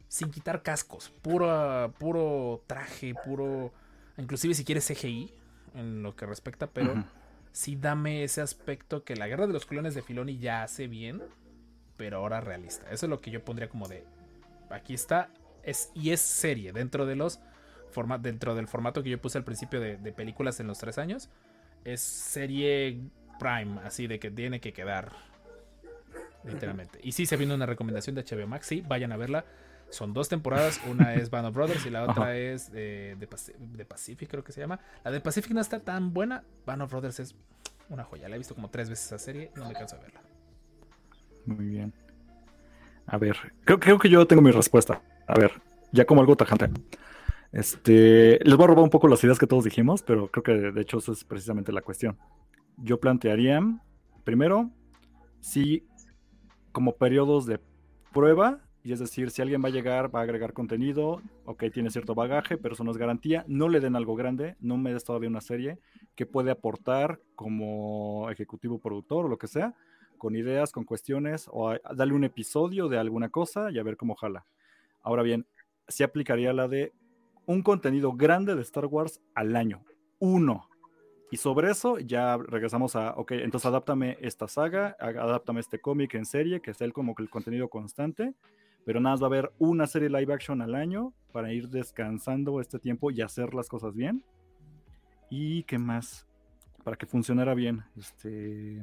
Sin quitar cascos, puro, puro traje, puro... Inclusive si quieres CGI, en lo que respecta, pero sí dame ese aspecto que la Guerra de los Clones de Filoni ya hace bien, pero ahora realista. Eso es lo que yo pondría como de... Aquí está, es, y es serie, dentro de los forma- dentro del formato que yo puse al principio de, de películas en los tres años, es serie Prime, así de que tiene que quedar. Literalmente. Y sí se viene una recomendación de HBO Max, sí, vayan a verla. Son dos temporadas, una es Band of Brothers y la otra Ajá. es eh, de, Paci- de Pacific, creo que se llama. La de Pacific no está tan buena, Band of Brothers es una joya. La he visto como tres veces esa serie, no me canso de verla. Muy bien. A ver, creo, creo que yo tengo mi respuesta. A ver, ya como algo tajante. Este, les voy a robar un poco las ideas que todos dijimos, pero creo que de hecho eso es precisamente la cuestión. Yo plantearía, primero, si como periodos de prueba, y es decir, si alguien va a llegar, va a agregar contenido, ok, tiene cierto bagaje, pero eso no es garantía, no le den algo grande, no me des todavía una serie que puede aportar como ejecutivo productor o lo que sea, con ideas, con cuestiones, o a- darle un episodio de alguna cosa y a ver cómo jala. Ahora bien, sí aplicaría la de un contenido grande de Star Wars al año. Uno. Y sobre eso ya regresamos a, ok, entonces adáptame esta saga, adáptame este cómic en serie, que sea el como el contenido constante, pero nada más va a haber una serie live action al año para ir descansando este tiempo y hacer las cosas bien. ¿Y qué más? Para que funcionara bien. Este,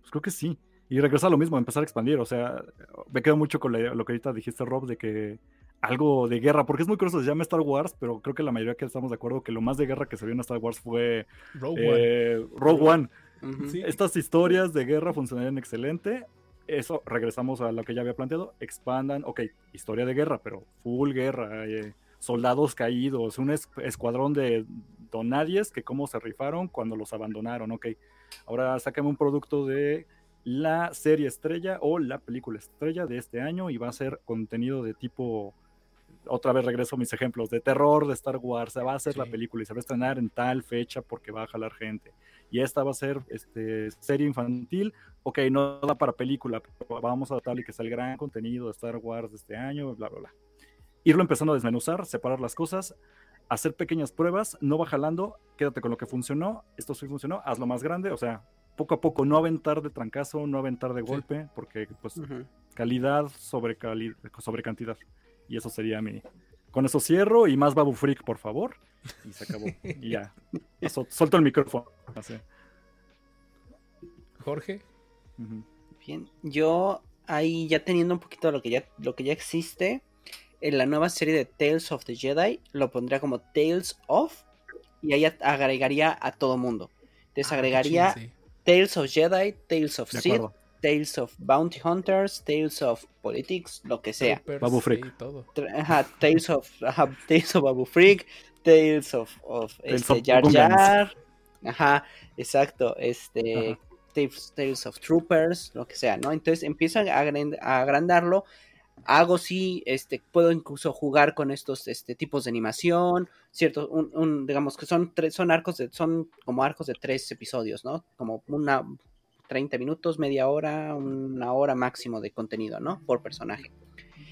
pues creo que sí. Y regresar a lo mismo, empezar a expandir. O sea, me quedo mucho con la- lo que ahorita dijiste, Rob, de que algo de guerra, porque es muy curioso, se llama Star Wars, pero creo que la mayoría que estamos de acuerdo que lo más de guerra que se vio en Star Wars fue Rogue One. eh, Rogue One. Ujú. Sí. Estas historias de guerra funcionarían excelente. Eso, regresamos a lo que ya había planteado. Expandan, ok, historia de guerra, pero full guerra. eh, soldados caídos, un es- escuadrón de donadies que cómo se rifaron cuando los abandonaron, ok. Ahora sácame un producto de la serie estrella o la película estrella de este año y va a ser contenido de tipo otra vez regreso a mis ejemplos de terror de Star Wars, se va a hacer la Sí. película y se va a estrenar en tal fecha porque va a jalar gente. Y esta va a ser este, serie infantil, ok, no da para película, pero vamos a darle que sea el gran contenido de Star Wars de este año, bla, bla, bla. Irlo empezando a desmenuzar, separar las cosas, hacer pequeñas pruebas, no va jalando, quédate con lo que funcionó, esto sí funcionó, hazlo más grande, o sea, poco a poco, no aventar de trancazo, no aventar de Sí. golpe, porque pues Ujú. calidad sobre, cali- sobre cantidad. Y eso sería mi... Con eso cierro y más Babu Freak, por favor. Y se acabó. y ya. Sol- suelto el micrófono. Así. Jorge. Bien, yo ahí ya teniendo un poquito lo que ya, lo que ya existe, en la nueva serie de Tales of the Jedi lo pondría como Tales of y ahí agregaría a todo mundo. Entonces Ah, sí. Tales of Jedi, Tales of De Sith. Tales of Bounty Hunters, Tales of Politics, lo que sea. Babu Ajá, Tales of, ajá, Tales of Babu Freak, Tales of, of Tales este, of Jar. Jar. Ajá, exacto. Este, Ajá. Tales, Tales of Troopers, lo que sea, ¿no? Entonces empiezo a, agrand- a agrandarlo. Hago sí, este, puedo incluso jugar con estos este, tipos de animación, cierto, un, un, digamos que son tres, son arcos de, son como arcos de tres episodios, ¿no? Como una 30 minutos, media hora, una hora máximo de contenido, ¿no? Por personaje.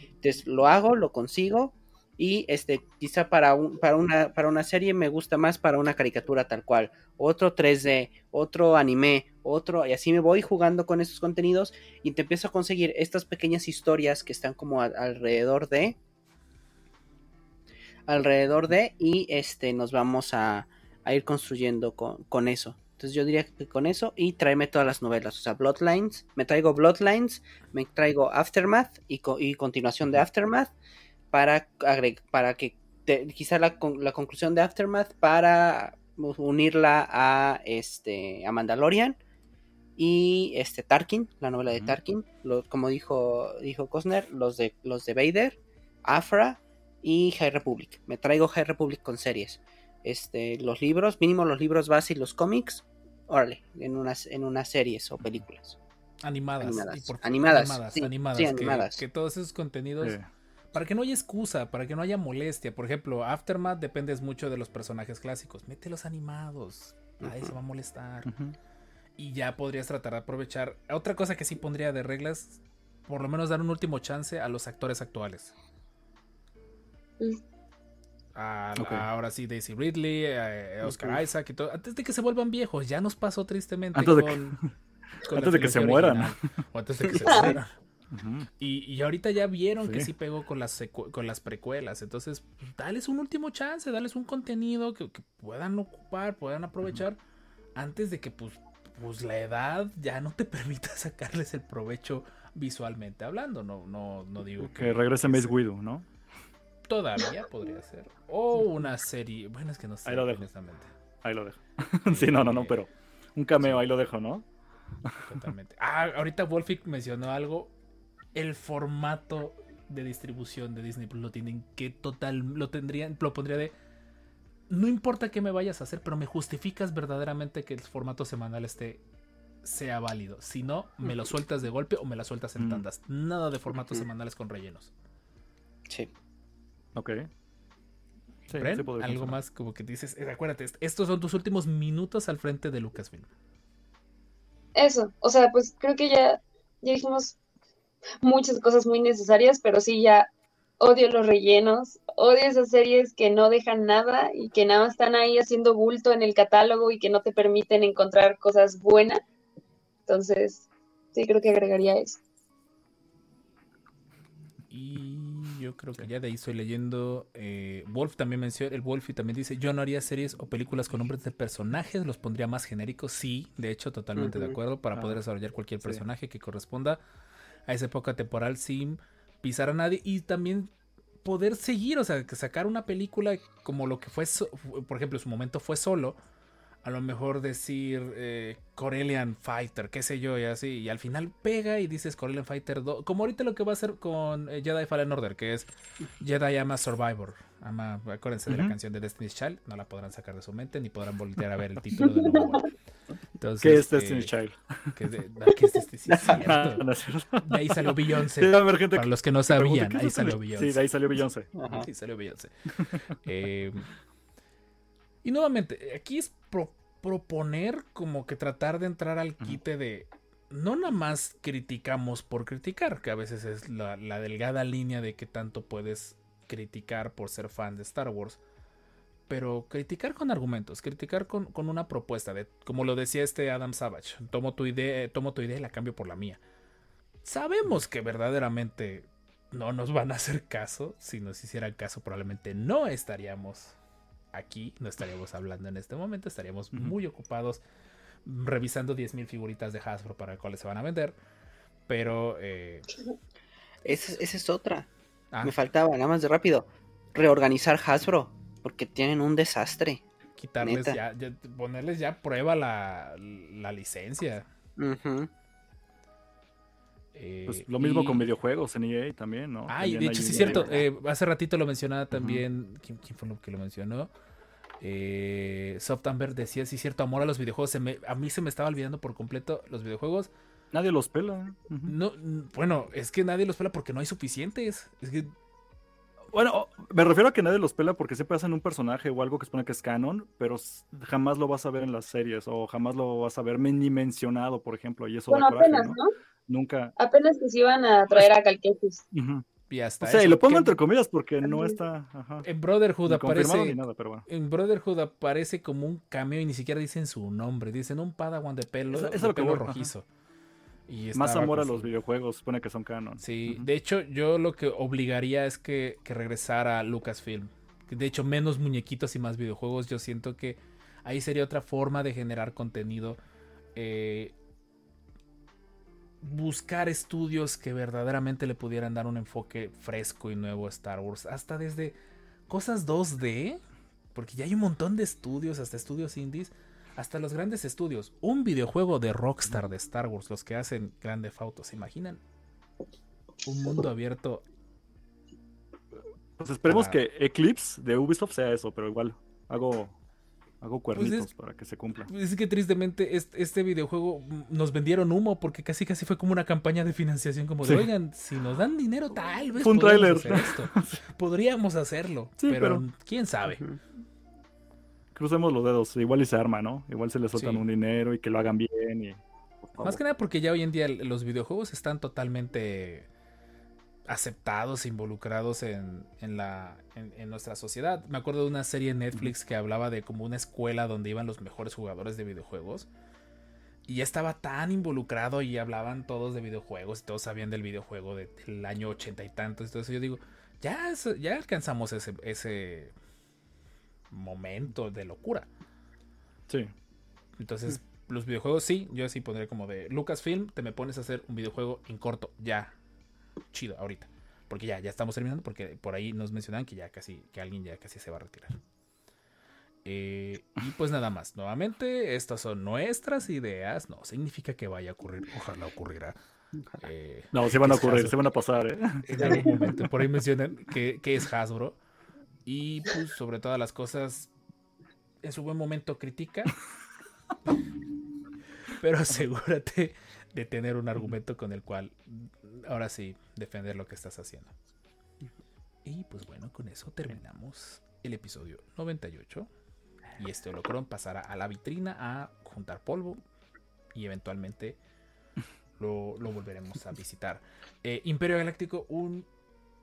Entonces lo hago, lo consigo y este quizá para un, para una para una serie me gusta más para una caricatura tal cual, otro 3D, otro anime, otro y así me voy jugando con esos contenidos y te empiezo a conseguir estas pequeñas historias que están como alrededor de alrededor de y este nos vamos a, a ir construyendo con, con eso. Entonces yo diría que con eso y tráeme todas las novelas, o sea, Bloodlines, me traigo Bloodlines, me traigo Aftermath y, y continuación de Aftermath para, para que te- quizá la, con- la conclusión de Aftermath para unirla a este a Mandalorian y este Tarkin, la novela de. Tarkin, lo- como dijo dijo Cosner, los de los de Vader, Afra y High Republic. Me traigo High Republic con series. Este, los libros, mínimo los libros base y los cómics, órale, en unas en unas series o películas. Animadas. Animadas. y por- Animadas, Animadas, sí, animadas, sí, que- animadas. Que, todos esos contenidos. Sí. Para que no haya excusa, para que no haya molestia. Por ejemplo, Aftermath dependes mucho de los personajes clásicos. Mételos animados. Nadie se va a molestar. Y ya podrías tratar de aprovechar. Otra cosa que sí pondría de reglas, por lo menos dar un último chance a los actores actuales. Mm. A-. Ahora sí, Daisy Ridley, eh, Oscar Isaac y todo. Antes de que se vuelvan viejos, ya nos pasó tristemente Antes de con, que- con la antes de que se mueran. O antes de que se mueran. Y, y ahorita ya vieron que Sí. pegó con las, con las precuelas. Entonces, pues, dales un último chance, dales un contenido que, que puedan ocupar, puedan aprovechar, antes de que pues, pues la edad ya no te permita sacarles el provecho visualmente hablando. No, no, no digo que, Que regrese Mace Widow, ¿no? Todavía podría ser. O una serie. Bueno, es que no sé, Ahí lo dejo. honestamente. Ahí lo dejo. sí, no, no, no, pero un cameo, ahí lo dejo, ¿no? Totalmente. Ah, ahorita Wolfic mencionó algo. El formato de distribución de Disney Plus lo tienen que total. Lo tendrían. Lo pondría de. No importa qué me vayas a hacer, pero me justificas verdaderamente que el formato semanal esté sea válido. Si no, me lo sueltas de golpe o me la sueltas en Mm. tandas. Nada de formatos semanales con rellenos. Sí. Ok. Sí, Bren, sí podría algo funcionar. más como que dices, eh, acuérdate, est- estos son tus últimos minutos al frente de Lucasfilm. Eso, o sea, pues creo que ya, ya dijimos muchas cosas muy necesarias, pero sí ya odio los rellenos, odio esas series que no dejan nada y que nada más están ahí haciendo bulto en el catálogo y que no te permiten encontrar cosas buenas. Entonces, sí creo que agregaría eso. Y yo creo que ya de ahí estoy leyendo. eh, Wolf también menciona, el Wolfie también dice: Yo no haría series o películas con nombres de personajes, los pondría más genéricos. Sí, de hecho, totalmente de acuerdo, para Ah, poder desarrollar cualquier sí. personaje que corresponda a esa época temporal sin pisar a nadie. Y también poder seguir, o sea, que sacar una película como lo que fue, so- por ejemplo, en su momento fue solo, a lo mejor decir eh, Corellian Fighter, qué sé yo, y así, y al final pega y dices Corellian Fighter 2, como ahorita lo que va a hacer con eh, Jedi Fallen Order, que es Jedi ama Survivor, ama, acuérdense de la canción de Destiny's Child, no la podrán sacar de su mente, ni podrán voltear a ver el título de nuevo. Entonces, ¿Qué es eh, Destiny's Child? que es de- ah. Sí. No. De ahí salió Sí, Beyoncé. gente Para que los que no sabían, ¿qué es ahí salió Beyoncé. Sí, de ahí salió Beyoncé. Ajá. Sí, salió Beyoncé. Eh, y nuevamente, aquí es pro- proponer como que tratar de entrar al quite de... No nada más criticamos por criticar, que a veces es la, la delgada línea de que tanto puedes criticar por ser fan de Star Wars. Pero criticar con argumentos, criticar con, con una propuesta, de, como lo decía este Adam Savage, tomo tu idea, tomo tu idea y la cambio por la mía. Sabemos que verdaderamente no nos van a hacer caso. Si nos hicieran caso, probablemente no estaríamos aquí, no estaríamos hablando en este momento, estaríamos muy ocupados revisando 10.000 figuritas de Hasbro para cuáles se van a vender. Pero, eh, Esa, esa es otra. ah, Me faltaba, nada más de rápido. Reorganizar Hasbro. Porque tienen un desastre. quitarles neta. ya, ya- ponerles ya a prueba la, la licencia. Eh, Pues lo mismo y- con videojuegos en EA también, ¿no? Ah, y de hecho, sí es cierto. eh, hace ratito lo mencionaba también. ¿quién, quién fue lo que lo mencionó? Eh, Soft Amber decía, sí, cierto, amor a los videojuegos. Se me- a mí se me estaba olvidando por completo los videojuegos. Nadie los pela. Ujú. No, bueno, es que nadie los pela porque no hay suficientes. Es que Bueno, me refiero a que nadie los pela porque siempre hacen un personaje o algo que supone que es canon, pero jamás lo vas a ver en las series o jamás lo vas a ver ni mencionado, por ejemplo, y eso Bueno, da coraje, apenas, ¿no? ¿no? Nunca. Apenas que se iban a traer a Calquetis. Ujú. y hasta O sea, y lo pongo que entre comillas porque no está ajá, En Brotherhood ni aparece. ni nada, pero bueno. En Brotherhood aparece como un cameo y ni siquiera dicen su nombre. Dicen un padawan de pelo, Eso- eso es de lo que pelo voy, ajá. Y Más amor a con los videojuegos, supone que son canon. Sí, de hecho, yo lo que obligaría es que, que regresara Lucasfilm. Que De hecho, menos muñequitos y más videojuegos. Yo siento que ahí sería otra forma de generar contenido. eh, buscar estudios que verdaderamente le pudieran dar un enfoque fresco y nuevo a Star Wars. Hasta desde cosas 2D. Porque ya hay un montón de estudios, hasta estudios indies. Hasta los grandes estudios. Un videojuego de Rockstar de Star Wars, los que hacen Grande Auto, ¿se imaginan? Un mundo abierto. Pues esperemos que Eclipse de Ubisoft sea eso, pero igual hago, hago cuernitos Pues es- para que se cumpla. Es que tristemente este, este videojuego nos vendieron humo porque casi casi fue como una campaña de financiación como de, Sí. oigan, si nos dan dinero tal vez Fue un podríamos tráiler. hacer esto. Podríamos hacerlo, Sí, pero, pero- quién sabe. Crucemos los dedos, igual y se arma, ¿no? Igual se le sueltan Sí. un dinero y que lo hagan bien y. Más que nada porque ya hoy en día los videojuegos están totalmente aceptados, involucrados en, en la, en, en nuestra sociedad. Me acuerdo de una serie en Netflix que hablaba de como una escuela donde iban los mejores jugadores de videojuegos. Y ya estaba tan involucrado y hablaban todos de videojuegos y todos sabían del videojuego de- del año ochenta y tantos. Entonces yo digo, ya, ya alcanzamos ese, ese momento de locura. Sí. Entonces, los videojuegos sí, yo sí pondré como de Lucasfilm, te me pones a hacer un videojuego en corto, ya. Chido, ahorita. Porque ya, ya estamos terminando, porque por ahí nos mencionan que ya casi, que alguien ya casi se va a retirar. Eh, y pues nada más, nuevamente, estas son nuestras ideas, no significa que vaya a ocurrir, ojalá ocurrirá. Eh, No, se van a ocurrir, Hasbro. se van a pasar, ¿eh? en algún momento. Por ahí mencionan que, que es Hasbro. Y pues sobre todas las cosas, en su buen momento critica. Pero asegúrate de tener un argumento con el cual, ahora sí, defender lo que estás haciendo. Y pues bueno, con eso terminamos el episodio 98. Y este holocron pasará a la vitrina a juntar polvo. Y eventualmente lo, lo volveremos a visitar. Eh, Imperio Galáctico, un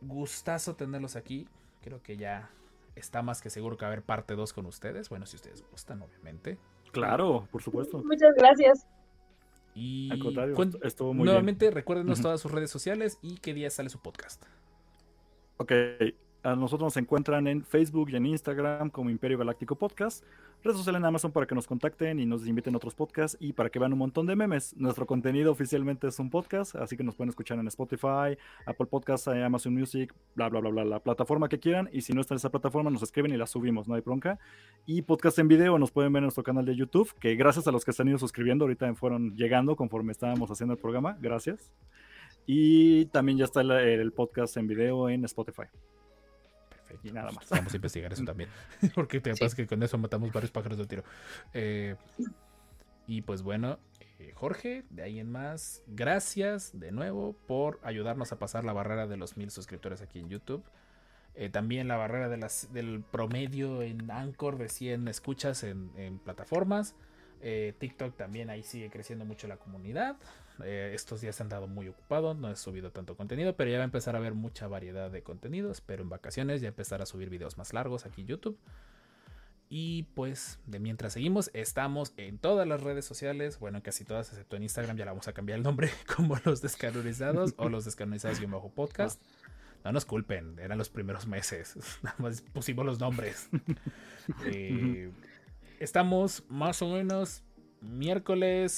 gustazo tenerlos aquí. Creo que ya está más que seguro que va a haber parte 2 con ustedes. Bueno, si ustedes gustan, obviamente. Claro, por supuesto. Muchas gracias. Y estuvo muy nuevamente recuérdenos todas sus redes sociales y qué día sale su podcast. Ok, Nosotros nos encuentran en Facebook y en Instagram como Imperio Galáctico Podcast. Redes sociales en Amazon para que nos contacten y nos inviten a otros podcasts y para que vean un montón de memes. Nuestro contenido oficialmente es un podcast, así que nos pueden escuchar en Spotify, Apple Podcasts, eh, Amazon Music, bla, bla, bla, bla, la plataforma que quieran. Y si no está en esa plataforma, nos escriben y la subimos, no hay bronca. Y podcast en video nos pueden ver en nuestro canal de YouTube, que gracias a los que se han ido suscribiendo, ahorita fueron llegando conforme estábamos haciendo el programa. Gracias. Y también ya está el podcast en video en Spotify. Y nada más. Vamos a investigar eso también. Porque te Sí. pasa que con eso matamos varios pájaros de tiro. Eh, y pues bueno, eh, Jorge, de ahí en más, gracias de nuevo por ayudarnos a pasar la barrera de los mil suscriptores aquí en YouTube. Eh, también la barrera de las, del promedio en Anchor de 100 escuchas en, en plataformas. TikTok también ahí sigue creciendo mucho la comunidad. Eh, estos días se han dado muy ocupado, no he subido tanto contenido, pero ya va a empezar a haber mucha variedad de contenido. Espero en vacaciones ya empezar a subir videos más largos aquí en YouTube. Y pues, de mientras seguimos, estamos en todas las redes sociales, bueno, en casi todas, excepto en Instagram, ya la vamos a cambiar el nombre, como los descanonizados o los descanonizados bajo podcast. No nos culpen, eran los primeros meses, nada más pusimos los nombres. Eh, estamos más o menos miércoles,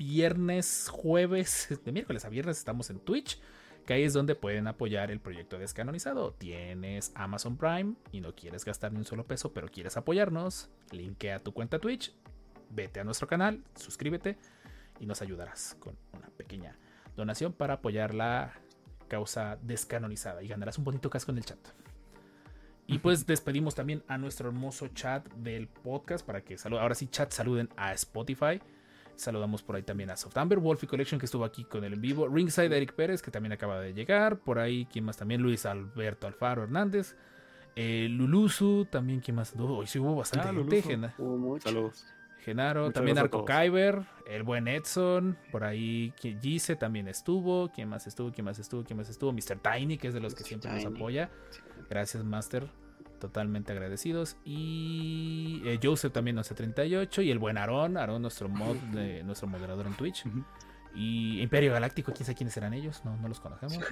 viernes, jueves, de miércoles a viernes estamos en Twitch, que ahí es donde pueden apoyar el proyecto descanonizado. Tienes Amazon Prime y no quieres gastar ni un solo peso, pero quieres apoyarnos, linkea tu cuenta Twitch, vete a nuestro canal, suscríbete y nos ayudarás con una pequeña donación para apoyar la causa descanonizada y ganarás un bonito casco en el chat. Y pues despedimos también a nuestro hermoso chat del podcast para que saluden. Ahora sí, chat, saluden a Spotify. Saludamos por ahí también a Softamber, Wolfie Collection que estuvo aquí con el en vivo. Ringside Eric Pérez que también acaba de llegar. Por ahí, ¿quién más también? Luis Alberto Alfaro Hernández. Eh, Lulusu, también, ¿quién más? Hoy sí hubo bastante Ah, gente. Gena- Hubo mucho. Saludos. Genaro, Muchas también Arco. Kyber, el buen Edson, por ahí Gise también estuvo, ¿quién más estuvo? ¿Quién más estuvo? ¿Quién más estuvo? Mr. Tiny, que es de los que siempre nos apoya. Gracias, Master. Totalmente agradecidos. Y eh, Joseph también 1138. Y el buen Aaron, Aaron, nuestro mod, de- nuestro moderador en Twitch. Y Imperio Galáctico, quién sabe quiénes serán ellos, no, no los conocemos.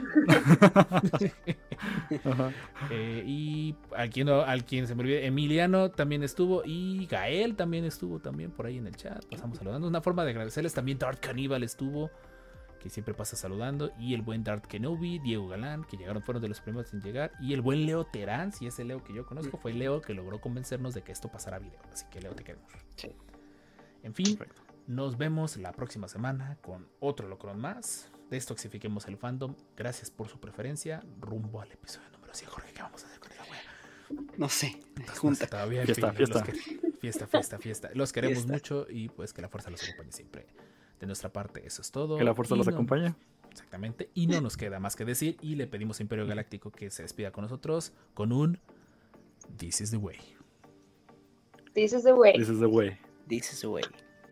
Eh, y al quien, al quien se me olvide, Emiliano también estuvo y Gael también estuvo también por ahí en el chat. Pasamos saludando. Una forma de agradecerles. También Dart Cannibal estuvo, que siempre pasa saludando. Y el buen Dart Kenobi, Diego Galán, que llegaron, fueron de los primeros en llegar. Y el buen Leo Terán, si ese Leo que yo conozco, fue Leo que logró convencernos de que esto pasara a video. Así que Leo, te queremos. Sí. En fin, Perfecto. nos vemos la próxima semana con otro Locron más. Destoxifiquemos el fandom. Gracias por su preferencia. Rumbo al episodio número 100. Jorge, ¿qué vamos a hacer con esa wea? No sé. Junta. todavía Fiesta, fin, fiesta. que- fiesta, fiesta, fiesta. Los queremos Fiesta. mucho y pues que la fuerza los acompañe siempre. De nuestra parte, eso es todo. Que la fuerza Y los no- acompañe. Exactamente. Y no nos queda más que decir. Y le pedimos a Imperio Galáctico que se despida con nosotros con un This is the way. This is the way. This is the way. This is the way.